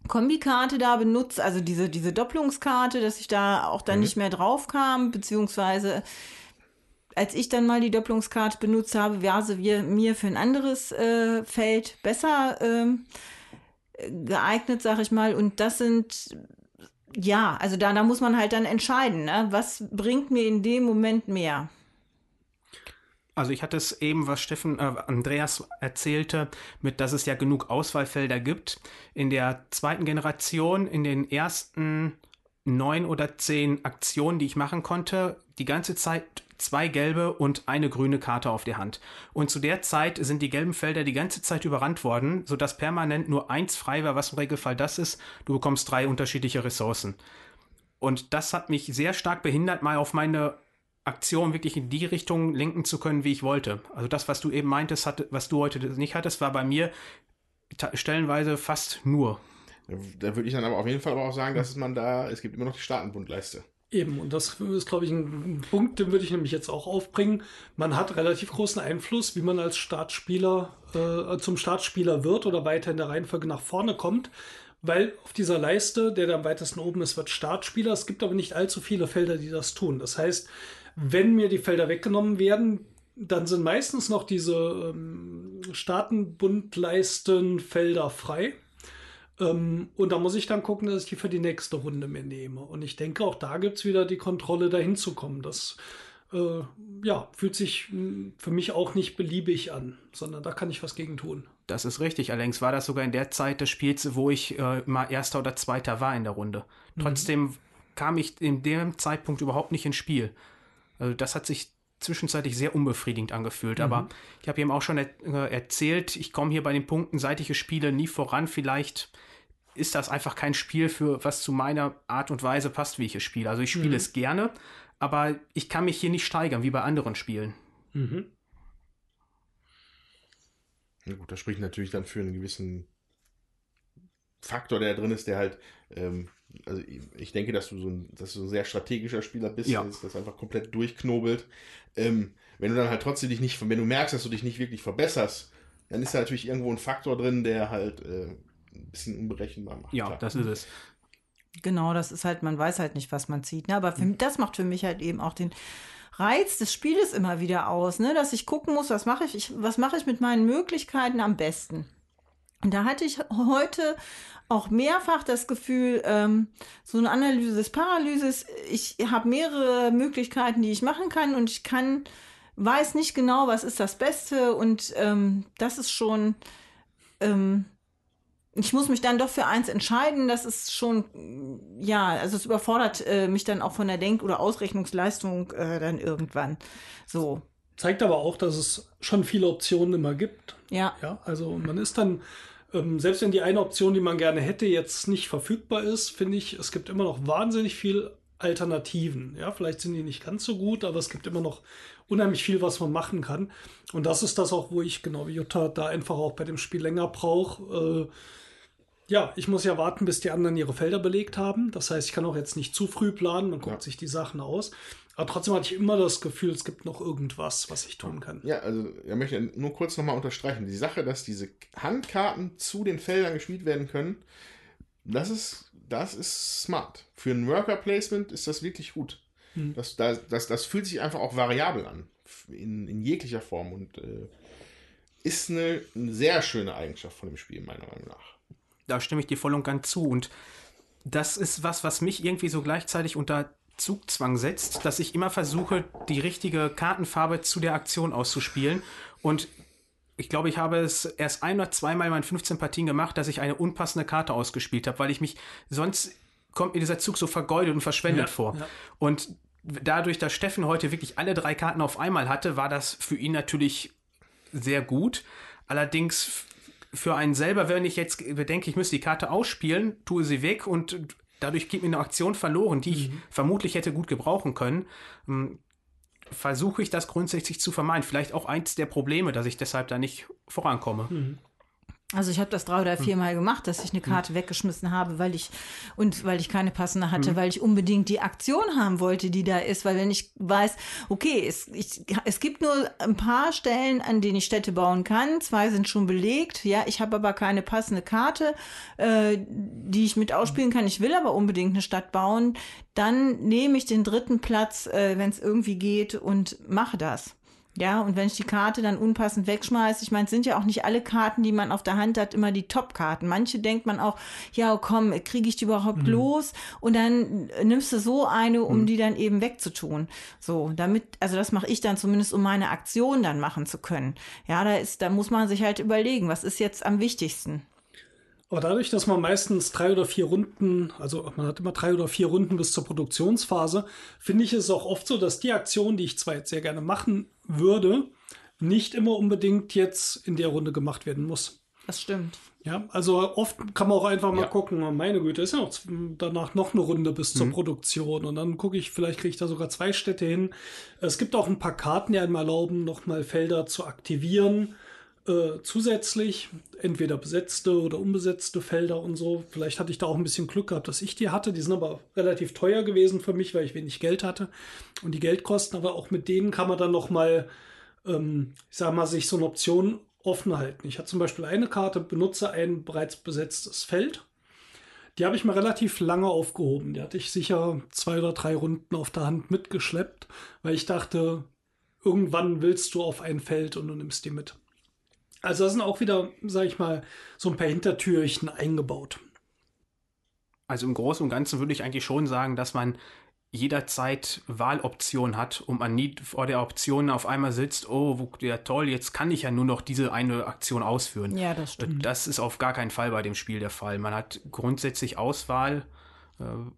Kombikarte da benutzt, also diese, diese Doppelungskarte, dass ich da auch dann nicht mehr drauf kam, beziehungsweise als ich dann mal die Doppelungskarte benutzt habe, war sie mir für ein anderes äh, Feld besser ähm, geeignet, sag ich mal. Und das sind ja, also da, da muss man halt dann entscheiden, ne? was bringt mir in dem Moment mehr. Also ich hatte es eben, was Steffen, äh, Andreas erzählte, mit, dass es ja genug Auswahlfelder gibt. In der zweiten Generation, in den ersten neun oder zehn Aktionen, die ich machen konnte, die ganze Zeit zwei gelbe und eine grüne Karte auf der Hand. Und zu der Zeit sind die gelben Felder die ganze Zeit überrannt worden, sodass permanent nur eins frei war, was im Regelfall das ist. Du bekommst drei unterschiedliche Ressourcen. Und das hat mich sehr stark behindert, mal auf meine Aktion wirklich in die Richtung lenken zu können, wie ich wollte. Also das, was du eben meintest, hatte, was du heute nicht hattest, war bei mir stellenweise fast nur. Da würde ich dann aber auf jeden Fall aber auch sagen, dass man da, es gibt immer noch die Staatenbundleiste. Eben, und das ist, glaube ich, ein Punkt, den würde ich nämlich jetzt auch aufbringen. Man hat relativ großen Einfluss, wie man als Startspieler äh, zum Startspieler wird oder weiter in der Reihenfolge nach vorne kommt. Weil auf dieser Leiste, der da am weitesten oben ist, wird Startspieler. Es gibt aber nicht allzu viele Felder, die das tun. Das heißt, wenn mir die Felder weggenommen werden, dann sind meistens noch diese ähm, Staatenbundleistenfelder frei. Ähm, und da muss ich dann gucken, dass ich die für die nächste Runde mir nehme. Und ich denke, auch da gibt es wieder die Kontrolle, dahin zu kommen. Das äh, ja, fühlt sich hm, für mich auch nicht beliebig an, sondern da kann ich was gegen tun. Das ist richtig. Allerdings war das sogar in der Zeit des Spiels, wo ich äh, mal Erster oder Zweiter war in der Runde. Mhm. Trotzdem kam ich in dem Zeitpunkt überhaupt nicht ins Spiel. Also das hat sich zwischenzeitlich sehr unbefriedigend angefühlt. Mhm. Aber ich habe eben auch schon er äh, erzählt, ich komme hier bei den Punkten, seit ich es spiele, nie voran. Vielleicht ist das einfach kein Spiel für was zu meiner Art und Weise passt, wie ich es spiele. Also ich spiele mhm. es gerne, aber ich kann mich hier nicht steigern wie bei anderen Spielen. Mhm. Na gut, das spricht natürlich dann für einen gewissen Faktor, der drin ist, der halt ähm, also ich denke, dass du so ein, dass du ein sehr strategischer Spieler bist, ja. das einfach komplett durchknobelt. Ähm, wenn du dann halt trotzdem dich nicht, wenn du merkst, dass du dich nicht wirklich verbesserst, dann ist da natürlich irgendwo ein Faktor drin, der halt äh, ein bisschen unberechenbar macht. Ja, das ist es. Genau, das ist halt, man weiß halt nicht, was man zieht. Ne? Aber für, mhm. das macht für mich halt eben auch den Reiz des Spieles immer wieder aus, ne? dass ich gucken muss, was mache ich, ich was mache ich mit meinen Möglichkeiten am besten. Und da hatte ich heute auch mehrfach das Gefühl, ähm, so eine Analyse des Paralyses, ich habe mehrere Möglichkeiten, die ich machen kann und ich kann, weiß nicht genau, was ist das Beste und ähm, das ist schon, ähm, ich muss mich dann doch für eins entscheiden, das ist schon, ja, also es überfordert äh, mich dann auch von der Denk- oder Ausrechnungsleistung äh, dann irgendwann. So. Zeigt aber auch, dass es schon viele Optionen immer gibt. Ja. Ja, also man ist dann ähm, selbst wenn die eine Option, die man gerne hätte, jetzt nicht verfügbar ist, finde ich, es gibt immer noch wahnsinnig viel Alternativen. Ja, vielleicht sind die nicht ganz so gut, aber es gibt immer noch unheimlich viel, was man machen kann. Und das ist das auch, wo ich genau wie Jutta da einfach auch bei dem Spiel länger brauche. Äh, ja, ich muss ja warten, bis die anderen ihre Felder belegt haben. Das heißt, ich kann auch jetzt nicht zu früh planen, man guckt ja. sich die Sachen aus. Aber trotzdem hatte ich immer das Gefühl, es gibt noch irgendwas, was ich tun kann. Ja, also ich möchte nur kurz nochmal unterstreichen. Die Sache, dass diese Handkarten zu den Feldern gespielt werden können, das ist, das ist smart. Für ein Worker-Placement ist das wirklich gut. Hm. Das, das, das, das fühlt sich einfach auch variabel an. In, in jeglicher Form. Und äh, ist eine, eine sehr schöne Eigenschaft von dem Spiel, meiner Meinung nach. Da stimme ich dir voll und ganz zu. Und das ist was, was mich irgendwie so gleichzeitig unter Zugzwang setzt, dass ich immer versuche, die richtige Kartenfarbe zu der Aktion auszuspielen. Und ich glaube, ich habe es erst ein oder zweimal in meinen 15 Partien gemacht, dass ich eine unpassende Karte ausgespielt habe, weil ich mich sonst kommt mir dieser Zug so vergeudet und verschwendet ja, vor. Ja. Und dadurch, dass Steffen heute wirklich alle drei Karten auf einmal hatte, war das für ihn natürlich sehr gut. Allerdings für einen selber, wenn ich jetzt bedenke, ich müsste die Karte ausspielen, tue sie weg und dadurch geht mir eine Aktion verloren, die ich mhm. vermutlich hätte gut gebrauchen können. Ähm, versuche ich das grundsätzlich zu vermeiden. Vielleicht auch eins der Probleme, dass ich deshalb da nicht vorankomme. Mhm. Also ich habe das drei oder Hm. viermal gemacht, dass ich eine Karte weggeschmissen habe, weil ich und weil ich keine passende Hm. hatte, weil ich unbedingt die Aktion haben wollte, die da ist, weil wenn ich weiß, okay, es, ich, es gibt nur ein paar Stellen, an denen ich Städte bauen kann, zwei sind schon belegt, ja, ich habe aber keine passende Karte, äh, die ich mit ausspielen kann. Ich will aber unbedingt eine Stadt bauen, dann nehme ich den dritten Platz, äh, wenn es irgendwie geht und mache das. Ja, und wenn ich die Karte dann unpassend wegschmeiße, ich meine, es sind ja auch nicht alle Karten, die man auf der Hand hat, immer die Top-Karten. Manche denkt man auch, ja, komm, kriege ich die überhaupt los? Und dann nimmst du so eine, um die dann eben wegzutun. So, damit, also das mache ich dann zumindest, um meine Aktion dann machen zu können. Ja, da ist, da muss man sich halt überlegen, was ist jetzt am wichtigsten. Aber dadurch, dass man meistens drei oder vier Runden, also man hat immer drei oder vier Runden bis zur Produktionsphase, finde ich es auch oft so, dass die Aktion, die ich zwar jetzt sehr gerne machen würde, nicht immer unbedingt jetzt in der Runde gemacht werden muss. Das stimmt. Ja, also oft kann man auch einfach mal Ja. gucken, meine Güte, ist ja noch z- danach noch eine Runde bis zur Produktion und dann gucke ich, vielleicht kriege ich da sogar zwei Städte hin. Es gibt auch ein paar Karten, die einem erlauben, nochmal Felder zu aktivieren, äh, zusätzlich, entweder besetzte oder unbesetzte Felder und so. Vielleicht hatte ich da auch ein bisschen Glück gehabt, dass ich die hatte. Die sind aber relativ teuer gewesen für mich, weil ich wenig Geld hatte und die Geldkosten, aber auch mit denen kann man dann nochmal, ähm, ich sag mal, sich so eine Option offen halten. Ich hatte zum Beispiel eine Karte, benutze ein bereits besetztes Feld. Die habe ich mal relativ lange aufgehoben. Die hatte ich sicher zwei oder drei Runden auf der Hand mitgeschleppt, weil ich dachte, irgendwann willst du auf ein Feld und du nimmst die mit. Also da sind auch wieder, sag ich mal, so ein paar Hintertürchen eingebaut. Also im Großen und Ganzen würde ich eigentlich schon sagen, dass man jederzeit Wahloptionen hat und man nie vor der Option auf einmal sitzt, oh, ja toll, jetzt kann ich ja nur noch diese eine Aktion ausführen. Ja, das stimmt. Das ist auf gar keinen Fall bei dem Spiel der Fall. Man hat grundsätzlich Auswahl äh,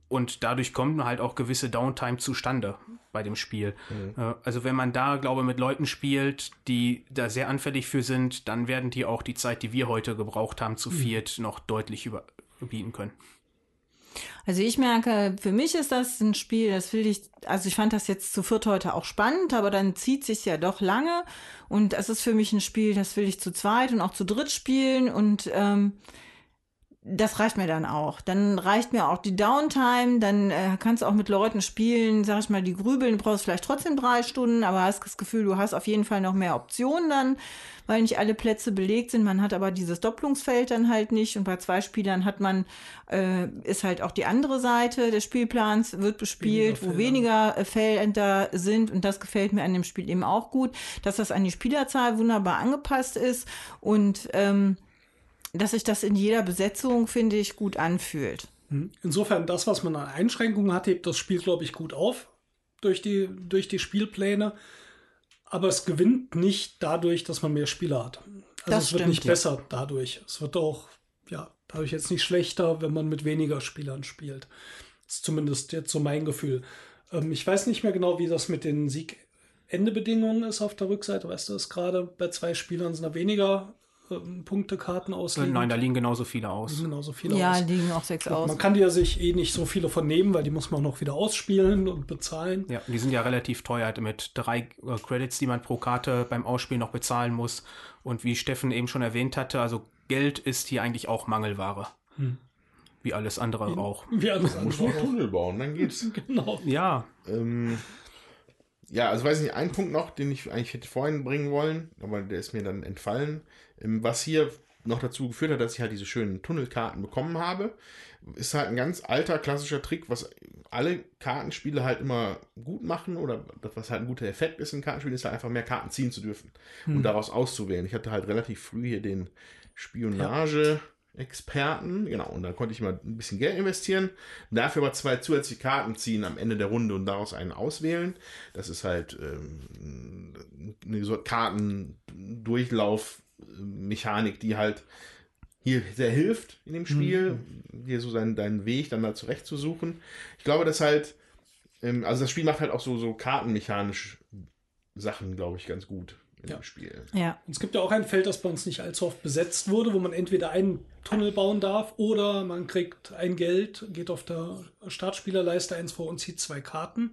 und dadurch kommt halt auch gewisse Downtime zustande bei dem Spiel. Äh, also wenn man da, glaube ich, mit Leuten spielt, die da sehr anfällig für sind, dann werden die auch die Zeit, die wir heute gebraucht haben, zu viert noch deutlich überbieten können. Also ich merke, für mich ist das ein Spiel, das will ich, also ich fand das jetzt zu viert heute auch spannend, aber dann zieht sich ja doch lange und es ist für mich ein Spiel, das will ich zu zweit und auch zu dritt spielen und ähm, das reicht mir dann auch. Dann reicht mir auch die Downtime, dann äh, kannst du auch mit Leuten spielen, sag ich mal, die grübeln, du brauchst vielleicht trotzdem drei Stunden, aber hast das Gefühl, du hast auf jeden Fall noch mehr Optionen dann, weil nicht alle Plätze belegt sind. Man hat aber dieses Doppelungsfeld dann halt nicht und bei zwei Spielern hat man, äh, ist halt auch die andere Seite des Spielplans, wird bespielt, Weniger wo weniger äh, Felder sind und das gefällt mir an dem Spiel eben auch gut, dass das an die Spielerzahl wunderbar angepasst ist und ähm, dass sich das in jeder Besetzung, finde ich, gut anfühlt. Insofern, das, was man an Einschränkungen hat, hebt das Spiel, glaube ich, gut auf durch die, durch die Spielpläne. Aber es gewinnt nicht dadurch, dass man mehr Spieler hat. Also Das es wird stimmt, nicht ja. besser dadurch. Es wird auch, ja, dadurch jetzt nicht schlechter, wenn man mit weniger Spielern spielt. Das ist zumindest jetzt so mein Gefühl. Ähm, ich weiß nicht mehr genau, wie das mit den Sieg-Ende-Bedingungen ist auf der Rückseite. Weißt du das gerade? Bei zwei Spielern sind da weniger ähm, Punktekarten ausliegen. Nein, da liegen genauso viele aus. genauso viele Ja, aus. liegen auch sechs aus. Man kann die ja sich eh nicht so viele von nehmen, weil die muss man noch wieder ausspielen und bezahlen. Ja, die sind ja relativ teuer halt mit drei äh, Credits, die man pro Karte beim Ausspielen noch bezahlen muss. Und wie Steffen eben schon erwähnt hatte, also Geld ist hier eigentlich auch Mangelware. Wie alles andere auch. Wie alles Muss andere. man einen Tunnel bauen, dann geht's. Genau. Ja, Ähm, ja, also weiß nicht, ein Punkt noch, den ich eigentlich hätte vorhin bringen wollen, aber der ist mir dann entfallen. Ähm, was hier noch dazu geführt hat, dass ich halt diese schönen Tunnelkarten bekommen habe, ist halt ein ganz alter klassischer Trick, was alle Kartenspiele halt immer gut machen oder was halt ein guter Effekt ist in Kartenspielen, ist halt einfach mehr Karten ziehen zu dürfen und daraus auszuwählen. Ich hatte halt relativ früh hier den Spionage. Experten, genau, und da konnte ich mal ein bisschen Geld investieren, dafür aber zwei zusätzliche Karten ziehen am Ende der Runde und daraus einen auswählen. Das ist halt ähm, eine so Kartendurchlauf-Mechanik, die halt hier sehr hilft in dem Spiel, dir so seinen, deinen Weg dann da zurechtzusuchen. Ich glaube, dass halt, ähm, also das Spiel macht halt auch so, so kartenmechanisch Sachen, glaube ich, ganz gut in Ja. dem Spiel. Ja. Und es gibt ja auch ein Feld, das bei uns nicht allzu oft besetzt wurde, wo man entweder einen Tunnel bauen darf oder man kriegt ein Geld, geht auf der Startspielerleiste eins vor und zieht zwei Karten.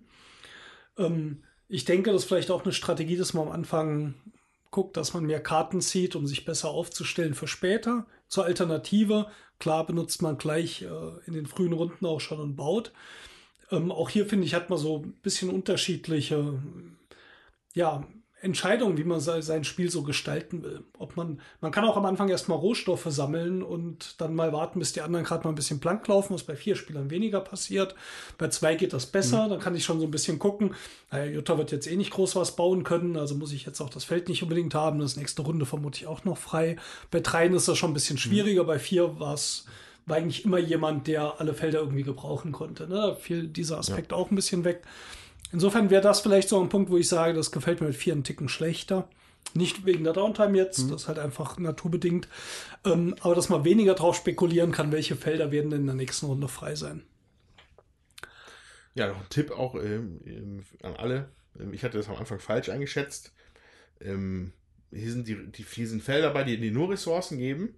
Ähm, ich denke, das ist vielleicht auch eine Strategie, dass man am Anfang guckt, dass man mehr Karten zieht, um sich besser aufzustellen für später. Zur Alternative, klar benutzt man gleich äh, in den frühen Runden auch schon und baut. Ähm, auch hier finde ich, hat man so ein bisschen unterschiedliche ja, Entscheidung, wie man sein Spiel so gestalten will. Ob man, man kann auch am Anfang erstmal Rohstoffe sammeln und dann mal warten, bis die anderen gerade mal ein bisschen blank laufen, was bei vier Spielern weniger passiert. Bei zwei geht das besser, mhm. dann kann ich schon so ein bisschen gucken. Naja, Jutta wird jetzt eh nicht groß was bauen können, also muss ich jetzt auch das Feld nicht unbedingt haben. Das nächste Runde vermute ich auch noch frei. Bei dreien ist das schon ein bisschen schwieriger, mhm. bei vier war es war eigentlich immer jemand, der alle Felder irgendwie gebrauchen konnte. Ne? Da fiel dieser Aspekt ja. auch ein bisschen weg. Insofern wäre das vielleicht so ein Punkt, wo ich sage, das gefällt mir mit vier einen Ticken schlechter. Nicht wegen der Downtime jetzt, mhm. das ist halt einfach naturbedingt. Ähm, aber dass man weniger drauf spekulieren kann, welche Felder werden denn in der nächsten Runde frei sein. Ja, noch ein Tipp auch ähm, ähm an alle. Ähm, ich hatte das am Anfang falsch eingeschätzt. Ähm, hier sind die, die, hier sind Felder bei, die, die nur Ressourcen geben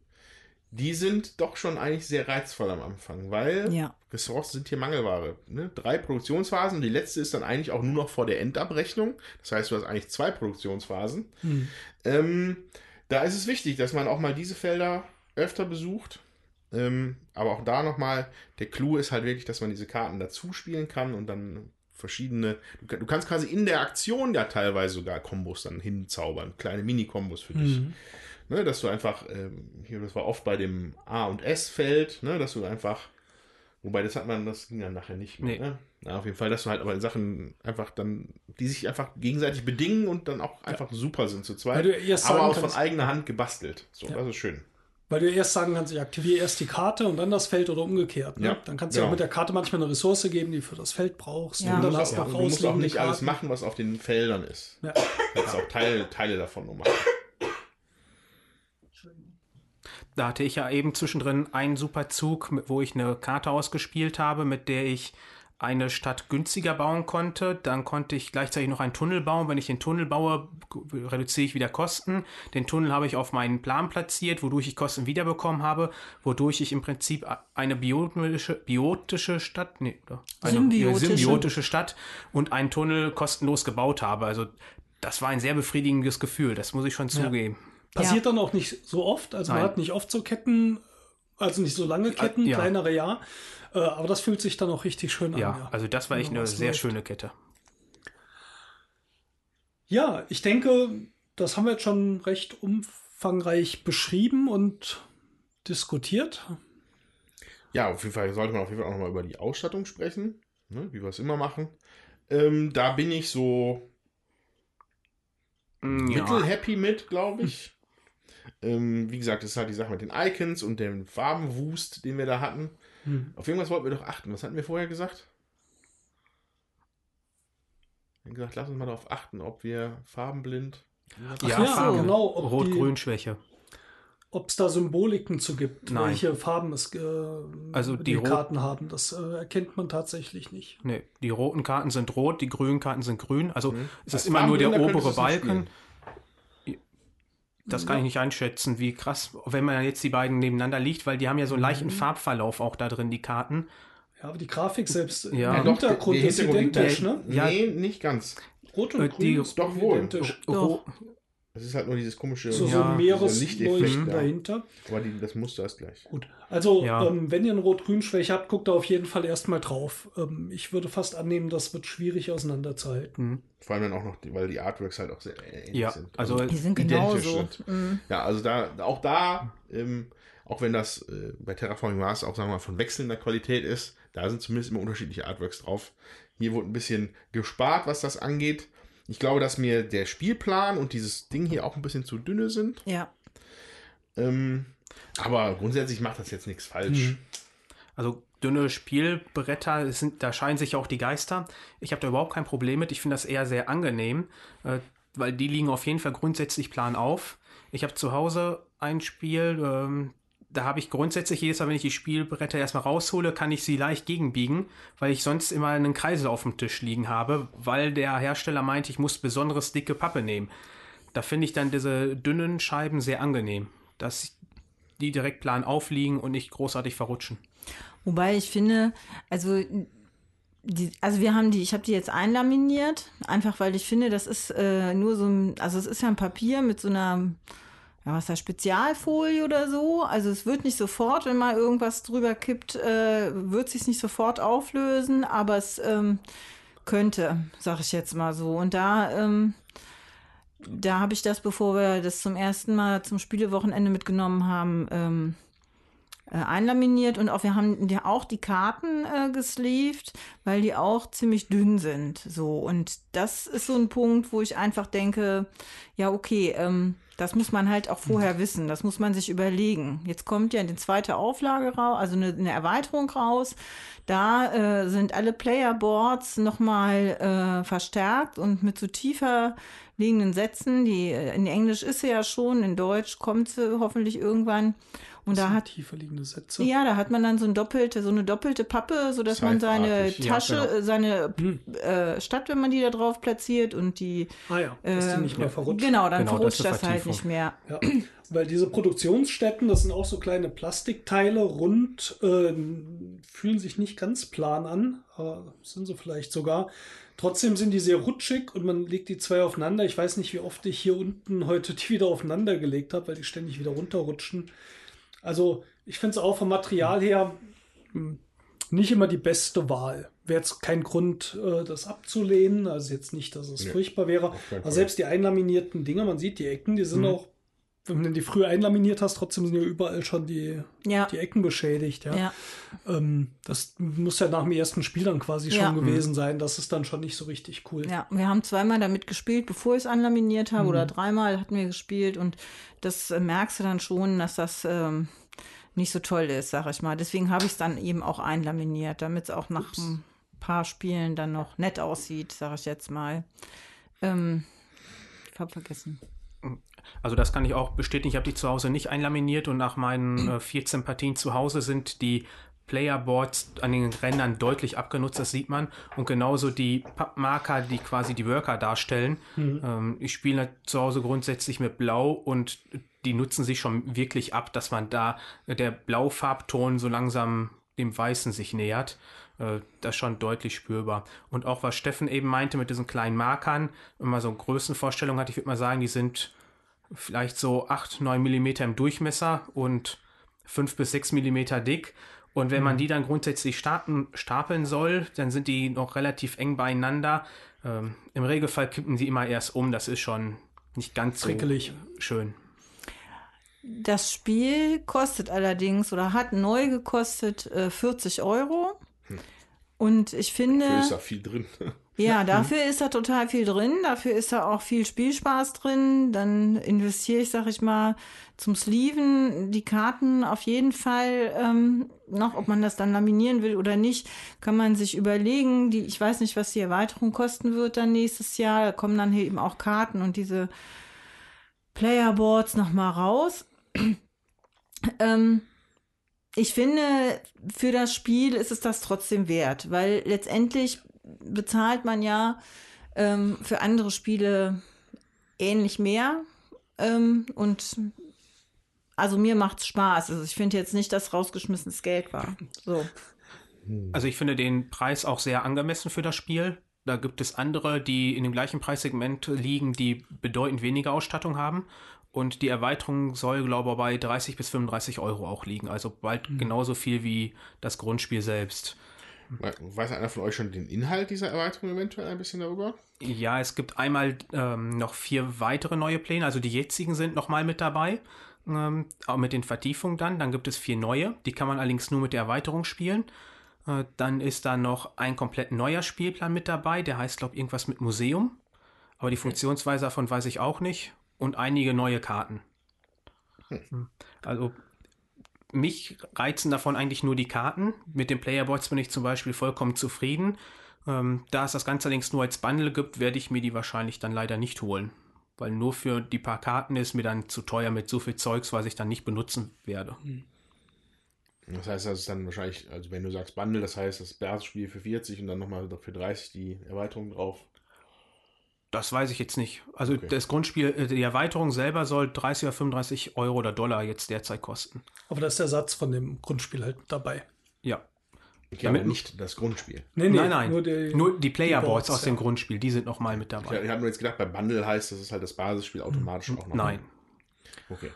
die sind doch schon eigentlich sehr reizvoll am Anfang, weil ja. Ressourcen sind hier Mangelware. Ne? Drei Produktionsphasen, die letzte ist dann eigentlich auch nur noch vor der Endabrechnung. Das heißt, du hast eigentlich zwei Produktionsphasen. Hm. Ähm, da ist es wichtig, dass man auch mal diese Felder öfter besucht. Ähm, aber auch da nochmal, der Clou ist halt wirklich, dass man diese Karten dazu spielen kann und dann verschiedene. Du, du kannst quasi in der Aktion ja teilweise sogar Kombos dann hinzaubern, kleine Mini-Kombos für dich. Mhm. Ne, dass du einfach, ähm, hier, das war oft bei dem A- und S-Feld, ne, dass du einfach, wobei das hat man, das ging dann nachher nicht mehr. Nee. Ne? Na, auf jeden Fall, dass du halt aber Sachen einfach dann, die sich einfach gegenseitig bedingen und dann auch einfach ja. super sind zu zweit. aber auch von eigener Hand gebastelt. So, ja. das ist schön. Weil du erst sagen kannst, ich aktiviere erst die Karte und dann das Feld oder umgekehrt. Ne? Ja, dann kannst du genau. auch mit der Karte manchmal eine Ressource geben, die für das Feld brauchst. Ja. Und dann hast du auch, ja, du musst auch nicht Karten. alles machen, was auf den Feldern ist. Ja. Du kannst auch Teile, Teile davon nur machen. Da hatte ich ja eben zwischendrin einen super Zug, wo ich eine Karte ausgespielt habe, mit der ich eine Stadt günstiger bauen konnte. Dann konnte ich gleichzeitig noch einen Tunnel bauen. Wenn ich den Tunnel baue, reduziere ich wieder Kosten. Den Tunnel habe ich auf meinen Plan platziert, wodurch ich Kosten wiederbekommen habe, wodurch ich im Prinzip eine biotische, biotische Stadt, nee, eine symbiotische. symbiotische Stadt und einen Tunnel kostenlos gebaut habe. Also das war ein sehr befriedigendes Gefühl, das muss ich schon zugeben. Passiert ja. dann auch nicht so oft. Also Nein. man hat nicht oft so Ketten, also nicht so lange Ketten, ja. kleinere ja. Äh, aber das fühlt sich dann auch richtig schön ja, an. Ja, also das war echt eine sehr läuft. schöne Kette. Ja, ich denke, das haben wir jetzt schon recht umfangreich beschrieben und diskutiert. Ja, auf jeden Fall sollte man auf jeden Fall auch nochmal über die Ausstattung sprechen, ne, wie wir es immer machen. Ähm, da bin ich so mm, ja. mittel-happy mit, glaube ich. Ähm, wie gesagt, das ist halt die Sache mit den Icons und dem Farbenwust, den wir da hatten. Hm. Auf irgendwas wollten wir doch achten. Was hatten wir vorher gesagt? Wir haben gesagt, lass uns mal darauf achten, ob wir farbenblind. Ach ja, ja genau. Rot-Grün-Schwäche. Ob es da Symboliken zu gibt, Nein. welche Farben es äh, also die, die Karten haben, das äh, erkennt man tatsächlich nicht. Nee, die roten Karten sind rot, die grünen Karten sind grün. Also mhm. es ist immer nur der obere Balken. Das kann ich nicht einschätzen, wie krass, wenn man jetzt die beiden nebeneinander liegt, weil die haben ja so einen leichten mhm. Farbverlauf auch da drin, die Karten. Ja, aber die Grafik selbst ja. im Hintergrund ist identisch, ne? Ja, nee, nicht ganz. Rot und äh, grün die, ist doch wohl. Identisch. Doch. Es ist halt nur dieses komische so, so Meeresleuchten dahinter. Aber die, das Muster ist gleich. Gut. Also, ja. ähm, wenn ihr eine Rot-Grün-Schwäche habt, guckt da auf jeden Fall erstmal drauf. Ähm, ich würde fast annehmen, das wird schwierig auseinanderzuhalten. Mhm. Vor allem dann auch noch, weil die Artworks halt auch sehr ähnlich ja, sind. Also, also die sind genauso. Mhm. Ja, also da, auch da, ähm, auch wenn das äh, bei Terraforming Mars auch, sagen wir mal, von wechselnder Qualität ist, da sind zumindest immer unterschiedliche Artworks drauf. Hier wurde ein bisschen gespart, was das angeht. Ich glaube, dass mir der Spielplan und dieses Ding hier auch ein bisschen zu dünne sind. Ja. Ähm, aber grundsätzlich macht das jetzt nichts falsch. Mhm. Also dünne Spielbretter, sind, da scheinen sich auch die Geister. Ich habe da überhaupt kein Problem mit. Ich finde das eher sehr angenehm, äh, weil die liegen auf jeden Fall grundsätzlich plan auf. Ich habe zu Hause ein Spiel, ähm, da habe ich grundsätzlich jedes Mal, wenn ich die Spielbretter erstmal raushole, kann ich sie leicht gegenbiegen, weil ich sonst immer einen Kreisel auf dem Tisch liegen habe, weil der Hersteller meint, ich muss besonderes dicke Pappe nehmen. Da finde ich dann diese dünnen Scheiben sehr angenehm, dass die direkt plan aufliegen und nicht großartig verrutschen. Wobei ich finde, also die, also wir haben die, ich habe die jetzt einlaminiert, einfach weil ich finde, das ist äh, nur so ein, also es ist ja ein Papier mit so einer, ja, was das, Spezialfolie oder so. Also es wird nicht sofort, wenn mal irgendwas drüber kippt, äh, wird sich nicht sofort auflösen, aber es ähm, könnte, sag ich jetzt mal so. Und da, ähm, da habe ich das, bevor wir das zum ersten Mal zum Spielewochenende mitgenommen haben, ähm, äh, einlaminiert und auch wir haben ja auch die Karten äh, gesleeved, weil die auch ziemlich dünn sind. So und das ist so ein Punkt, wo ich einfach denke, ja okay, ähm, das muss man halt auch vorher wissen, das muss man sich überlegen. Jetzt kommt ja eine zweite Auflage raus, also eine, eine Erweiterung raus. Da äh, sind alle Playerboards nochmal äh, verstärkt und mit so tiefer liegenden Sätzen. Die äh, in Englisch ist sie ja schon, in Deutsch kommt sie hoffentlich irgendwann. Und da hat tiefer liegende Sätze. ja, da hat man dann so ein doppelte, so eine doppelte Pappe, so dass man seine Seifartig, ja, Tasche, genau. äh, seine äh, Stadt, wenn man die da drauf platziert und die Ah ja, dass die äh, nicht mehr verrutscht. Genau, dann Genau, das verrutscht eine das halt Vertiefung. nicht mehr. Ja, weil diese Produktionsstätten, das sind auch so kleine Plastikteile, rund, äh, fühlen sich nicht ganz plan an, aber sind sie vielleicht sogar. Trotzdem sind die sehr rutschig und man legt die zwei aufeinander. Ich weiß nicht, wie oft ich hier unten heute die wieder aufeinander gelegt habe, weil die ständig wieder runterrutschen. Also ich finde es auch vom Material her mh, nicht immer die beste Wahl. Wäre jetzt kein Grund, äh, das abzulehnen. Also jetzt nicht, dass es Nee, furchtbar wäre. Aber selbst die einlaminierten Dinger, man sieht die Ecken, die sind auch, wenn du die früh einlaminiert hast, trotzdem sind ja überall schon die, Ja. die Ecken beschädigt. Ja. Ja. Ähm, das muss ja nach dem ersten Spiel dann quasi Ja. schon gewesen sein. Das ist dann schon nicht so richtig cool. Ja, wir haben zweimal damit gespielt, bevor ich es anlaminiert habe, oder dreimal hatten wir gespielt und das äh, merkst du dann schon, dass das ähm, nicht so toll ist, sag ich mal. Deswegen habe ich es dann eben auch einlaminiert, damit es auch nach ein paar Spielen dann noch nett aussieht, sag ich jetzt mal. Ähm, ich habe vergessen. Also das kann ich auch bestätigen. Ich habe die zu Hause nicht einlaminiert und nach meinen äh, 14 Partien zu Hause sind die Playerboards an den Rändern deutlich abgenutzt, das sieht man. Und genauso die Pappmarker, die quasi die Worker darstellen. Ähm, ich spiele zu Hause grundsätzlich mit Blau und die nutzen sich schon wirklich ab, dass man da äh, der Blaufarbton so langsam dem Weißen sich nähert. Äh, das ist schon deutlich spürbar. Und auch was Steffen eben meinte mit diesen kleinen Markern, wenn man so eine Größenvorstellung hat, ich würde mal sagen, die sind vielleicht so 8, 9 Millimeter im Durchmesser und 5 bis 6 Millimeter dick. Und wenn man die dann grundsätzlich starten, stapeln soll, dann sind die noch relativ eng beieinander. Ähm, Im Regelfall kippen die immer erst um. Das ist schon nicht ganz so Prickelig. schön. Das Spiel kostet allerdings oder hat neu gekostet äh, 40 Euro. Und ich finde. Dafür ist da viel drin. Ja, dafür ist da total viel drin. Dafür ist da auch viel Spielspaß drin. Dann investiere ich, sag ich mal, zum Sleeven die Karten auf jeden Fall ähm, noch, ob man das dann laminieren will oder nicht, kann man sich überlegen. Die, ich weiß nicht, was die Erweiterung kosten wird dann nächstes Jahr. Da kommen dann eben auch Karten und diese Playerboards noch mal raus. ähm, ich finde, für das Spiel ist es das trotzdem wert, weil letztendlich bezahlt man ja ähm, für andere Spiele ähnlich mehr. Ähm, und also mir macht's Spaß. Also ich finde jetzt nicht, dass rausgeschmissenes Geld war. So. Also ich finde den Preis auch sehr angemessen für das Spiel. Da gibt es andere, die in dem gleichen Preissegment liegen, die bedeutend weniger Ausstattung haben. Und die Erweiterung soll, glaube ich, bei 30 bis 35 Euro auch liegen. Also bald genauso viel wie das Grundspiel selbst. We- Weiß einer von euch schon den Inhalt dieser Erweiterung eventuell ein bisschen darüber? Ja, es gibt einmal ähm, noch vier weitere neue Pläne. Also die jetzigen sind nochmal mit dabei. Ähm, auch mit den Vertiefungen dann. Dann gibt es vier neue. Die kann man allerdings nur mit der Erweiterung spielen. Äh, dann ist da noch ein komplett neuer Spielplan mit dabei. Der heißt, glaube ich, irgendwas mit Museum. Aber die Funktionsweise davon weiß ich auch nicht. Und einige neue Karten. Hm. Also mich reizen davon eigentlich nur die Karten. Mit den Playerboards bin ich zum Beispiel vollkommen zufrieden. Ähm, da es das Ganze allerdings nur als Bundle gibt, werde ich mir die wahrscheinlich dann leider nicht holen. Weil nur für die paar Karten ist mir dann zu teuer mit so viel Zeugs, was ich dann nicht benutzen werde. Das heißt, das ist dann wahrscheinlich, also wenn du sagst Bundle, das heißt das Basisspiel für 40 und dann nochmal für 30 die Erweiterung drauf. Das weiß ich jetzt nicht. Also Okay. das Grundspiel, äh, die Erweiterung selber soll 30 oder 35 Euro oder Dollar jetzt derzeit kosten. Aber da ist der Satz von dem Grundspiel halt mit dabei. Ja. Ich glaube nicht das Grundspiel. Nee, nee, nein, nein. Nur Nur die, die, Playerboards Boards, aus dem ja. Grundspiel, die sind nochmal mit Ich, dabei. ich habe nur jetzt gedacht, bei Bundle heißt, das ist halt das Basisspiel automatisch auch noch. Nein. Okay.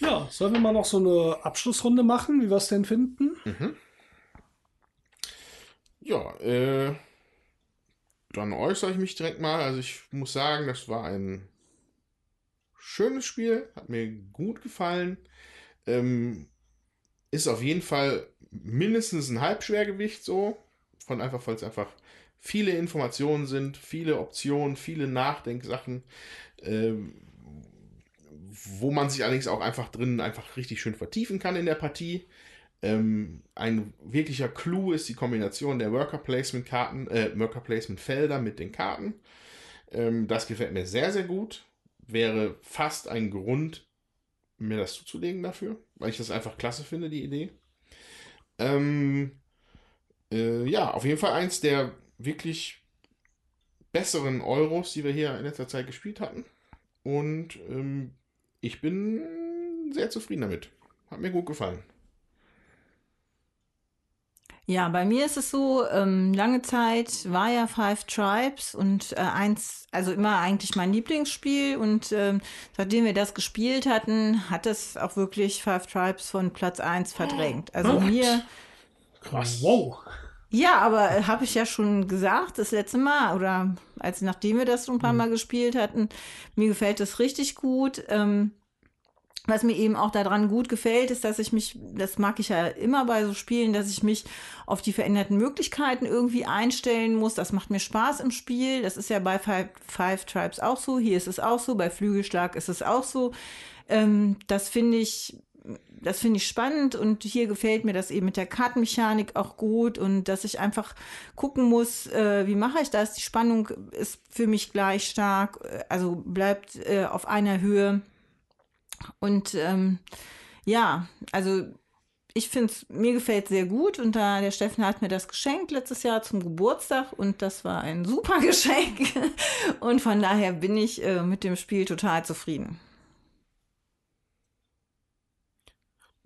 Ja, sollen wir mal noch so eine Abschlussrunde machen, wie wir es denn finden? Ja, äh, dann äußere ich mich direkt mal. Also ich muss sagen, das war ein schönes Spiel, hat mir gut gefallen. Ähm, ist auf jeden Fall mindestens ein Halbschwergewicht so. Von einfach, weil es einfach viele Informationen sind, viele Optionen, viele Nachdenksachen, ähm, wo man sich allerdings auch einfach drin einfach richtig schön vertiefen kann in der Partie. Ähm, ein wirklicher Clou ist die Kombination der Worker Placement Karten, äh, Worker Placement Felder mit den Karten. Ähm, das gefällt mir sehr, sehr gut. Wäre fast ein Grund, mir das zuzulegen dafür, weil ich das einfach klasse finde, die Idee. Ähm, äh, ja, auf jeden Fall eins der wirklich besseren Euros, die wir hier in letzter Zeit gespielt hatten. Und ähm, ich bin sehr zufrieden damit. Hat mir gut gefallen. Ja, bei mir ist es so, ähm, lange Zeit war ja Five Tribes und äh, eins, also immer eigentlich mein Lieblingsspiel und ähm, seitdem wir das gespielt hatten, hat es auch wirklich Five Tribes von Platz 1 verdrängt. Also What? mir, Krass. Wow. ja, aber äh, habe ich ja schon gesagt, das letzte Mal oder als nachdem wir das schon ein paar Mal gespielt hatten, mir gefällt es richtig gut. Ähm, was mir eben auch daran gut gefällt, ist, dass ich mich, das mag ich ja immer bei so Spielen, dass ich mich auf die veränderten Möglichkeiten irgendwie einstellen muss. Das macht mir Spaß im Spiel. Das ist ja bei Five, Five Tribes auch so. Hier ist es auch so. Bei Flügelschlag ist es auch so. Ähm, das finde ich, das finde ich spannend und hier gefällt mir das eben mit der Kartenmechanik auch gut und dass ich einfach gucken muss, äh, wie mache ich das? Die Spannung ist für mich gleich stark, äh, also bleibt äh, auf einer Höhe. Und ähm, ja, also ich finde es, mir gefällt sehr gut und da der Steffen hat mir das geschenkt letztes Jahr zum Geburtstag und das war ein super Geschenk und von daher bin ich äh, mit dem Spiel total zufrieden.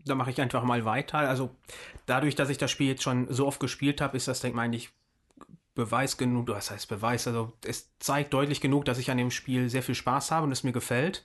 Da mache ich einfach mal weiter. Also dadurch, dass ich das Spiel jetzt schon so oft gespielt habe, ist das, denke ich, Beweis genug, was heißt Beweis, also es zeigt deutlich genug, dass ich an dem Spiel sehr viel Spaß habe und es mir gefällt.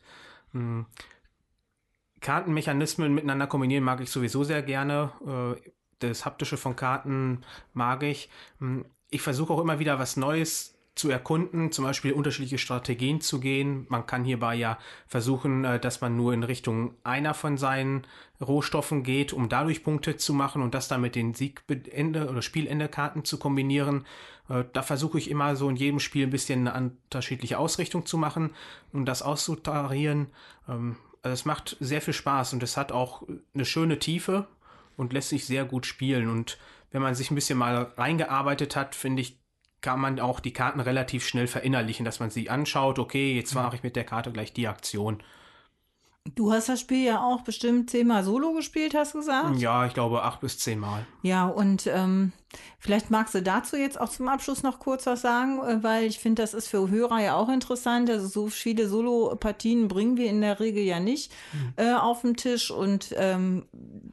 Kartenmechanismen miteinander kombinieren mag ich sowieso sehr gerne. Äh, Das haptische von Karten mag ich. Hm, Ich versuche auch immer wieder was Neues zu erkunden, zum Beispiel unterschiedliche Strategien zu gehen. Man kann hierbei ja versuchen, äh, dass man nur in Richtung einer von seinen Rohstoffen geht, um dadurch Punkte zu machen und das dann mit den Siegende oder Spielende-Karten zu kombinieren. Äh, Da versuche ich immer so in jedem Spiel ein bisschen eine unterschiedliche Ausrichtung zu machen und das auszutarieren. Also es macht sehr viel Spaß und es hat auch eine schöne Tiefe und lässt sich sehr gut spielen. Und wenn man sich ein bisschen mal reingearbeitet hat, finde ich, kann man auch die Karten relativ schnell verinnerlichen, dass man sie anschaut, okay, jetzt mache ich mit der Karte gleich die Aktion. Du hast das Spiel ja auch bestimmt zehnmal solo gespielt, hast du gesagt? Ja, ich glaube acht bis zehn Mal. Ja, und ähm, vielleicht magst du dazu jetzt auch zum Abschluss noch kurz was sagen, äh, weil ich finde, das ist für Hörer ja auch interessant. Also so viele Solo-Partien bringen wir in der Regel ja nicht äh, auf den Tisch und ähm,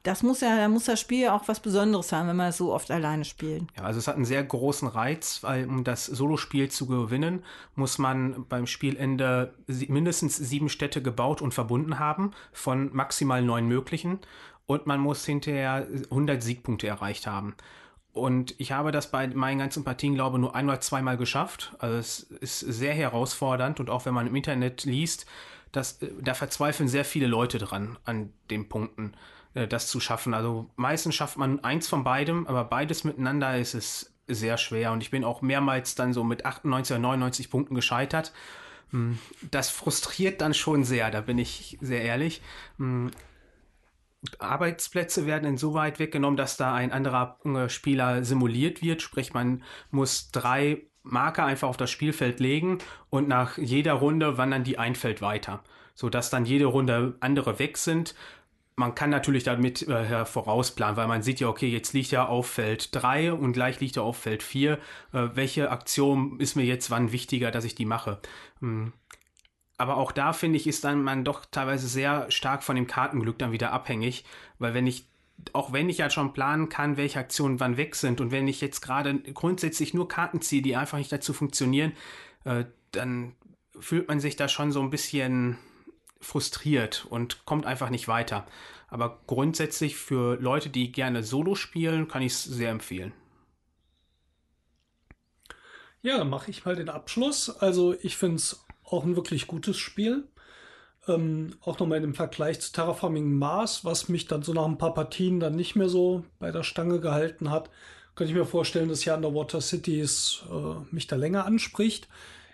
das muss ja, da muss das Spiel ja auch was Besonderes haben, wenn man es so oft alleine spielt. Ja, also es hat einen sehr großen Reiz, weil um das Solospiel zu gewinnen, muss man beim Spielende mindestens sieben Städte gebaut und verbunden haben, von maximal neun möglichen. Und man muss hinterher 100 Siegpunkte erreicht haben. Und ich habe das bei meinen ganzen Partien, glaube ich, nur ein oder zweimal geschafft. Also es ist sehr herausfordernd und auch wenn man im Internet liest, das, äh, da verzweifeln sehr viele Leute dran an den Punkten, äh, das zu schaffen. Also meistens schafft man eins von beidem, aber beides miteinander ist es sehr schwer. Und ich bin auch mehrmals dann so mit 98 oder 99 Punkten gescheitert. Hm, Das frustriert dann schon sehr, da bin ich sehr ehrlich. Arbeitsplätze werden insoweit weggenommen, dass da ein anderer äh, Spieler simuliert wird. Sprich, man muss drei Marker einfach auf das Spielfeld legen und nach jeder Runde wandern die ein Feld weiter, sodass dann jede Runde andere weg sind. Man kann natürlich damit äh, vorausplanen, weil man sieht ja, okay, jetzt liegt er auf Feld 3 und gleich liegt er auf Feld 4. Äh, welche Aktion ist mir jetzt wann wichtiger, dass ich die mache? Hm. Aber auch da finde ich, ist dann man doch teilweise sehr stark von dem Kartenglück dann wieder abhängig, weil wenn ich auch wenn ich ja schon planen kann, welche Aktionen wann weg sind und wenn ich jetzt gerade grundsätzlich nur Karten ziehe, die einfach nicht dazu funktionieren, äh, dann fühlt man sich da schon so ein bisschen frustriert und kommt einfach nicht weiter. Aber grundsätzlich für Leute, die gerne Solo spielen, kann ich es sehr empfehlen. Ja, dann mache ich mal den Abschluss. Also ich finde es auch ein wirklich gutes Spiel. Ähm, auch nochmal im Vergleich zu Terraforming Mars, was mich dann so nach ein paar Partien dann nicht mehr so bei der Stange gehalten hat, könnte ich mir vorstellen, dass hier Underwater Cities äh, mich da länger anspricht.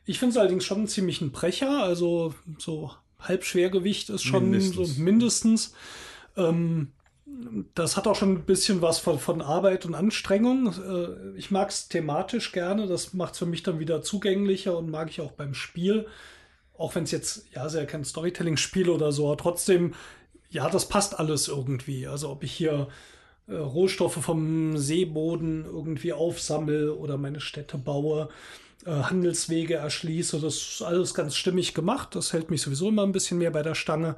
Ich finde es allerdings schon einen ziemlichen Brecher, also so Halbschwergewicht ist schon mindestens. so mindestens. Ähm, das hat auch schon ein bisschen was von, von Arbeit und Anstrengung. Äh, ich mag es thematisch gerne. Das macht es für mich dann wieder zugänglicher und mag ich auch beim Spiel. Auch wenn es jetzt, ja, sehr kein Storytelling-Spiel oder so, aber trotzdem, ja, das passt alles irgendwie. Also ob ich hier äh, Rohstoffe vom Seeboden irgendwie aufsammle oder meine Städte baue, äh, Handelswege erschließe, das ist alles ganz stimmig gemacht. Das hält mich sowieso immer ein bisschen mehr bei der Stange.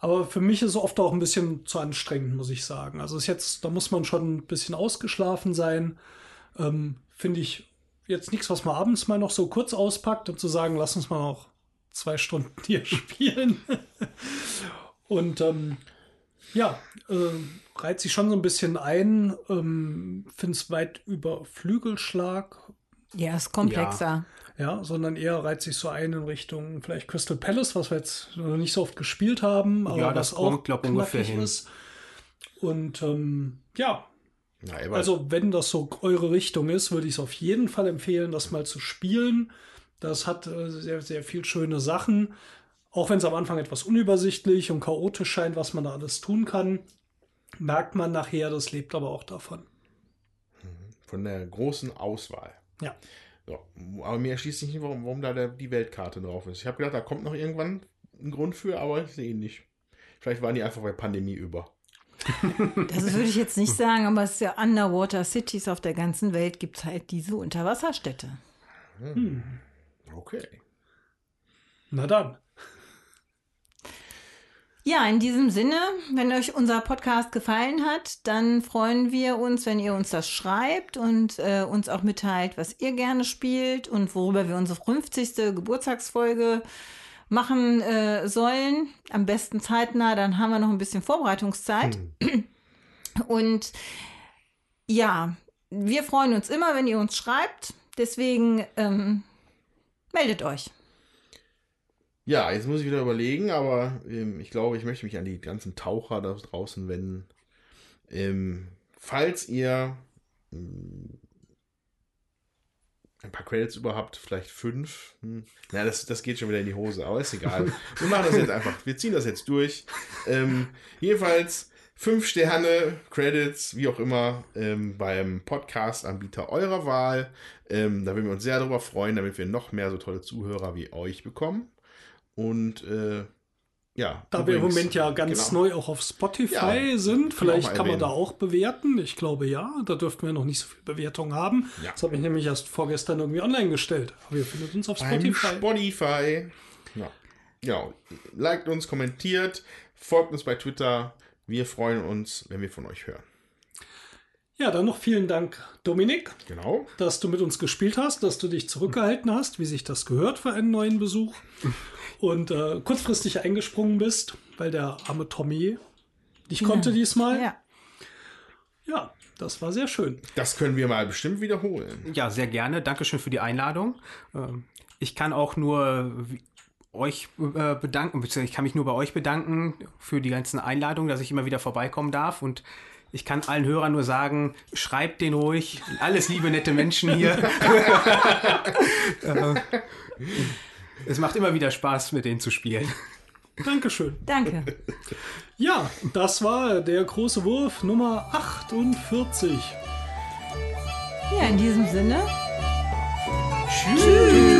Aber für mich ist es oft auch ein bisschen zu anstrengend, muss ich sagen. Also ist jetzt, da muss man schon ein bisschen ausgeschlafen sein. Ähm, Finde ich jetzt nichts, was man abends mal noch so kurz auspackt und zu sagen, lass uns mal noch zwei Stunden hier spielen. und ähm, ja, äh, reiht sich schon so ein bisschen ein. Ähm, Finde es weit über Flügelschlag. Ja, ist komplexer. Ja ja, sondern eher reizt sich so ein in Richtung vielleicht Crystal Palace, was wir jetzt noch nicht so oft gespielt haben, aber ja, das was auch glaub, ungefähr hin. ist. Und ähm, ja, ja also wenn das so eure Richtung ist, würde ich es auf jeden Fall empfehlen, das mal zu spielen. Das hat äh, sehr, sehr viel schöne Sachen. Auch wenn es am Anfang etwas unübersichtlich und chaotisch scheint, was man da alles tun kann, merkt man nachher, das lebt aber auch davon. Von der großen Auswahl. Ja. So, aber mir erschließt sich nicht, warum, warum da der, die Weltkarte drauf ist. Ich habe gedacht, da kommt noch irgendwann ein Grund für, aber ich sehe ihn nicht. Vielleicht waren die einfach bei Pandemie über. Das würde ich jetzt nicht sagen, aber es ist ja Underwater Cities auf der ganzen Welt gibt es halt diese Unterwasserstädte. Hm. Okay. Na dann. Ja, in diesem Sinne, wenn euch unser Podcast gefallen hat, dann freuen wir uns, wenn ihr uns das schreibt und äh, uns auch mitteilt, was ihr gerne spielt und worüber wir unsere 50. Geburtstagsfolge machen äh, sollen. Am besten zeitnah, dann haben wir noch ein bisschen Vorbereitungszeit. Hm. Und ja, wir freuen uns immer, wenn ihr uns schreibt. Deswegen ähm, meldet euch. Ja, jetzt muss ich wieder überlegen, aber ähm, ich glaube, ich möchte mich an die ganzen Taucher da draußen wenden. Ähm, falls ihr ähm, ein paar Credits überhaupt, vielleicht fünf. Hm. Na, das, das geht schon wieder in die Hose, aber ist egal. Wir machen das jetzt einfach. Wir ziehen das jetzt durch. Ähm, jedenfalls fünf Sterne, Credits, wie auch immer, ähm, beim Podcast-Anbieter eurer Wahl. Ähm, da würden wir uns sehr darüber freuen, damit wir noch mehr so tolle Zuhörer wie euch bekommen. Und äh, ja. Da übrigens, wir im Moment ja ganz genau. neu auch auf Spotify ja, sind, vielleicht kann man da auch bewerten. Ich glaube ja, da dürften wir noch nicht so viel Bewertung haben. Ja. Das habe ich nämlich erst vorgestern irgendwie online gestellt. Aber ihr findet uns auf Spotify. Beim Spotify. Ja. ja. Liked uns, kommentiert, folgt uns bei Twitter. Wir freuen uns, wenn wir von euch hören. Ja, dann noch vielen Dank, Dominik. Genau. Dass du mit uns gespielt hast, dass du dich zurückgehalten hast, wie sich das gehört für einen neuen Besuch. und äh, kurzfristig eingesprungen bist, weil der arme Tommy nicht konnte ja. diesmal. Ja. Ja, das war sehr schön. Das können wir mal bestimmt wiederholen. Ja, sehr gerne. Dankeschön für die Einladung. Ähm, ich kann auch nur euch äh, bedanken, beziehungsweise ich kann mich nur bei euch bedanken für die ganzen Einladungen, dass ich immer wieder vorbeikommen darf und ich kann allen Hörern nur sagen, schreibt den ruhig. Alles liebe, nette Menschen hier. Es macht immer wieder Spaß, mit denen zu spielen. Dankeschön. Danke. Ja, das war der große Wurf Nummer 48. Ja, in diesem Sinne. Tschüss. Tschüss.